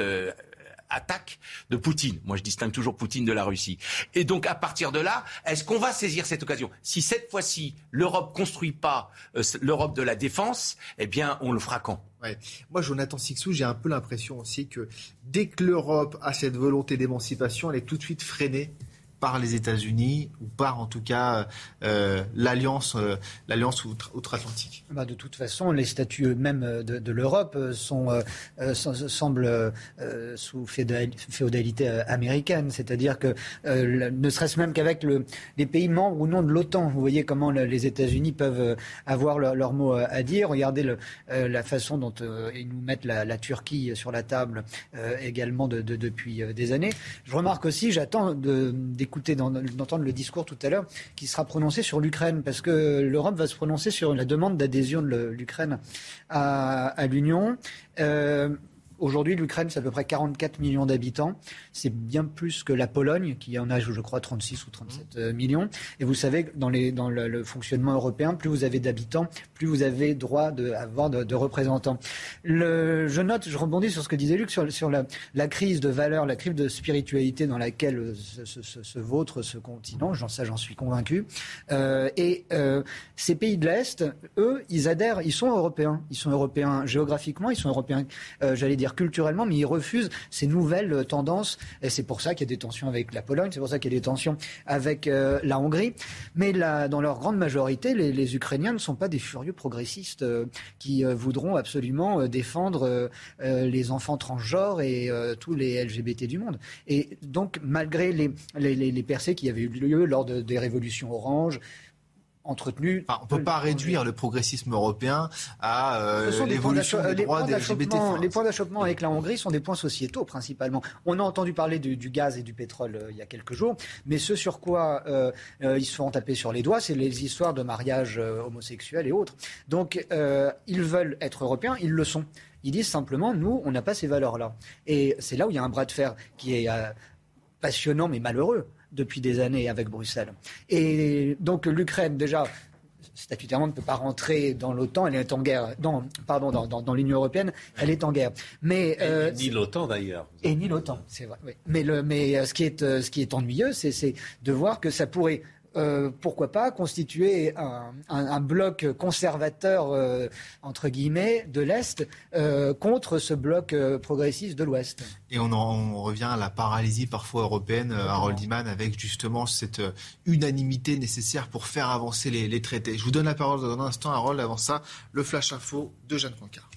attaque de Poutine. Moi, je distingue toujours Poutine de la Russie. Et donc, à partir de là, est-ce qu'on va saisir cette occasion? Si cette fois-ci, l'Europe construit pas euh, l'Europe de la défense, eh bien, on le fera quand? Ouais. Moi, Jonathan Sixou, j'ai un peu l'impression aussi que dès que l'Europe a cette volonté d'émancipation, elle est tout de suite freinée par les États-Unis ou par en tout cas euh, l'alliance euh, l'alliance outre-Atlantique bah De toute façon, les statuts même de, de l'Europe sont, euh, semblent sous féodalité américaine, c'est-à-dire que ne serait-ce même qu'avec le, les pays membres ou non de l'OTAN, vous voyez comment les États-Unis peuvent avoir leur, mot à dire. Regardez la façon dont ils nous mettent la, Turquie sur la table également de, de, depuis des années. Je remarque aussi, j'attends de, d'entendre le discours tout à l'heure qui sera prononcé sur l'Ukraine, parce que l'Europe va se prononcer sur la demande d'adhésion de l'Ukraine à, à l'Union. Euh, Aujourd'hui, l'Ukraine, c'est à peu près 44 millions d'habitants. C'est bien plus que la Pologne, qui en a, je crois, 36 ou 37 euh, millions. Et vous savez, dans, le, fonctionnement européen, plus vous avez d'habitants, plus vous avez droit d'avoir de, de, représentants. Je note, je rebondis sur ce que disait Luc, sur, la, crise de valeur, la crise de spiritualité dans laquelle se, se, vautre ce continent. Sais, j'en suis convaincu. Euh, et euh, ces pays de l'Est, eux, ils adhèrent, ils sont européens. Ils sont européens géographiquement, ils sont européens, j'allais dire, culturellement, mais ils refusent ces nouvelles euh, tendances. Et c'est pour ça qu'il y a des tensions avec la Pologne, c'est pour ça qu'il y a des tensions avec euh, la Hongrie. Mais dans leur grande majorité, les, Ukrainiens ne sont pas des furieux progressistes euh, qui voudront absolument défendre les enfants transgenres et tous les LGBT du monde. Et donc, malgré les, les, percées qui avaient eu lieu lors de, des révolutions oranges, entretenu. on ne peut pas réduire le progressisme européen à euh, l'évolution des droits des LGBT. Les points d'achoppement avec la Hongrie sont des points sociétaux principalement. On a entendu parler du, gaz et du pétrole euh, il y a quelques jours, mais ce sur quoi euh, ils se font taper sur les doigts, c'est les histoires de mariage homosexuel et autres. Donc ils veulent être européens, ils le sont. Ils disent simplement, nous, on n'a pas ces valeurs-là. Et c'est là où il y a un bras de fer qui est passionnant mais malheureux depuis des années avec Bruxelles. Et donc l'Ukraine, déjà, statutairement ne peut pas rentrer dans l'OTAN, elle est en guerre, dans, pardon, dans, l'Union européenne, elle est en guerre. Mais euh, ni l'OTAN d'ailleurs. Et ni l'OTAN, c'est vrai. Mais, le, mais euh, ce qui est, euh, ce qui est ennuyeux, c'est de voir que ça pourrait euh, pourquoi pas constituer un, bloc conservateur, euh, entre guillemets, de l'Est euh, contre ce bloc progressiste de l'Ouest. Et on, en, revient à la paralysie parfois européenne, Harold Iman, avec justement cette unanimité nécessaire pour faire avancer les, les, traités. Je vous donne la parole dans un instant, Harold. Avant ça, le flash info de Jeanne Cancard.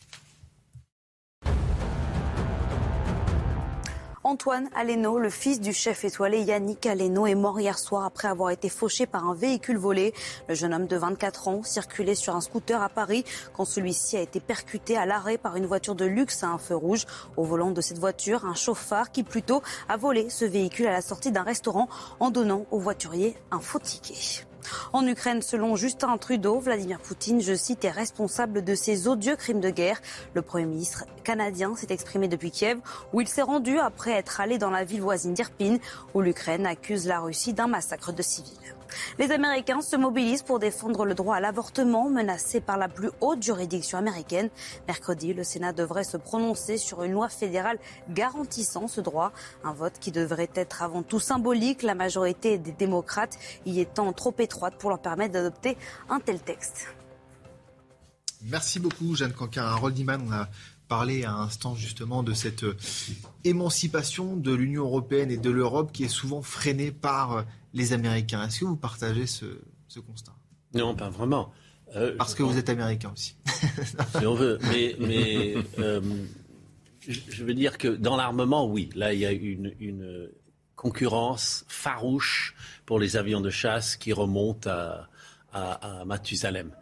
Antoine Aleno, le fils du chef étoilé Yannick Aleno, est mort hier soir après avoir été fauché par un véhicule volé. Le jeune homme de 24 ans circulait sur un scooter à Paris quand celui-ci a été percuté à l'arrêt par une voiture de luxe à un feu rouge. Au volant de cette voiture, un chauffard qui plutôt a volé ce véhicule à la sortie d'un restaurant en donnant au voiturier un faux ticket. En Ukraine, selon Justin Trudeau, Vladimir Poutine, je cite, est responsable de ces odieux crimes de guerre. Le Premier ministre canadien s'est exprimé depuis Kiev, où il s'est rendu après être allé dans la ville voisine d'Irpin, où l'Ukraine accuse la Russie d'un massacre de civils. Les Américains se mobilisent pour défendre le droit à l'avortement menacé par la plus haute juridiction américaine. Mercredi, le Sénat devrait se prononcer sur une loi fédérale garantissant ce droit. Un vote qui devrait être avant tout symbolique, la majorité des démocrates y étant trop étroite pour leur permettre d'adopter un tel texte. Merci beaucoup, Jeanne Canquin. Harold Iman, on a parlé à un instant justement de cette émancipation de l'Union européenne et de l'Europe qui est souvent freinée par les Américains. Est-ce que vous partagez ce, constat? Non, pas vraiment. Euh, Parce que vous êtes américain aussi. *laughs* si on veut. Mais, euh, je veux dire que dans l'armement, oui. Là, il y a une, concurrence farouche pour les avions de chasse qui remontent à, à, à Mathusalem.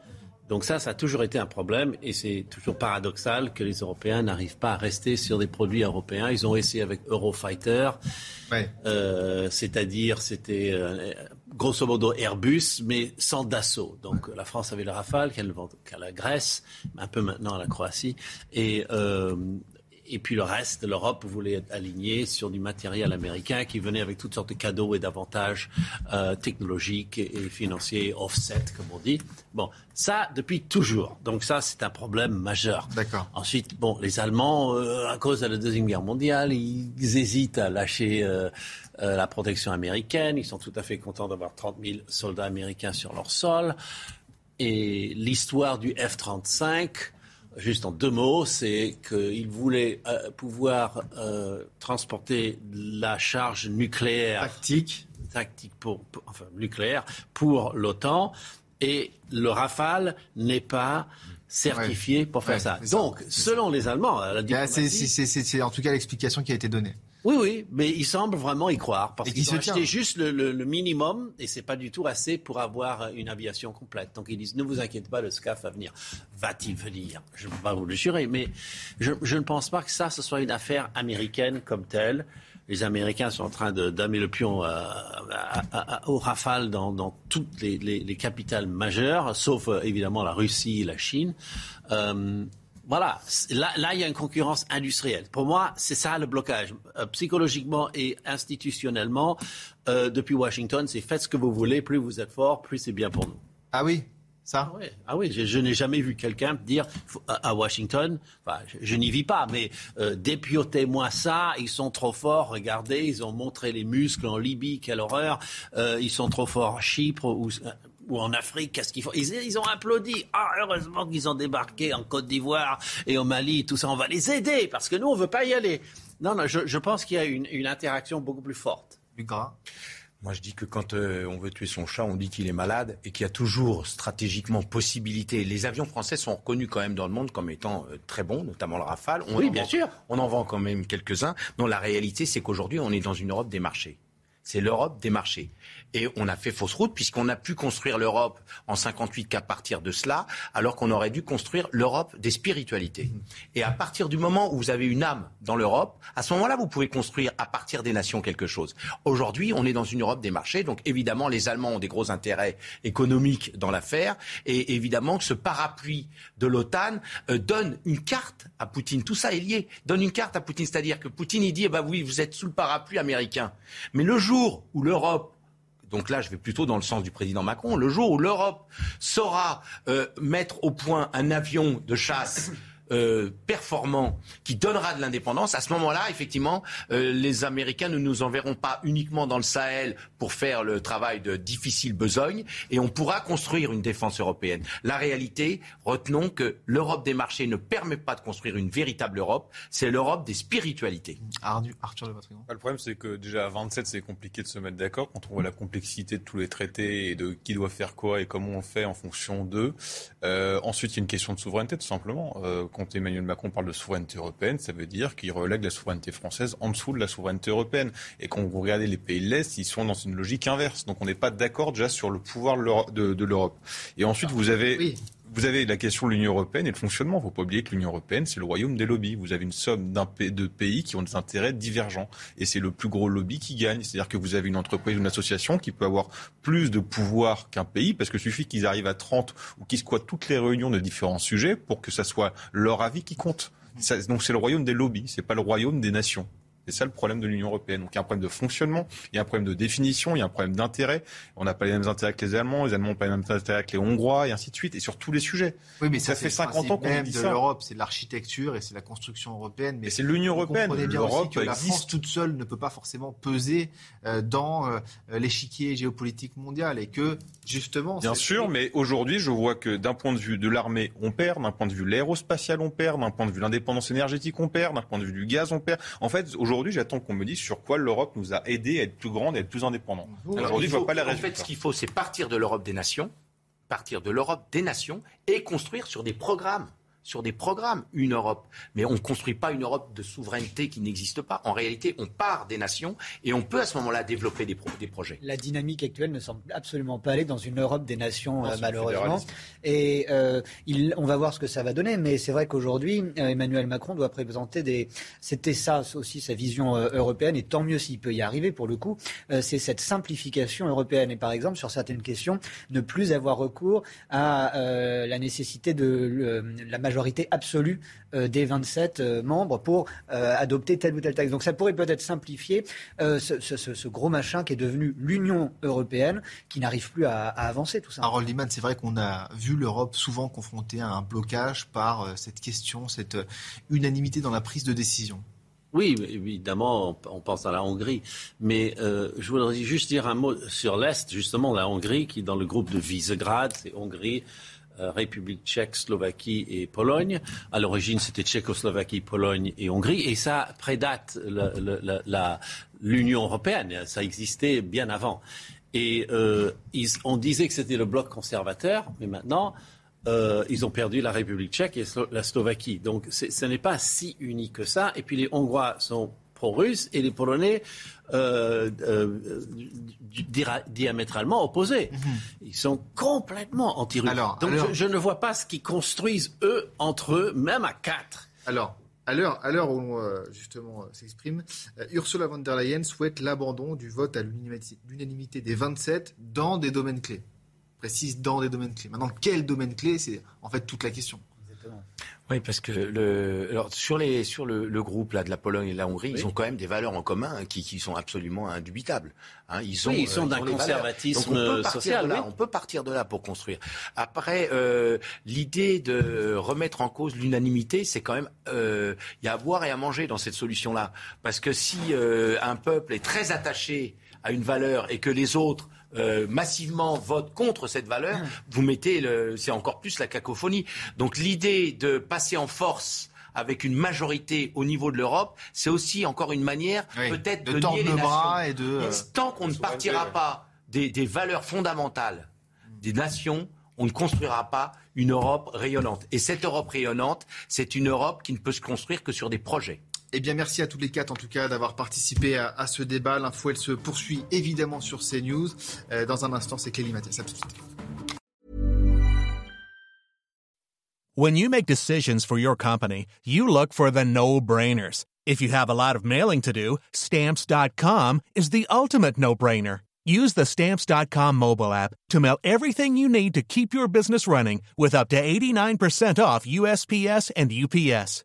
Donc ça, ça a toujours été un problème et c'est toujours paradoxal que les Européens n'arrivent pas à rester sur des produits européens. Ils ont essayé avec Eurofighter, euh, c'est-à-dire c'était euh, grosso modo Airbus, mais sans Dassault. Donc la France avait le Rafale qu'elle vend qu'à la Grèce, un peu maintenant à la Croatie, et euh, et puis le reste de l'Europe voulait être aligné sur du matériel américain qui venait avec toutes sortes de cadeaux et d'avantages euh, technologiques et, financiers, offset, comme on dit. Bon, ça depuis toujours. Donc ça, c'est un problème majeur. D'accord. Ensuite, bon, les Allemands, euh, à cause de la Deuxième Guerre mondiale, ils hésitent à lâcher euh, la protection américaine. Ils sont tout à fait contents d'avoir 30 000 soldats américains sur leur sol. Et l'histoire du F-35 juste en deux mots, c'est qu'il voulait euh, pouvoir euh, transporter la charge nucléaire. Tactique, tactique pour, enfin nucléaire pour l'OTAN, et le Rafale n'est pas certifié pour faire ça. Donc, selon les Allemands, la bah, c'est en tout cas l'explication qui a été donnée. Oui, oui, mais ils semblent vraiment y croire parce qu'ils ont acheté juste le, minimum et c'est pas du tout assez pour avoir une aviation complète. Donc ils disent ne vous inquiétez pas, le SCAF va venir. Va-t-il venir? Je ne peux pas vous le jurer, mais je, ne pense pas que ça ce soit une affaire américaine comme telle. Les Américains sont en train de damer le pion euh, au rafale dans, toutes les, capitales majeures, sauf euh, évidemment la Russie et la Chine. Euh, voilà, là, il y a une concurrence industrielle. Pour moi, c'est ça le blocage. Euh, psychologiquement et institutionnellement, euh, depuis Washington, c'est faites ce que vous voulez, plus vous êtes fort, plus c'est bien pour nous. Ah oui ça? Ah oui, je, n'ai jamais vu quelqu'un dire à Washington, enfin, je, n'y vis pas, mais euh, dépiotez-moi ça, ils sont trop forts, regardez, ils ont montré les muscles en Libye, quelle horreur, euh, ils sont trop forts à Chypre, ou, ou en Afrique, qu'est-ce qu'ils font? Ils, ont applaudi. Ah, heureusement qu'ils ont débarqué en Côte d'Ivoire et au Mali, tout ça. On va les aider parce que nous, on veut pas y aller. Non, non, je, pense qu'il y a une, interaction beaucoup plus forte. Plus gras? Moi, je dis que quand euh, on veut tuer son chat, on dit qu'il est malade et qu'il y a toujours stratégiquement possibilité. Les avions français sont reconnus quand même dans le monde comme étant euh, très bons, notamment le Rafale. oui, bien sûr. On en vend quand même quelques-uns. Non, la réalité, c'est qu'aujourd'hui, on est dans une Europe des marchés. c'est l'Europe des marchés. Et on a fait fausse route puisqu'on a pu construire l'Europe en 58 qu'à partir de cela, alors qu'on aurait dû construire l'Europe des spiritualités. Et à partir du moment où vous avez une âme dans l'Europe, à ce moment-là, vous pouvez construire à partir des nations quelque chose. Aujourd'hui, on est dans une Europe des marchés, donc évidemment, les Allemands ont des gros intérêts économiques dans l'affaire, et évidemment que ce parapluie de l'OTAN euh, donne une carte à Poutine. Tout ça est lié. Donne une carte à Poutine, c'est-à-dire que Poutine il dit, eh ben oui, vous êtes sous le parapluie américain. Mais le jour où l'Europe donc là je vais plutôt dans le sens du président Macron, le jour où l'Europe saura euh, mettre au point un avion de chasse euh, performant qui donnera de l'indépendance, à ce moment-là, effectivement, euh, les Américains ne nous enverront pas uniquement dans le Sahel pour faire le travail de difficile besogne et on pourra construire une défense européenne. La réalité, retenons que l'Europe des marchés ne permet pas de construire une véritable Europe, c'est l'Europe des spiritualités. Arthur de Le problème, c'est que déjà à 27, c'est compliqué de se mettre d'accord quand on voit la complexité de tous les traités et de qui doit faire quoi et comment on fait en fonction d'eux. Euh, ensuite, il y a une question de souveraineté, tout simplement. Euh, quand Emmanuel Macron parle de souveraineté européenne, ça veut dire qu'il relègue la souveraineté française en dessous de la souveraineté européenne. Et quand vous regardez les pays de l'Est, ils sont dans une logique inverse. Donc on n'est pas d'accord déjà sur le pouvoir de l'Europe. Et ensuite, vous avez vous avez la question de l'Union européenne et le fonctionnement. Il ne faut pas oublier que l'Union européenne, c'est le royaume des lobbies. Vous avez une somme de pays qui ont des intérêts divergents. Et c'est le plus gros lobby qui gagne. C'est-à-dire que vous avez une entreprise ou une association qui peut avoir plus de pouvoir qu'un pays, parce qu'il suffit qu'ils arrivent à 30 ou qu'ils squattent toutes les réunions de différents sujets pour que ça soit leur avis qui compte. donc c'est le royaume des lobbies, c'est pas le royaume des nations. C'est ça le problème de l'Union européenne. Donc il y a un problème de fonctionnement, il y a un problème de définition, il y a un problème d'intérêt. On n'a pas les mêmes intérêts que les Allemands, les Allemands n'ont pas les mêmes intérêts que les Hongrois, et ainsi de suite, et sur tous les sujets. Oui, mais ça, fait 50 ans qu'on dit de l'Europe, c'est l'architecture et c'est la construction européenne. Mais c'est l'Union européenne. Vous bien aussi que la France toute seule ne peut pas forcément peser euh, dans euh, l'échiquier géopolitique mondial et que justement. Bien sûr, mais aujourd'hui, je vois que d'un point de vue de l'armée, on perd, d'un point de vue de l'aérospatial, on perd, d'un point de vue de l'indépendance énergétique, on perd, d'un point de vue du gaz, on perd. En fait, aujourd'hui, j'attends qu'on me dise sur quoi l'Europe nous a aidé à être plus grande et à être plus indépendante. Aujourd'hui, je vois pas les résultats. En fait, ce qu'il faut, c'est partir de l'Europe des nations, partir de l'Europe des nations et construire sur des programmes sur des programmes une Europe. Mais on ne construit pas une Europe de souveraineté qui n'existe pas. En réalité, on part des nations et on peut à ce moment-là développer des, des, projets. La dynamique actuelle ne semble absolument pas aller dans une Europe des nations, euh, malheureusement. Et euh, il, on va voir ce que ça va donner. Mais c'est vrai qu'aujourd'hui, euh, Emmanuel Macron doit présenter des. C'était ça aussi sa vision européenne. Et tant mieux s'il peut y arriver, pour le coup. c'est cette simplification européenne. Et par exemple, sur certaines questions, ne plus avoir recours à la nécessité de la majorité majorité absolue euh, des 27 euh, membres pour euh, adopter telle ou telle taxe. Donc ça pourrait peut-être simplifier ce, gros machin qui est devenu l'Union européenne, qui n'arrive plus à, avancer tout ça. Harold Liman, c'est vrai qu'on a vu l'Europe souvent confrontée à un blocage par cette question, cette unanimité dans la prise de décision. Oui, évidemment, on pense à la Hongrie. Mais je voudrais juste dire un mot sur l'Est, justement, la Hongrie, qui est dans le groupe de Visegrad, c'est Hongrie, euh, République tchèque, Slovaquie et Pologne. À l'origine, c'était Tchécoslovaquie, Pologne et Hongrie. Et ça prédate l'Union européenne. Ça existait bien avant. Et euh, on disait que c'était le bloc conservateur, mais maintenant, euh, ils ont perdu la République tchèque et la Slovaquie. Donc ce n'est pas si unique que ça. Et puis les Hongrois sont pro-russes et les Polonais euh, euh, diamétralement opposés. Mhm. Ils sont complètement anti-russes. Donc Je, ne vois pas ce qu'ils construisent eux entre eux, même à quatre. Alors. À l'heure, où euh, justement s'exprime, Ursula von der Leyen souhaite l'abandon du vote à l'unanimité des 27 dans des domaines clés. Précise dans des domaines clés. Maintenant, quel domaine clé C'est en fait toute la question. Oui, parce que le, alors sur, les, sur le, le, groupe là, de la Pologne et de la Hongrie, ils ont quand même des valeurs en commun hein, qui, qui, sont absolument indubitables. Hein. Ils, ont, ils sont euh, d'un conservatisme on social. Là, On peut partir de là pour construire. Après, euh, l'idée de remettre en cause l'unanimité, c'est quand même euh, il y a à boire et à manger dans cette solution-là. Parce que si euh, un peuple est très attaché à une valeur et que les autres euh, massivement votent contre cette valeur, vous mettez le, c'est encore plus la cacophonie. Donc l'idée de passer en force avec une majorité au niveau de l'Europe, c'est aussi encore une manière peut-être de, de les bras et de euh, tant qu'on ne partira pas des, des valeurs fondamentales des nations, on ne construira pas une Europe rayonnante. Et cette Europe rayonnante, c'est une Europe qui ne peut se construire que sur des projets. Eh bien, merci à tous les quatre, en tout cas, d'avoir participé à, ce débat. L'info, elle se poursuit évidemment sur CNews. Euh, dans un instant, c'est Clélie Mathias. À tout de suite. When you make decisions for your company, you look for the no-brainers. If you have a lot of mailing to do, stamps.com is the ultimate no-brainer. Use the stamps.com mobile app to mail everything you need to keep your business running with up to 89% off USPS and UPS.